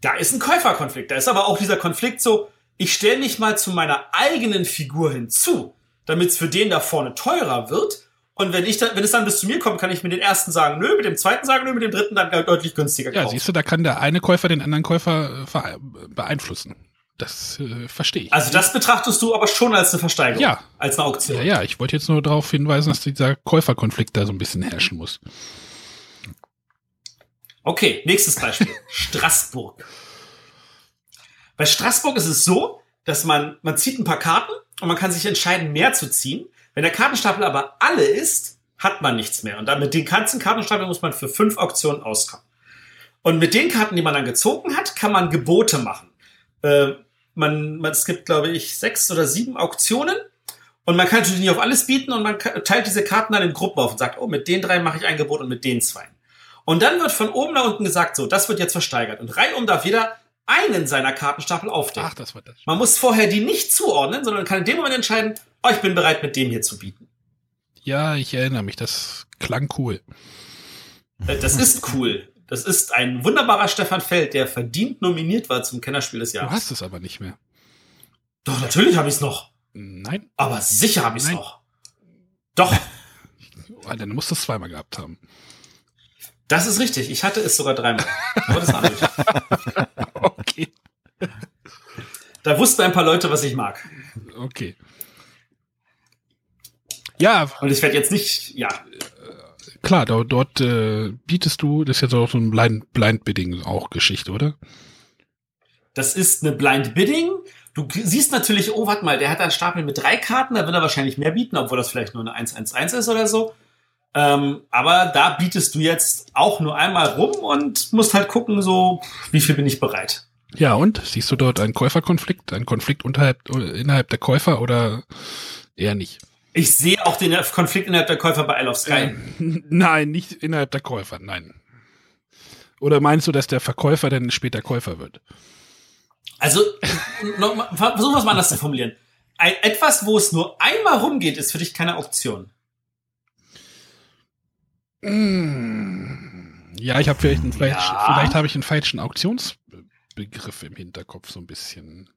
Da ist ein Käuferkonflikt. Da ist aber auch dieser Konflikt so, ich stelle mich mal zu meiner eigenen Figur hinzu, damit es für den da vorne teurer wird. Und wenn ich dann, wenn es dann bis zu mir kommt, kann ich mit den ersten sagen, nö, mit dem zweiten sagen, nö, mit dem dritten dann deutlich günstiger kaufen. Ja, siehst du, da kann der eine Käufer den anderen Käufer äh, beeinflussen. Das äh, verstehe ich. Also das betrachtest du aber schon als eine Versteigerung. Ja. Als eine Auktion. Ja, ja, ich wollte jetzt nur darauf hinweisen, dass dieser Käuferkonflikt da so ein bisschen herrschen muss. Okay, nächstes Beispiel. Straßburg. Bei Straßburg ist es so, dass man, man zieht ein paar Karten und man kann sich entscheiden, mehr zu ziehen. Wenn der Kartenstapel aber alle ist, hat man nichts mehr. Und dann mit den ganzen Kartenstapeln muss man für fünf Auktionen auskommen. Und mit den Karten, die man dann gezogen hat, kann man Gebote machen. Äh, man, man, es gibt, glaube ich, sechs oder sieben Auktionen. Und man kann natürlich nicht auf alles bieten und man teilt diese Karten dann in Gruppen auf und sagt, oh, mit den drei mache ich ein Gebot und mit den zwei. Und dann wird von oben nach unten gesagt, so, das wird jetzt versteigert. Und reihum darf jeder einen seiner Kartenstapel aufdecken. Ach, das wird das. Man muss vorher die nicht zuordnen, sondern kann in dem Moment entscheiden, oh, ich bin bereit, mit dem hier zu bieten. Ja, ich erinnere mich, das klang cool. Äh, Das ist cool. Das ist ein wunderbarer Stefan Feld, der verdient nominiert war zum Kennerspiel des Du Jahres. hast es aber nicht mehr. Doch, natürlich habe ich es noch. Nein, Aber sicher habe ich es noch. Doch, dann musst du es zweimal gehabt haben. das ist richtig. Ich hatte es sogar dreimal. Aber das war nicht. Okay. Da wussten ein paar Leute, was ich mag. Okay. Ja, Und ich werde jetzt nicht, ja, klar, dort, dort äh, bietest du, das ist jetzt auch so ein Blind, Blind Bidding auch Geschichte, oder? das ist eine Blind Bidding. Du siehst natürlich, oh, warte mal, der hat einen Stapel mit drei Karten, da wird er wahrscheinlich mehr bieten, obwohl das vielleicht nur eine 1-1-1 ist oder so. Ähm, aber da bietest du jetzt auch nur einmal rum und musst halt gucken, so, wie viel bin ich bereit. Ja, und siehst du dort einen Käuferkonflikt, einen Konflikt unterhalb, äh, innerhalb der Käufer oder eher nicht? Ich sehe auch den Konflikt innerhalb der Käufer bei Isle of Sky. Nein, nicht innerhalb der Käufer, nein. Oder meinst du, dass der Verkäufer dann später Käufer wird? Also, mal- versuchen wir es mal anders zu formulieren. Ein, etwas, wo es nur einmal rumgeht, ist für dich keine Option. Mm, Ja, ich habe vielleicht einen Ja. vielleicht habe ich einen falschen Auktionsbegriff im Hinterkopf so ein bisschen.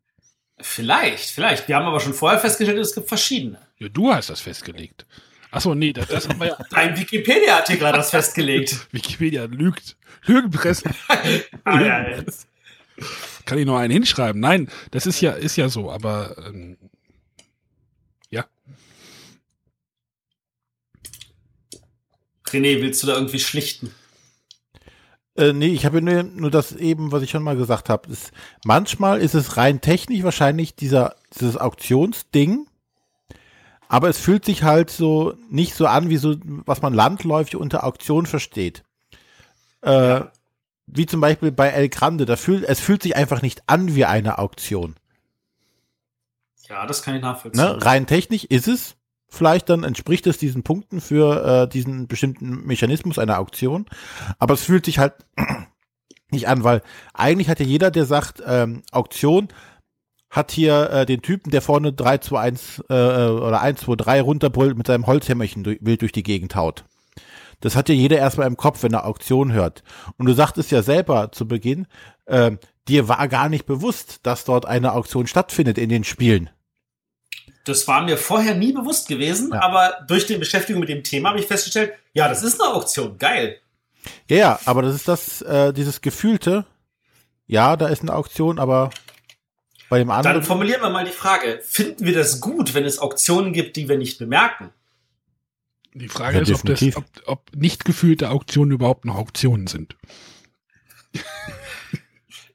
Vielleicht, vielleicht. Wir haben aber schon vorher festgestellt, es gibt verschiedene. Ja, du hast das festgelegt. Achso, nee, das, das haben wir ja. Ein Wikipedia-Artikel hat das festgelegt. Wikipedia lügt. Lügenpresse. Ah, ja, ja. Kann ich noch einen hinschreiben? Nein, das ist ja, ist ja so, aber ähm, ja. René, willst du da irgendwie schlichten? Äh, nee, ich habe nur, nur das eben, was ich schon mal gesagt habe. Ist, manchmal ist es rein technisch wahrscheinlich dieser, dieses Auktionsding, aber es fühlt sich halt so nicht so an, wie so, was man landläufig unter Auktion versteht. Äh, Wie zum Beispiel bei El Grande, da fühlt, es fühlt sich einfach nicht an wie eine Auktion. Ja, das kann ich nachvollziehen. Ne? Rein technisch ist es. Vielleicht dann entspricht es diesen Punkten für äh, diesen bestimmten Mechanismus einer Auktion. Aber es fühlt sich halt nicht an, weil eigentlich hat ja jeder, der sagt, ähm, Auktion, hat hier äh, den Typen, der vorne 3, 2, 1 äh, oder 1, 2, 3 runterbrüllt mit seinem Holzhämmerchen durch, wild durch die Gegend haut. Das hat ja jeder erstmal im Kopf, wenn er Auktion hört. Und du sagtest ja selber zu Beginn, ähm, dir war gar nicht bewusst, dass dort eine Auktion stattfindet in den Spielen. Das war mir vorher nie bewusst gewesen, Ja. aber durch die Beschäftigung mit dem Thema habe ich festgestellt, ja, das ist eine Auktion. Geil. Ja, ja, aber das ist das, äh, dieses gefühlte, ja, da ist eine Auktion, aber bei dem Dann anderen, formulieren wir mal die Frage, finden wir das gut, wenn es Auktionen gibt, die wir nicht bemerken? Die Frage Ja, ist, ob, das, ob, ob nicht gefühlte Auktionen überhaupt noch Auktionen sind.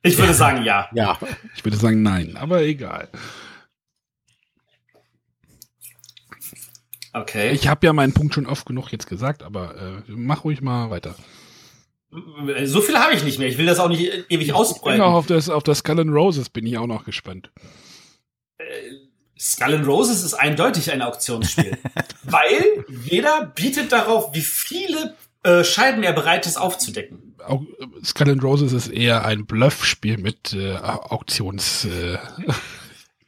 Ich würde sagen, ja. ja, Ich würde sagen nein, aber egal. Okay. Ich habe ja meinen Punkt schon oft genug jetzt gesagt, aber äh, mach ruhig mal weiter. so viel habe ich nicht mehr. Ich will das auch nicht ewig Ich bin ausbreiten. auch auf das, auf das Skull and Roses bin ich auch noch gespannt. Skull and Roses ist eindeutig ein Auktionsspiel. weil jeder bietet darauf, wie viele äh, Scheiben er bereit ist aufzudecken. Au Skull and Roses ist eher ein Bluffspiel mit äh, Auktions.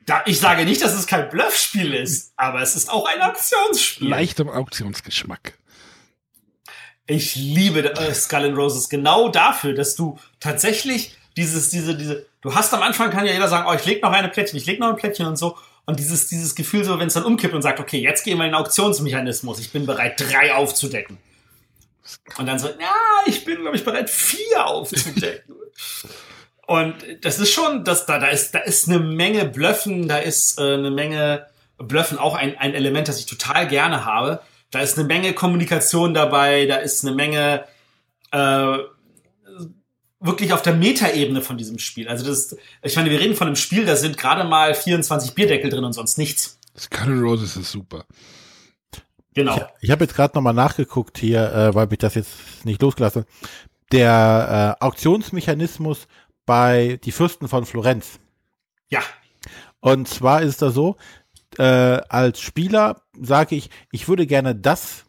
Da, ich sage nicht, dass es kein Bluffspiel ist, aber es ist auch ein Auktionsspiel. leichtem Auktionsgeschmack. Ich liebe äh, Skull and Roses genau dafür, dass du tatsächlich dieses, diese, diese, du hast am Anfang kann ja jeder sagen, oh, ich leg noch eine Plättchen, ich leg noch ein Plättchen und so. Und dieses, dieses Gefühl so, wenn es dann umkippt und sagt, okay, jetzt gehen wir in den Auktionsmechanismus, ich bin bereit, drei aufzudecken. Und dann so, ja, ich bin, glaube ich, bereit, vier aufzudecken. und das ist schon, das, da, da ist, da ist eine Menge Blöffen, da ist äh, eine Menge Blöffen auch ein, ein Element, das ich total gerne habe. Da ist eine Menge Kommunikation dabei, da ist eine Menge äh, wirklich auf der Metaebene von diesem Spiel. Also das, ich meine, wir reden von einem Spiel, da sind gerade mal 24 Bierdeckel drin und sonst nichts. Skull Roses ist super. Genau. ich habe jetzt gerade nochmal nachgeguckt hier, äh, weil mich das jetzt nicht losgelassen. hat. Der äh, Auktionsmechanismus bei die Fürsten von Florenz. Ja. Und zwar ist es da so, äh, als Spieler sage ich, ich würde gerne das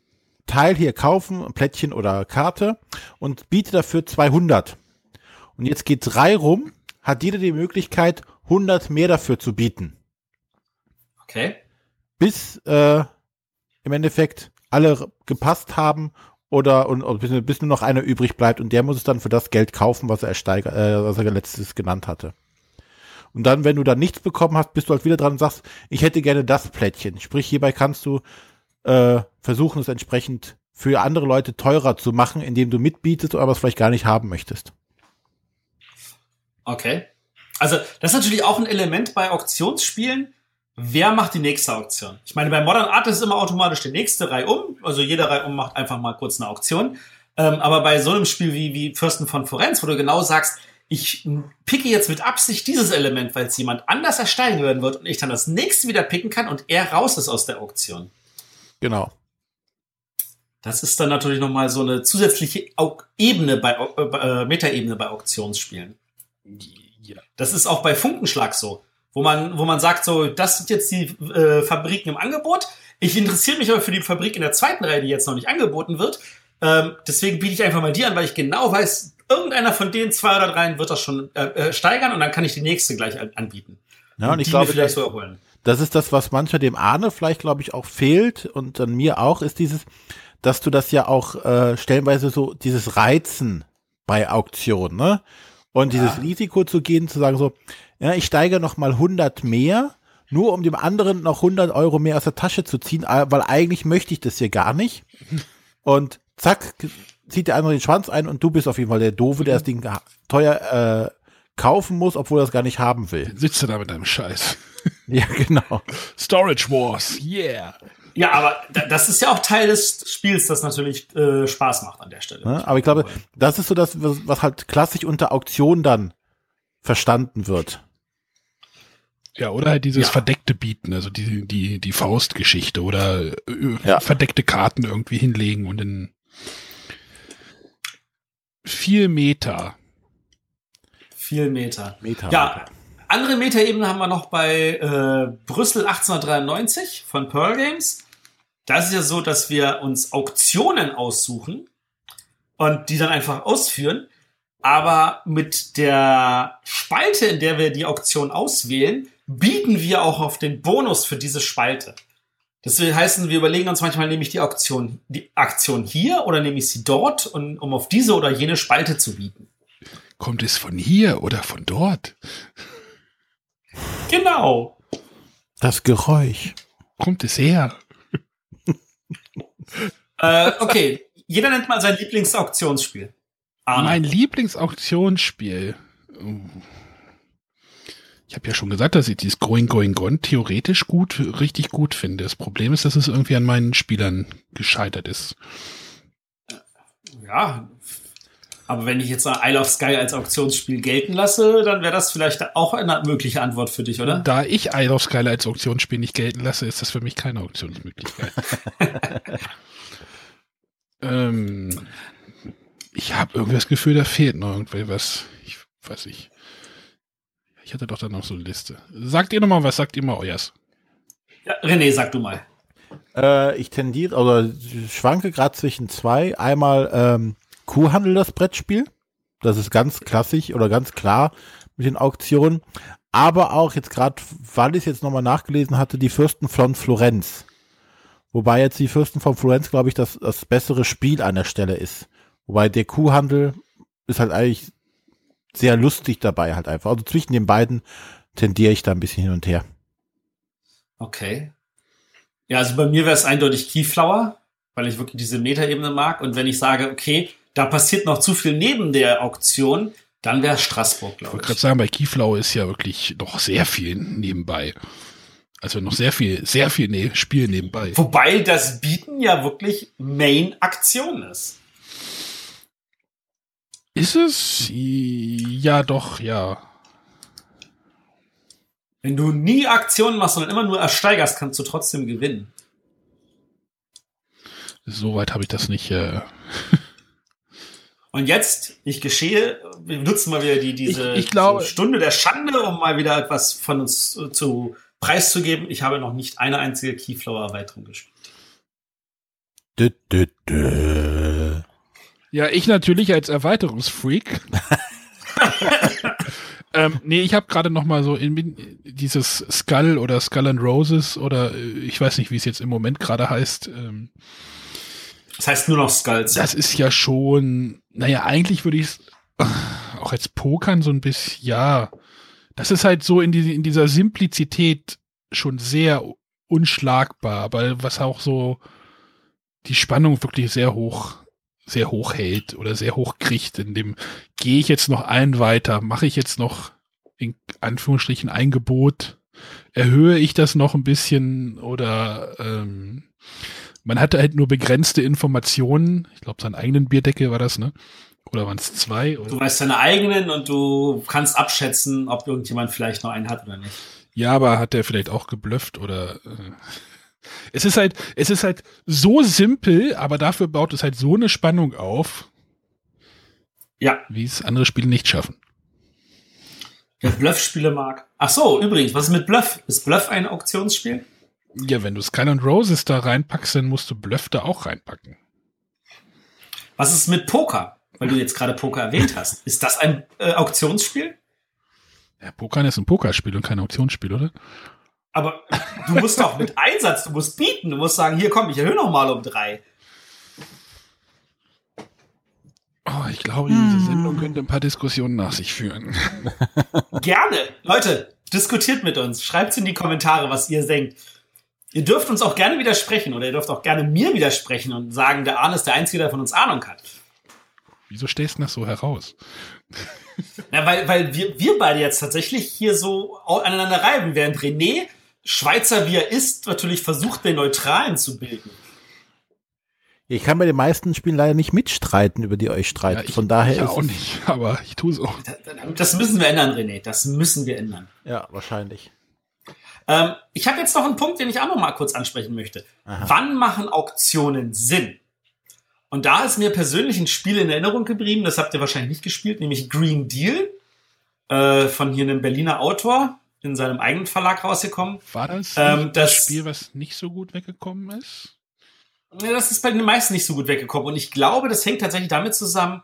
Teil hier kaufen, Plättchen oder Karte und biete dafür 200. Und jetzt geht drei rum, hat jeder die Möglichkeit, 100 mehr dafür zu bieten. Okay. Bis äh, im Endeffekt alle gepasst haben oder und, und bis, nur noch einer übrig bleibt und der muss es dann für das Geld kaufen, was er ersteiger, äh, was er letztes genannt hatte. Und dann, wenn du dann nichts bekommen hast, bist du halt wieder dran und sagst, ich hätte gerne das Plättchen. Sprich, hierbei kannst du äh, versuchen, es entsprechend für andere Leute teurer zu machen, indem du mitbietest, aber es vielleicht gar nicht haben möchtest. Okay. Also, das ist natürlich auch ein Element bei Auktionsspielen. Wer macht die nächste Auktion? Ich meine, bei Modern Art ist immer automatisch die nächste Reihe um. Also jede Reihe um macht einfach mal kurz eine Auktion. Ähm, aber bei so einem Spiel wie, wie Fürsten von Florenz, wo du genau sagst, ich picke jetzt mit Absicht dieses Element, weil es jemand anders ersteigen werden wird und ich dann das nächste wieder picken kann und er raus ist aus der Auktion. Genau. Das ist dann natürlich nochmal so eine zusätzliche Ebene bei, äh, Metaebene bei Auktionsspielen. Ja. Das ist auch bei Funkenschlag so, wo man, wo man sagt so, das sind jetzt die äh, Fabriken im Angebot. Ich interessiere mich aber für die Fabrik in der zweiten Reihe, die jetzt noch nicht angeboten wird. Ähm, deswegen biete ich einfach mal die an, weil ich genau weiß, irgendeiner von den zwei oder dreien wird das schon äh, äh steigern und dann kann ich die nächste gleich anbieten. Ja, und, und ich glaube, das, das ist das, was mancher dem Ahne vielleicht, glaube ich, auch fehlt und an mir auch, ist dieses, dass du das ja auch äh, stellenweise so, dieses Reizen bei Auktionen, ne? Und ja. dieses Risiko zu gehen, zu sagen so, ja, ich steige noch mal 100 mehr, nur um dem anderen noch 100 Euro mehr aus der Tasche zu ziehen, äh, weil eigentlich möchte ich das hier gar nicht. Und zack, zieht der andere den Schwanz ein und du bist auf jeden Fall der Doofe, der das Ding teuer äh, kaufen muss, obwohl er es gar nicht haben will. Sitzt du da mit deinem Scheiß? ja, genau. Storage Wars, yeah. Ja, aber das ist ja auch Teil des Spiels, das natürlich äh, Spaß macht an der Stelle. Ja, aber ich glaube, das ist so das, was halt klassisch unter Auktion dann verstanden wird. Ja, oder halt dieses ja. verdeckte Bieten, also die, die, die Faustgeschichte oder äh, ja. verdeckte Karten irgendwie hinlegen und in viel Meter. Viel Meter. Meter. Ja, andere Metaebene haben wir noch bei äh, Brüssel 1893 von Pearl Games. Da ist es ja so, dass wir uns Auktionen aussuchen und die dann einfach ausführen. Aber mit der Spalte, in der wir die Auktion auswählen, bieten wir auch auf den Bonus für diese Spalte. Das will heißen, wir überlegen uns manchmal, nehme ich die Auktion, die Aktion hier oder nehme ich sie dort, um, um auf diese oder jene Spalte zu bieten. Kommt es von hier oder von dort? Genau. Das Geräusch. Kommt es her? äh, okay, jeder nennt mal sein Lieblingsauktionsspiel. Arne. Mein Lieblingsauktionsspiel. Ich habe ja schon gesagt, dass ich dieses Going Going Gone theoretisch gut, richtig gut finde. Das Problem ist, dass es irgendwie an meinen Spielern gescheitert ist. Ja, aber wenn ich jetzt Isle of Sky als Auktionsspiel gelten lasse, dann wäre das vielleicht auch eine mögliche Antwort für dich, oder? Da ich Isle of Sky als Auktionsspiel nicht gelten lasse, ist das für mich keine Auktionsmöglichkeit. ähm, ich habe irgendwie das Gefühl, da fehlt noch irgendwie was. Ich weiß nicht. Ich hatte doch da noch so eine Liste. Sagt ihr nochmal, was sagt ihr mal euers? Ja, René, sag du mal. Äh, ich tendiere, oder schwanke gerade zwischen zwei. Einmal ähm, Kuhhandel, das Brettspiel. Das ist ganz klassisch oder ganz klar mit den Auktionen. Aber auch jetzt gerade, weil ich es jetzt nochmal nachgelesen hatte, die Fürsten von Florenz. Wobei jetzt die Fürsten von Florenz, glaube ich, das, das bessere Spiel an der Stelle ist. Wobei der Kuhhandel ist halt eigentlich sehr lustig dabei halt einfach. Also zwischen den beiden tendiere ich da ein bisschen hin und her. Okay. Ja, also bei mir wäre es eindeutig Keyflower, weil ich wirklich diese Metaebene mag. Und wenn ich sage, okay, da passiert noch zu viel neben der Auktion, dann wäre Straßburg, glaube ich. Ich wollte gerade sagen, bei Keyflower ist ja wirklich noch sehr viel nebenbei. Also noch sehr viel, sehr viel ne Spiel nebenbei. Wobei das Bieten ja wirklich Main-Aktion ist. Ist es? Ja, doch, ja. Wenn du nie Aktionen machst, sondern immer nur ersteigerst, kannst du trotzdem gewinnen. Soweit habe ich das nicht. Äh Und jetzt, ich geschehe, wir nutzen mal wieder die, diese, ich, ich glaube, diese Stunde der Schande, um mal wieder etwas von uns zu preiszugeben. Ich habe noch nicht eine einzige Keyflower-Erweiterung gespielt. Dö, dö, dö. Ja, ich natürlich als Erweiterungsfreak. ähm, nee, ich habe gerade noch mal so in, dieses Skull oder Skull and Roses oder äh, ich weiß nicht, wie es jetzt im Moment gerade heißt. Ähm, Das heißt nur noch Skulls. Das ist ja schon, naja, eigentlich würde ich es auch als Pokern so ein bisschen, ja, das ist halt so in, die, in dieser Simplizität schon sehr unschlagbar, aber was auch so die Spannung wirklich sehr hoch, sehr hoch hält oder sehr hoch kriegt, in dem gehe ich jetzt noch einen weiter, mache ich jetzt noch in Anführungsstrichen ein Gebot, erhöhe ich das noch ein bisschen oder ähm, man hatte halt nur begrenzte Informationen. Ich glaube, seinen eigenen Bierdeckel war das, ne? Oder waren es zwei? Oder? Du weißt deine eigenen und du kannst abschätzen, ob irgendjemand vielleicht noch einen hat oder nicht. Ja, aber hat der vielleicht auch geblufft oder äh, es ist halt, es ist halt so simpel, aber dafür baut es halt so eine Spannung auf. Ja. Wie es andere Spiele nicht schaffen. Wer Bluff-Spiele mag. Ach so, übrigens, was ist mit Bluff? Ist Bluff ein Auktionsspiel? Ja, wenn du Sky und Roses da reinpackst, dann musst du Bluff da auch reinpacken. Was ist mit Poker? Weil du jetzt gerade Poker erwähnt hast. Ist das ein äh, Auktionsspiel? Ja, Pokern ist ein Pokerspiel und kein Auktionsspiel, oder? Aber du musst doch mit Einsatz, du musst bieten, du musst sagen, hier komm, ich erhöhe noch mal um drei. Oh, ich glaube, diese Sendung könnte ein paar Diskussionen nach sich führen. Gerne. Leute, diskutiert mit uns. Schreibt in die Kommentare, was ihr denkt. Ihr dürft uns auch gerne widersprechen oder ihr dürft auch gerne mir widersprechen und sagen, der Arne ist der Einzige, der von uns Ahnung hat. Wieso stehst du das so heraus? Ja, weil, weil wir, wir beide jetzt tatsächlich hier so aneinander reiben, während René, Schweizer wie er ist, natürlich versucht, den Neutralen zu bilden. Ich kann bei den meisten Spielen leider nicht mitstreiten, über die euch streitet. Ja, ich, Von daher ich ist auch nicht, aber ich tue es auch. Das müssen wir ändern, René. Das müssen wir ändern. Ja, wahrscheinlich. Ähm, ich habe jetzt noch einen Punkt, den ich auch noch mal kurz ansprechen möchte. Wann machen Auktionen Sinn? Und da ist mir persönlich ein Spiel in Erinnerung geblieben, das habt ihr wahrscheinlich nicht gespielt, nämlich Green Deal äh, von hier einem Berliner Autor in seinem eigenen Verlag rausgekommen. War das, Ähm, das das- Spiel, was nicht so gut weggekommen ist? Ja, Das ist bei den meisten nicht so gut weggekommen. Und ich glaube, das hängt tatsächlich damit zusammen,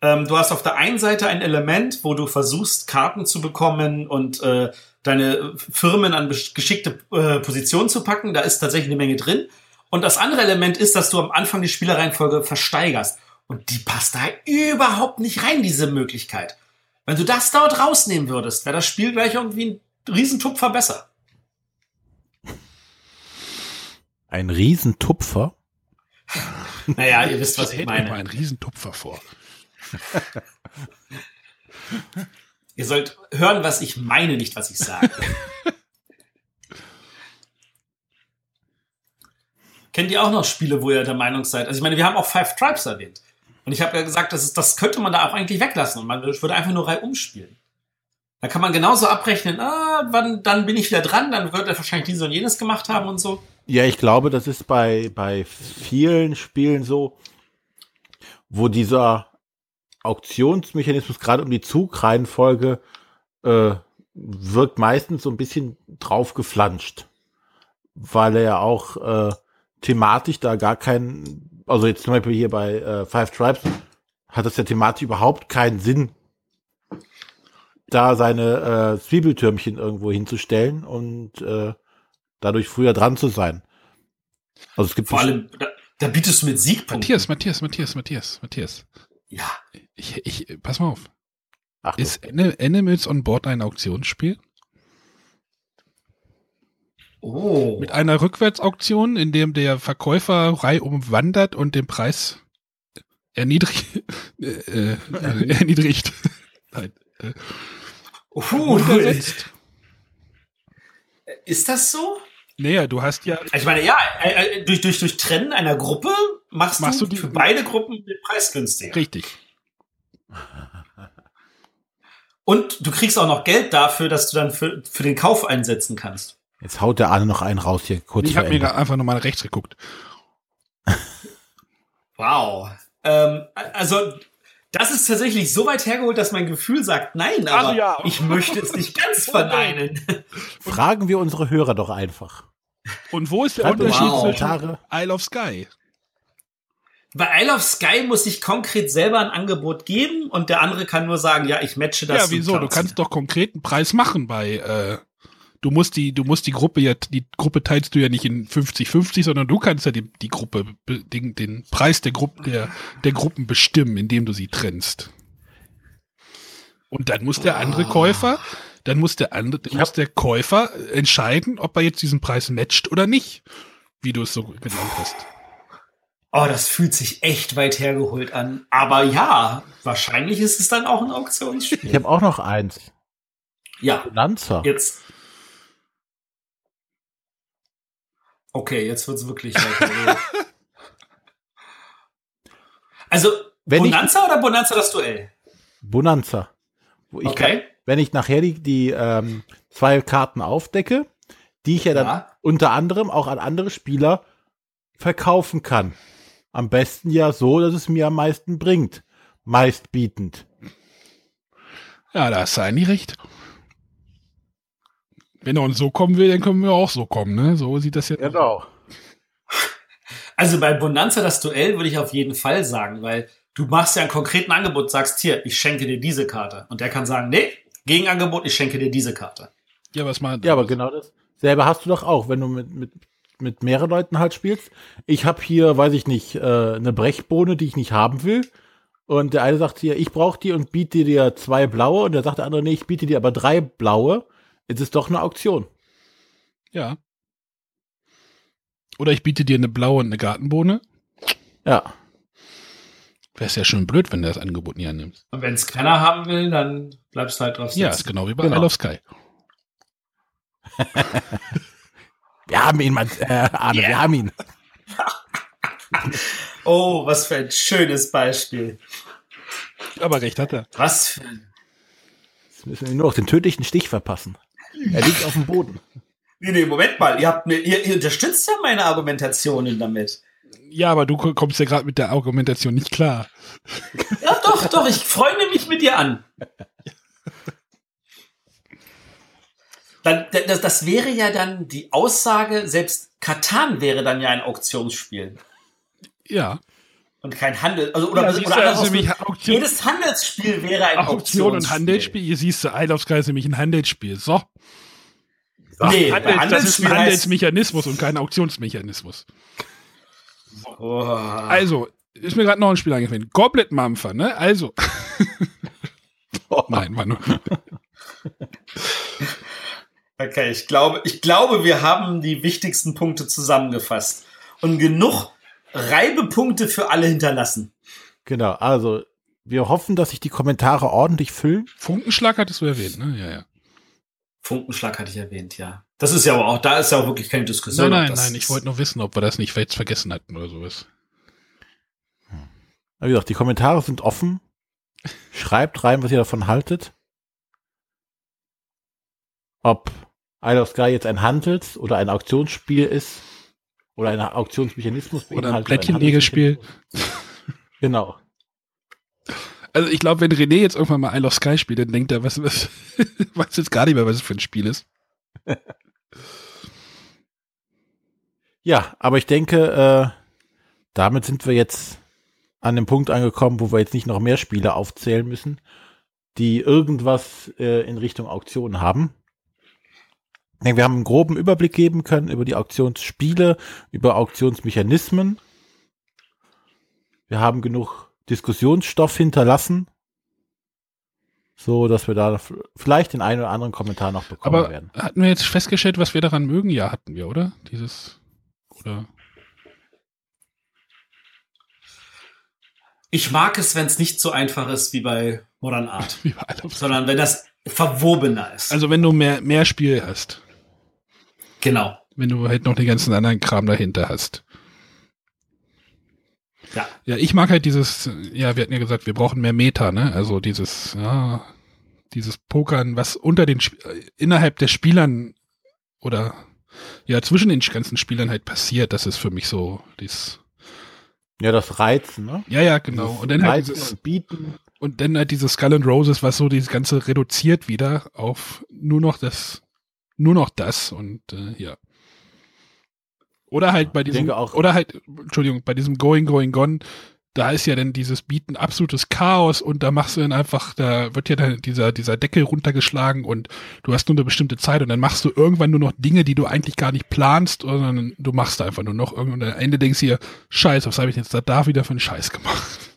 ähm, du hast auf der einen Seite ein Element, wo du versuchst, Karten zu bekommen und äh, deine Firmen an geschickte äh, Positionen zu packen. Da ist tatsächlich eine Menge drin. Und das andere Element ist, dass du am Anfang die Spielereihenfolge versteigerst. Und die passt da überhaupt nicht rein, diese Möglichkeit. Wenn du das dort rausnehmen würdest, wäre das Spiel gleich irgendwie ein Riesentupfer besser. Ein Riesentupfer. Naja, ihr wisst, was ich mal meine. einen Riesentupfer vor. Ihr sollt hören, was ich meine, nicht was ich sage. Kennt ihr auch noch Spiele, wo ihr der Meinung seid? Also ich meine, wir haben auch Five Tribes erwähnt. Und ich habe ja gesagt, das, ist, das könnte man da auch eigentlich weglassen und man würde einfach nur reihum spielen. Da kann man genauso abrechnen, ah, wann, dann bin ich wieder dran, dann wird er wahrscheinlich dies und jenes gemacht haben und so. Ja, ich glaube, das ist bei, bei vielen Spielen so, wo dieser Auktionsmechanismus gerade um die Zugreihenfolge äh, wirkt meistens so ein bisschen drauf geflanscht. Weil er ja auch äh, thematisch da gar keinen, also jetzt zum Beispiel hier bei äh, Five Tribes, hat das ja thematisch überhaupt keinen Sinn, da seine äh, Zwiebeltürmchen irgendwo hinzustellen und äh, dadurch früher dran zu sein. Also es gibt Vor allem, da, da bietest du mit Siegpunkten. Matthias, Matthias, Matthias, Matthias, Matthias. Ja. Ich, ich, pass mal auf. Ach, Ist Ani- Animals on Board ein Auktionsspiel? Oh. Mit einer Rückwärtsauktion, in dem der Verkäufer reihum wandert und den Preis erniedrigt. Äh, äh, erniedrigt. Nein. Äh, Uh, runtersetzt. ist das so? Naja, du hast ja. Ich meine, ja, äh, äh, durch, durch, durch Trennen einer Gruppe machst, Machst du, du die- für beide Gruppen den Preis günstiger. Richtig. Und du kriegst auch noch Geld dafür, dass du dann für, für den Kauf einsetzen kannst. Jetzt haut der Arne noch einen raus hier, kurz Ich habe mir gerade einfach nochmal rechts geguckt. Wow. Ähm, also, das ist tatsächlich so weit hergeholt, dass mein Gefühl sagt nein, aber Also ja. ich möchte es nicht ganz verneinen. Fragen wir unsere Hörer doch einfach. Und wo ist der Schreibt Unterschied Wow. zwischen. Isle of Sky? Bei Isle of Sky muss ich konkret selber ein Angebot geben und der andere kann nur sagen, ja, ich matche das. ja, wieso? Du kannst doch konkreten Preis machen bei äh, du musst die, du musst die Gruppe ja, die Gruppe teilst du ja nicht in 50-50, sondern du kannst ja die, die Gruppe, den, den Preis der Gruppe, der, der Gruppen bestimmen, indem du sie trennst. Und dann muss der andere Käufer, dann muss der andere, dann muss der Käufer entscheiden, ob er jetzt diesen Preis matcht oder nicht, wie du es so genannt hast. Oh, das fühlt sich echt weit hergeholt an. Aber ja, wahrscheinlich ist es dann auch ein Auktionsspiel. Ich habe auch noch eins. Ja. Lanza. Jetzt. Okay, jetzt wird's wirklich weit hergeholt. Also, Wenn ich- Bonanza oder Bonanza das Duell? Bonanza. Ich Okay. wenn ich nachher die, die ähm, zwei Karten aufdecke, die ich ja dann Ja. unter anderem auch an andere Spieler verkaufen kann. Am besten ja so, dass es mir am meisten bringt. Meistbietend. Ja, da hast du eigentlich recht. Wenn er uns so kommen will, dann können wir auch so kommen, ne? So sieht das jetzt aus. Genau. Also bei Bonanza das Duell würde ich auf jeden Fall sagen, weil du machst ja einen konkreten Angebot, sagst hier, ich schenke dir diese Karte. Und der kann sagen, nee, Gegenangebot, ich schenke dir diese Karte. Ja, was mal. Ja, aber genau das. Selber hast du doch auch, wenn du mit, mit, mit mehreren Leuten halt spielst. Ich habe hier, weiß ich nicht, äh, eine Brechbohne, die ich nicht haben will. Und der eine sagt hier, ich brauche die und biete dir zwei blaue. Und der sagt der andere, nee, ich biete dir aber drei blaue. Jetzt ist doch eine Auktion. Ja. Oder ich biete dir eine blaue und eine Gartenbohne. Ja. Wäre es ja schon blöd, wenn du das Angebot nie annimmst. Und wenn es keiner haben will, dann bleibst du halt drauf Ja, ist sitzen. genau wie bei Genau. Isle of Sky. Wir haben ihn, Mann, äh, Arne, wir haben ihn. Oh, was für ein schönes Beispiel. Aber recht hat er. Was für ein Jetzt müssen wir nur noch den tödlichen Stich verpassen. Er liegt auf dem Boden. Nee, nee, Moment mal. Ihr, habt mir, ihr, ihr unterstützt ja meine Argumentationen damit. Ja, aber du ko- kommst ja gerade mit der Argumentation nicht klar. Ja, doch, doch. Ich freue mich mit dir an. Dann, das, das wäre ja dann die Aussage, selbst Katan wäre dann ja ein Auktionsspiel. Ja. Und kein Handel. Also, oder, Ja, oder anders also ausgedrückt, Auktion- jedes Handelsspiel wäre ein Auktion Auktionsspiel. und Handelsspiel. Hier siehst du, Sky ist nämlich ein Handelsspiel. So. Nee, bei Handels, das ist ein Handelsspiel Handelsmechanismus und kein Auktionsmechanismus. oh, Also, ist mir gerade noch ein Spiel eingefallen. Goblet Mampfer, ne? Also. Nein, war nur. Okay, ich glaube, ich glaube, wir haben die wichtigsten Punkte zusammengefasst und genug Reibepunkte für alle hinterlassen. Genau, also wir hoffen, dass sich die Kommentare ordentlich füllen. Funkenschlag hattest du erwähnt, ne? Ja, ja. Funkenschlag hatte ich erwähnt, ja. Das ist ja aber auch, da ist ja auch wirklich keine Diskussion. Nein, nein, das nein, ich wollte nur wissen, ob wir das nicht jetzt vergessen hatten oder sowas. Wie gesagt, die Kommentare sind offen. Schreibt rein, was ihr davon haltet. Ob Isle of Sky jetzt ein Handels- oder ein Auktionsspiel ist. Oder ein Auktionsmechanismus. Oder ein. Handelsmechanismus. Genau. Also ich glaube, wenn René jetzt irgendwann mal Isle of Sky spielt, dann denkt er, was, was weiß jetzt gar nicht mehr, was es für ein Spiel ist. Ja, aber ich denke, äh, damit sind wir jetzt an dem Punkt angekommen, wo wir jetzt nicht noch mehr Spiele aufzählen müssen, die irgendwas äh, in Richtung Auktion haben. Ich denke, wir haben einen groben Überblick geben können über die Auktionsspiele, über Auktionsmechanismen. Wir haben genug Diskussionsstoff hinterlassen, so dass wir da vielleicht den einen oder anderen Kommentar noch bekommen Aber werden. hatten wir jetzt festgestellt, was wir daran mögen? Ja, hatten wir, oder? Dieses, oder? Ich mag es, wenn es nicht so einfach ist wie bei Modern Art, Wie bei sondern wenn das verwobener ist. Also wenn du mehr, mehr Spiel hast. Genau. Wenn du halt noch den ganzen anderen Kram dahinter hast. Ja. Ja, ich mag halt dieses, ja, wir hatten ja gesagt, wir brauchen mehr Meta, ne? Also dieses, ja, dieses Pokern, was unter den, äh, innerhalb der Spielern oder ja, zwischen den ganzen Spielern halt passiert, das ist für mich so, dies, Ja, das Reizen, ne? ja, ja, genau. Und dann halt Reizen dieses, und Bieten. und dann halt dieses Skull and Roses, was so dieses Ganze reduziert wieder auf nur noch das, nur noch das und äh, ja. Oder halt bei diesem, auch- oder halt, Entschuldigung, bei diesem Going, Going, Gone, da ist ja dann dieses Bieten absolutes Chaos und da machst du dann einfach, da wird ja dann dieser, dieser Deckel runtergeschlagen und du hast nur eine bestimmte Zeit und dann machst du irgendwann nur noch Dinge, die du eigentlich gar nicht planst, sondern du machst einfach nur noch irgendwann. Und am Ende denkst du dir, Scheiße, was habe ich jetzt da, da wieder für einen Scheiß gemacht?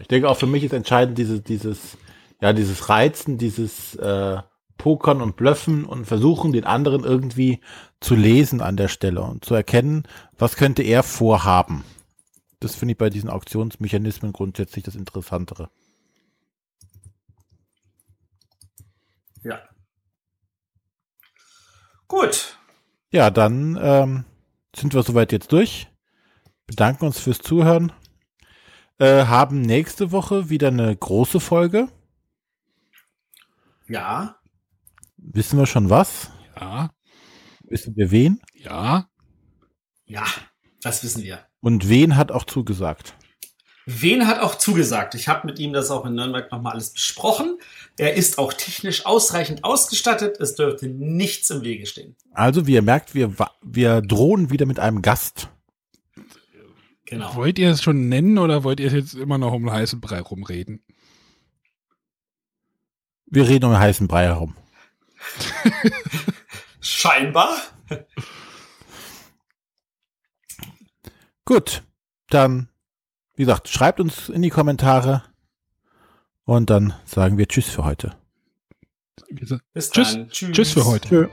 Ich denke auch für mich ist entscheidend dieses, dieses, ja, dieses Reizen, dieses äh, Pokern und Blöffen und versuchen, den anderen irgendwie zu lesen an der Stelle und zu erkennen, was könnte er vorhaben. Das finde ich bei diesen Auktionsmechanismen grundsätzlich das Interessantere. Ja. Gut. Ja, dann ähm, sind wir soweit jetzt durch. Bedanken uns fürs Zuhören. Äh, haben nächste Woche wieder eine große Folge. Ja. Wissen wir schon was? Ja. Wissen wir wen? Ja. Ja, das wissen wir. Und wen hat auch zugesagt? Wen hat auch zugesagt? Ich habe mit ihm das auch in Nürnberg nochmal alles besprochen. Er ist auch technisch ausreichend ausgestattet. Es dürfte nichts im Wege stehen. Also, wie ihr merkt, wir, wir drohen wieder mit einem Gast. Genau. Wollt ihr es schon nennen oder wollt ihr jetzt immer noch um den heißen Brei rumreden? Wir reden um den heißen Brei herum. Scheinbar. Gut, dann, wie gesagt, schreibt uns in die Kommentare und dann sagen wir Tschüss für heute. Bis tschüss. Tschüss. Tschüss für heute. Tschö.